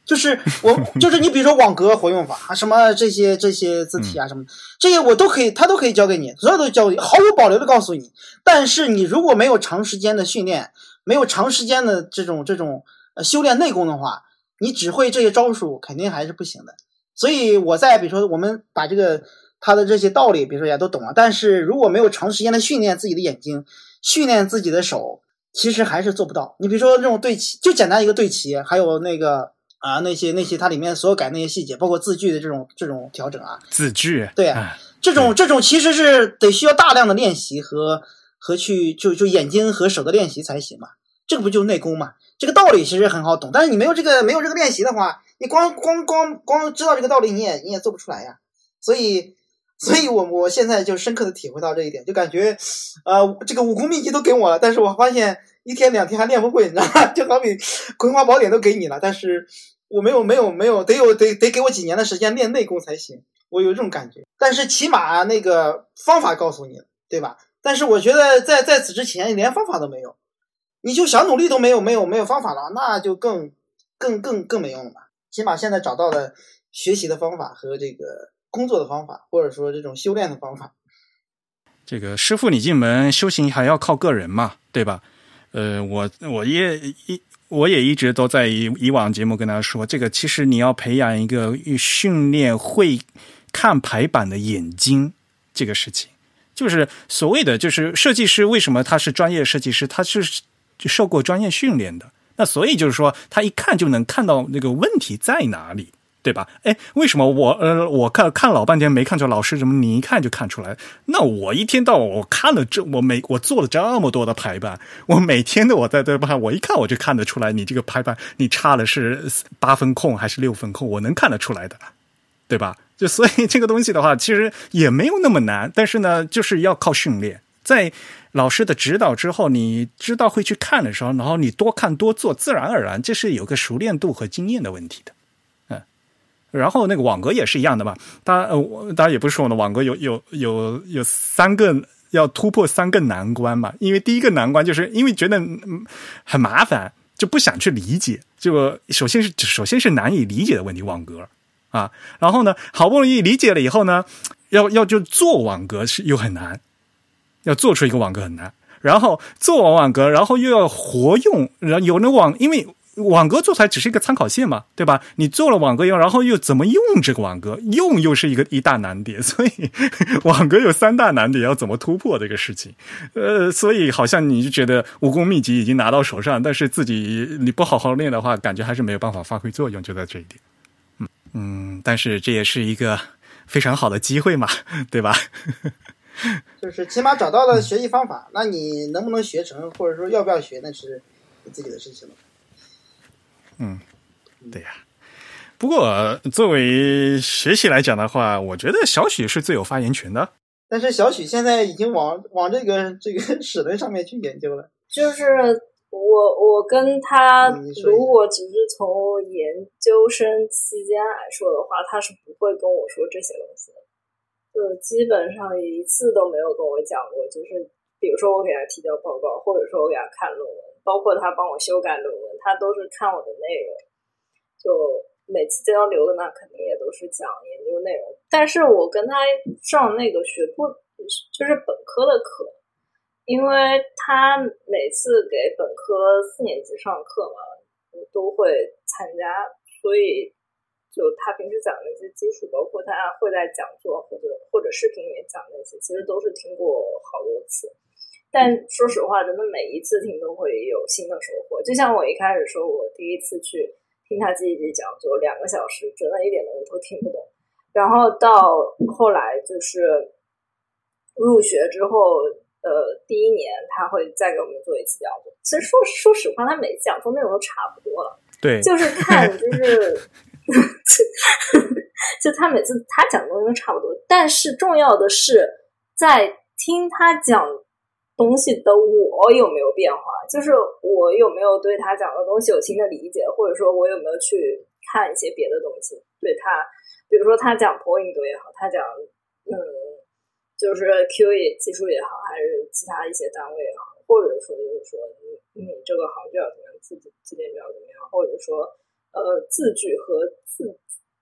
就是我 *laughs* 就是你比如说网格活用法啊，什么这些这些字体啊什么，这些我都可以，他都可以教给你，所有都教给你，毫无保留的告诉你。但是你如果没有长时间的训练，没有长时间的这种这种呃修炼内功的话，你只会这些招数，肯定还是不行的。所以我在比如说我们把这个他的这些道理，比如说也都懂了，但是如果没有长时间的训练自己的眼睛，训练自己的手，其实还是做不到。你比如说这种对齐，就简单一个对齐，还有那个啊那些那些它里面所有改那些细节，包括字句的这种这种调整啊，
字句，
对
啊，
这种这种其实是得需要大量的练习和和去就就眼睛和手的练习才行嘛。这个不就是内功嘛？这个道理其实很好懂，但是你没有这个没有这个练习的话，你光光光光知道这个道理，你也你也做不出来呀。所以，所以我我现在就深刻的体会到这一点，就感觉，呃，这个武功秘籍都给我了，但是我发现一天两天还练不会，你知道吗？*laughs* 就好比葵花宝典都给你了，但是我没有没有没有，得有得得给我几年的时间练内功才行。我有这种感觉，但是起码那个方法告诉你了，对吧？但是我觉得在在此之前，你连方法都没有，你就想努力都没有，没有没有方法了，那就更更更更没用了嘛。起码现在找到了学习的方法和这个工作的方法，或者说这种修炼的方法。
这个师傅你进门，修行还要靠个人嘛，对吧？呃，我我也一我也一直都在以以往节目跟大家说，这个其实你要培养一个训练会。看排版的眼睛这个事情，就是所谓的就是设计师为什么他是专业设计师？他是受过专业训练的。那所以就是说，他一看就能看到那个问题在哪里，对吧？哎，为什么我呃我看看老半天没看出老师怎么你一看就看出来？那我一天到晚我看了这我每我做了这么多的排版，我每天的我在这排，我一看我就看得出来，你这个排版你差的是八分空还是六分空，我能看得出来的，对吧？就所以这个东西的话，其实也没有那么难，但是呢，就是要靠训练，在老师的指导之后，你知道会去看的时候，然后你多看多做，自然而然这是有个熟练度和经验的问题的，嗯。然后那个网格也是一样的嘛，大家呃，大家也不是说呢，网格有有有有三个要突破三个难关嘛，因为第一个难关就是因为觉得很麻烦，就不想去理解，就首先是首先是难以理解的问题，网格。啊，然后呢，好不容易理解了以后呢，要要就做网格是又很难，要做出一个网格很难。然后做完网格，然后又要活用，然后有那网，因为网格做出来只是一个参考线嘛，对吧？你做了网格用，然后又怎么用这个网格，用又是一个一大难点。所以网格有三大难点，要怎么突破这个事情？呃，所以好像你就觉得武功秘籍已经拿到手上，但是自己你不好好练的话，感觉还是没有办法发挥作用，就在这一点。嗯，但是这也是一个非常好的机会嘛，对吧？*laughs*
就是起码找到了学习方法，那你能不能学成，或者说要不要学，那是你自己的事情了。
嗯，对呀。不过作为学习来讲的话，我觉得小许是最有发言权的。
但是小许现在已经往往这个这个 *laughs* 史论上面去研究了，
就是。我我跟他，如果只是从研究生期间来说的话，他是不会跟我说这些东西的，就基本上一次都没有跟我讲过。就是比如说我给他提交报告，或者说我给他看论文，包括他帮我修改论文，他都是看我的内容。就每次交流的，那肯定也都是讲研究内容。但是我跟他上那个学部，就是本科的课。因为他每次给本科四年级上课嘛，都会参加，所以就他平时讲的那些基础，包括他会在讲座或者或者视频里面讲那些，其实都是听过好多次。但说实话，真的每一次听都会有新的收获。就像我一开始说，我第一次去听他这一节讲座，两个小时，真的一点东西都听不懂。然后到后来就是入学之后。呃，第一年他会再给我们做一次讲座。其实说说实话，他每次讲座内容都差不多了。
对，
就是看，就是，*laughs* 就他每次他讲的东西都差不多。但是重要的是，在听他讲东西的我有没有变化？就是我有没有对他讲的东西有新的理解，或者说我有没有去看一些别的东西？对他，比如说他讲 point 也好，他讲嗯。就是 Q 也技术也好，还是其他一些单位也好，或者说就是说你你这个行就要怎么样，字字典就要怎么样，或者说呃字句和字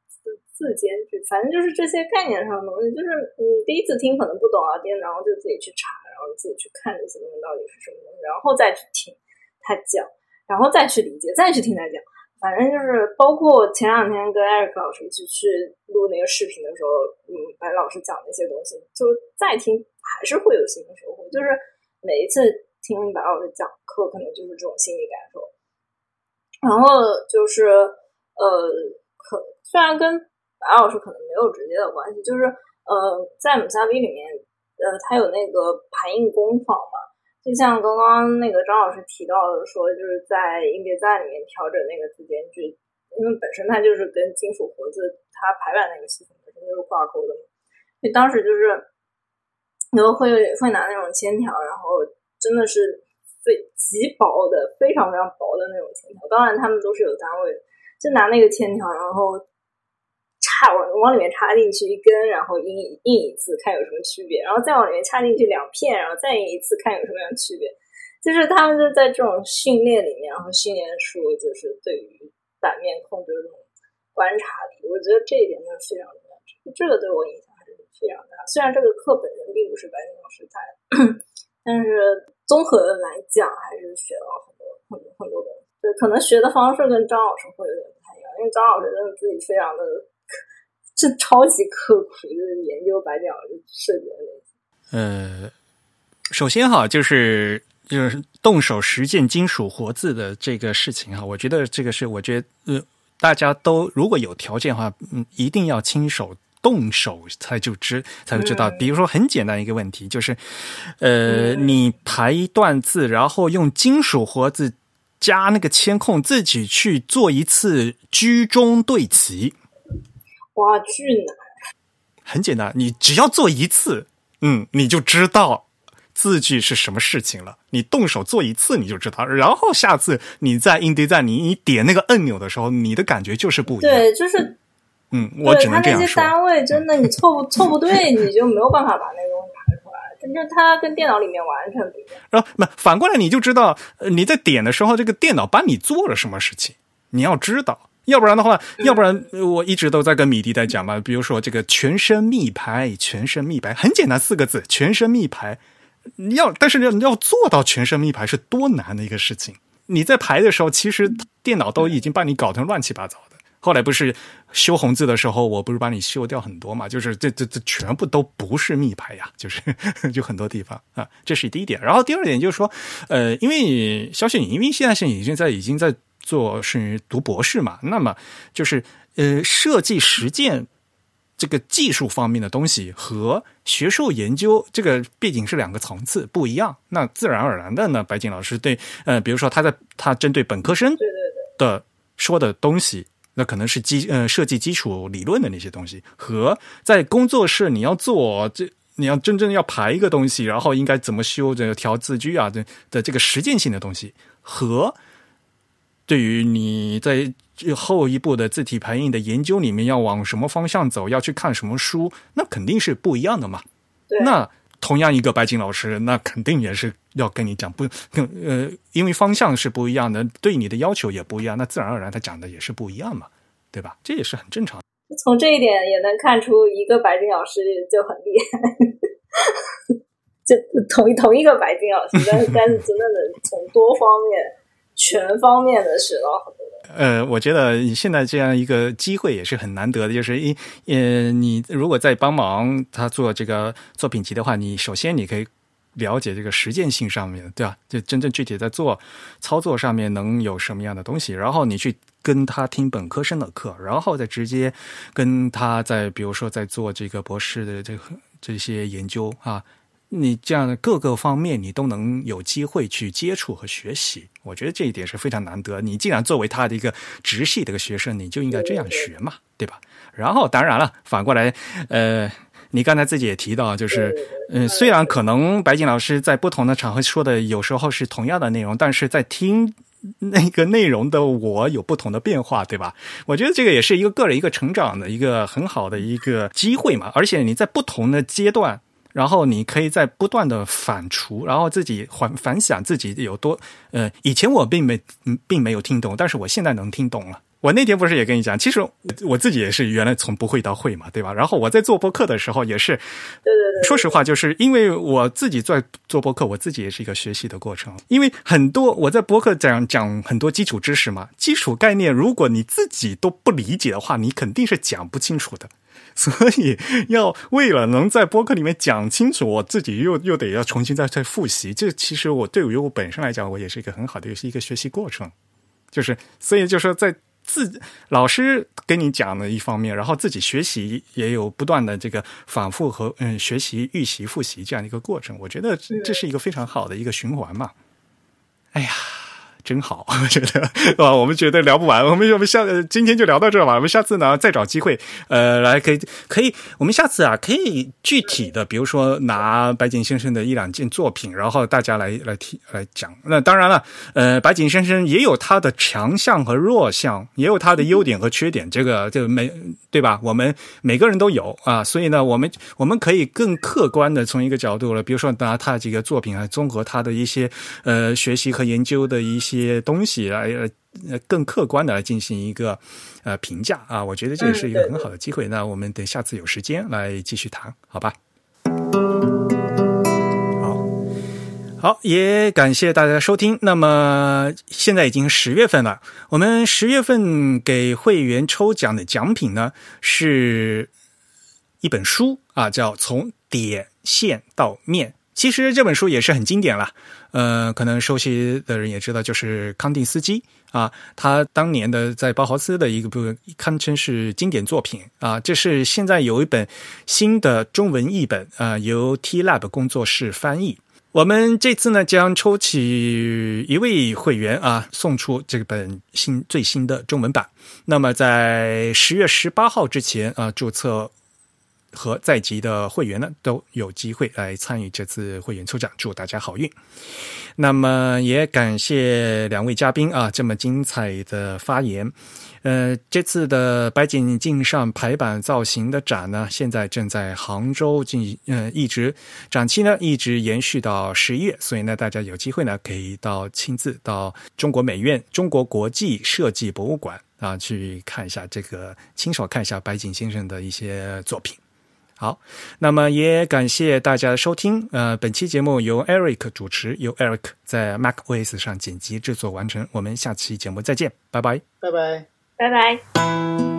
字字间距，反正就是这些概念上的东西，就是嗯第一次听可能不懂啊，然后就自己去查，然后自己去看这些东西到底是什么东西，然后再去听他讲，然后再去理解，再去听他讲。反正就是，包括前两天跟艾瑞克老师一起去录那个视频的时候，嗯，白老师讲那些东西，就再听还是会有新的收获。就是每一次听白老师讲课，可能就是这种心理感受。然后就是，呃，可虽然跟白老师可能没有直接的关系，就是呃，在姆萨比里面，呃，他有那个排印工坊嘛。就像刚刚那个张老师提到的说，就是在音别在里面调整那个字间距，因为本身它就是跟金属活字它排版那个系统本身就是挂钩的嘛。所以当时就是，然后会会拿那种铅条，然后真的是非极薄的、非常非常薄的那种铅条。当然他们都是有单位的，就拿那个铅条，然后。插往往里面插进去一根，然后印印一次，看有什么区别，然后再往里面插进去两片，然后再印一次，看有什么样的区别。就是他们就在这种训练里面，然后训练出就是对于版面控制的这种观察力。我觉得这一点真的非常重要，这个对我影响还是非常大。虽然这个课本身并不是白金老师带，但是综合的来讲，还是学了很多很多很多东西。对，可能学的方式跟张老师会有点不太一样，因为张老师真的自己非常的。是超级刻苦就是研究白鸟设计的类型。
呃，首先哈，就是就是动手实践金属活字的这个事情哈，我觉得这个是我觉得呃，大家都如果有条件的话，嗯，一定要亲手动手才就知才会知道。比如说很简单一个问题，就是呃，你排一段字，然后用金属活字加那个铅控，自己去做一次居中对齐。
哇，巨难！
很简单，你只要做一次，嗯，你就知道字句是什么事情了。你动手做一次，你就知道。然后下次你在印地在你你点那个按钮的时候，你的感觉就是不一样。
对，就是，
嗯，我只能这样
说。那些单位真的，你凑不凑不对，你就没有办法把那个东西排出来。就它跟电脑里面完全不一样。
然后，那反过来，你就知道你在点的时候，这个电脑帮你做了什么事情，你要知道。要不然的话，要不然我一直都在跟米迪在讲嘛。比如说这个全身密排，全身密排很简单，四个字，全身密排。你要，但是要要做到全身密排是多难的一个事情。你在排的时候，其实电脑都已经把你搞成乱七八糟的。后来不是修红字的时候，我不是把你修掉很多嘛？就是这这这全部都不是密牌呀，就是 *laughs* 就很多地方啊。这是第一点。然后第二点就是说，呃，因为肖雪，因为现在是已经在已经在。做是读博士嘛？那么就是呃，设计实践这个技术方面的东西和学术研究这个毕竟是两个层次不一样。那自然而然的呢，白景老师对呃，比如说他在他针对本科生的说的东西，那可能是基呃设计基础理论的那些东西，和在工作室你要做这你要真正要排一个东西，然后应该怎么修这个调字句啊的的这个实践性的东西和。对于你在后一步的字体排印的研究里面要往什么方向走，要去看什么书，那肯定是不一样的嘛。那同样一个白金老师，那肯定也是要跟你讲不，呃，因为方向是不一样的，对你的要求也不一样，那自然而然他讲的也是不一样嘛，对吧？这也是很正常。
从这一点也能看出，一个白金老师就很厉害，*laughs* 就同同一个白金老师，但是 *laughs* 但是真的能从多方面。全方面的学到很多。
呃，我觉得现在这样一个机会也是很难得的，就是一呃，你如果在帮忙他做这个作品集的话，你首先你可以了解这个实践性上面，对吧？就真正具体在做操作上面能有什么样的东西，然后你去跟他听本科生的课，然后再直接跟他在比如说在做这个博士的这个这些研究啊。你这样的各个方面，你都能有机会去接触和学习，我觉得这一点是非常难得。你既然作为他的一个直系的一个学生，你就应该这样学嘛，对吧？然后当然了，反过来，呃，你刚才自己也提到，就是，嗯，虽然可能白金老师在不同的场合说的有时候是同样的内容，但是在听那个内容的我有不同的变化，对吧？我觉得这个也是一个个人一个成长的一个很好的一个机会嘛。而且你在不同的阶段。然后你可以在不断的反刍，然后自己反反想自己有多呃，以前我并没并没有听懂，但是我现在能听懂了。我那天不是也跟你讲，其实我自己也是原来从不会到会嘛，对吧？然后我在做播客的时候也是，
对对对。
说实话，就是因为我自己在做播客，我自己也是一个学习的过程。因为很多我在播客讲讲很多基础知识嘛，基础概念，如果你自己都不理解的话，你肯定是讲不清楚的。*laughs* 所以要为了能在播客里面讲清楚，我自己又又得要重新再再复习。这其实我对于我本身来讲，我也是一个很好的，也是一个学习过程。就是所以就说在自老师跟你讲的一方面，然后自己学习也有不断的这个反复和嗯学习、预习、复习这样的一个过程。我觉得这是一个非常好的一个循环嘛。哎呀。真好，*laughs* 我觉得啊，我们觉得聊不完，我们我们下今天就聊到这吧，我们下次呢再找机会，呃，来可以可以，我们下次啊可以具体的，比如说拿白井先生的一两件作品，然后大家来来提来讲。那当然了，呃，白井先生也有他的强项和弱项，也有他的优点和缺点，这个这个每对吧？我们每个人都有啊，所以呢，我们我们可以更客观的从一个角度了，比如说拿他几个作品啊，综合他的一些呃学习和研究的一些些东西来呃更客观的来进行一个呃评价啊，我觉得这也是一个很好的机会。那我们等下次有时间来继续谈，好吧？好，好，也感谢大家收听。那么现在已经十月份了，我们十月份给会员抽奖的奖品呢是一本书啊，叫《从点线到面》。其实这本书也是很经典了，呃，可能熟悉的人也知道，就是康定斯基啊，他当年的在包豪斯的一个部堪称是经典作品啊。这是现在有一本新的中文译本啊，由 T Lab 工作室翻译。我们这次呢将抽取一位会员啊，送出这本新最新的中文版。那么在十月十八号之前啊，注册。和在籍的会员呢都有机会来参与这次会员抽奖，祝大家好运。那么也感谢两位嘉宾啊，这么精彩的发言。呃，这次的白井镜上排版造型的展呢，现在正在杭州进，呃，一直展期呢一直延续到十一月，所以呢，大家有机会呢可以到亲自到中国美院中国国际设计博物馆啊去看一下这个，亲手看一下白井先生的一些作品。好，那么也感谢大家的收听。呃，本期节目由 Eric 主持，由 Eric 在 MacOS 上剪辑制作完成。我们下期节目再见，拜拜，
拜拜，
拜拜。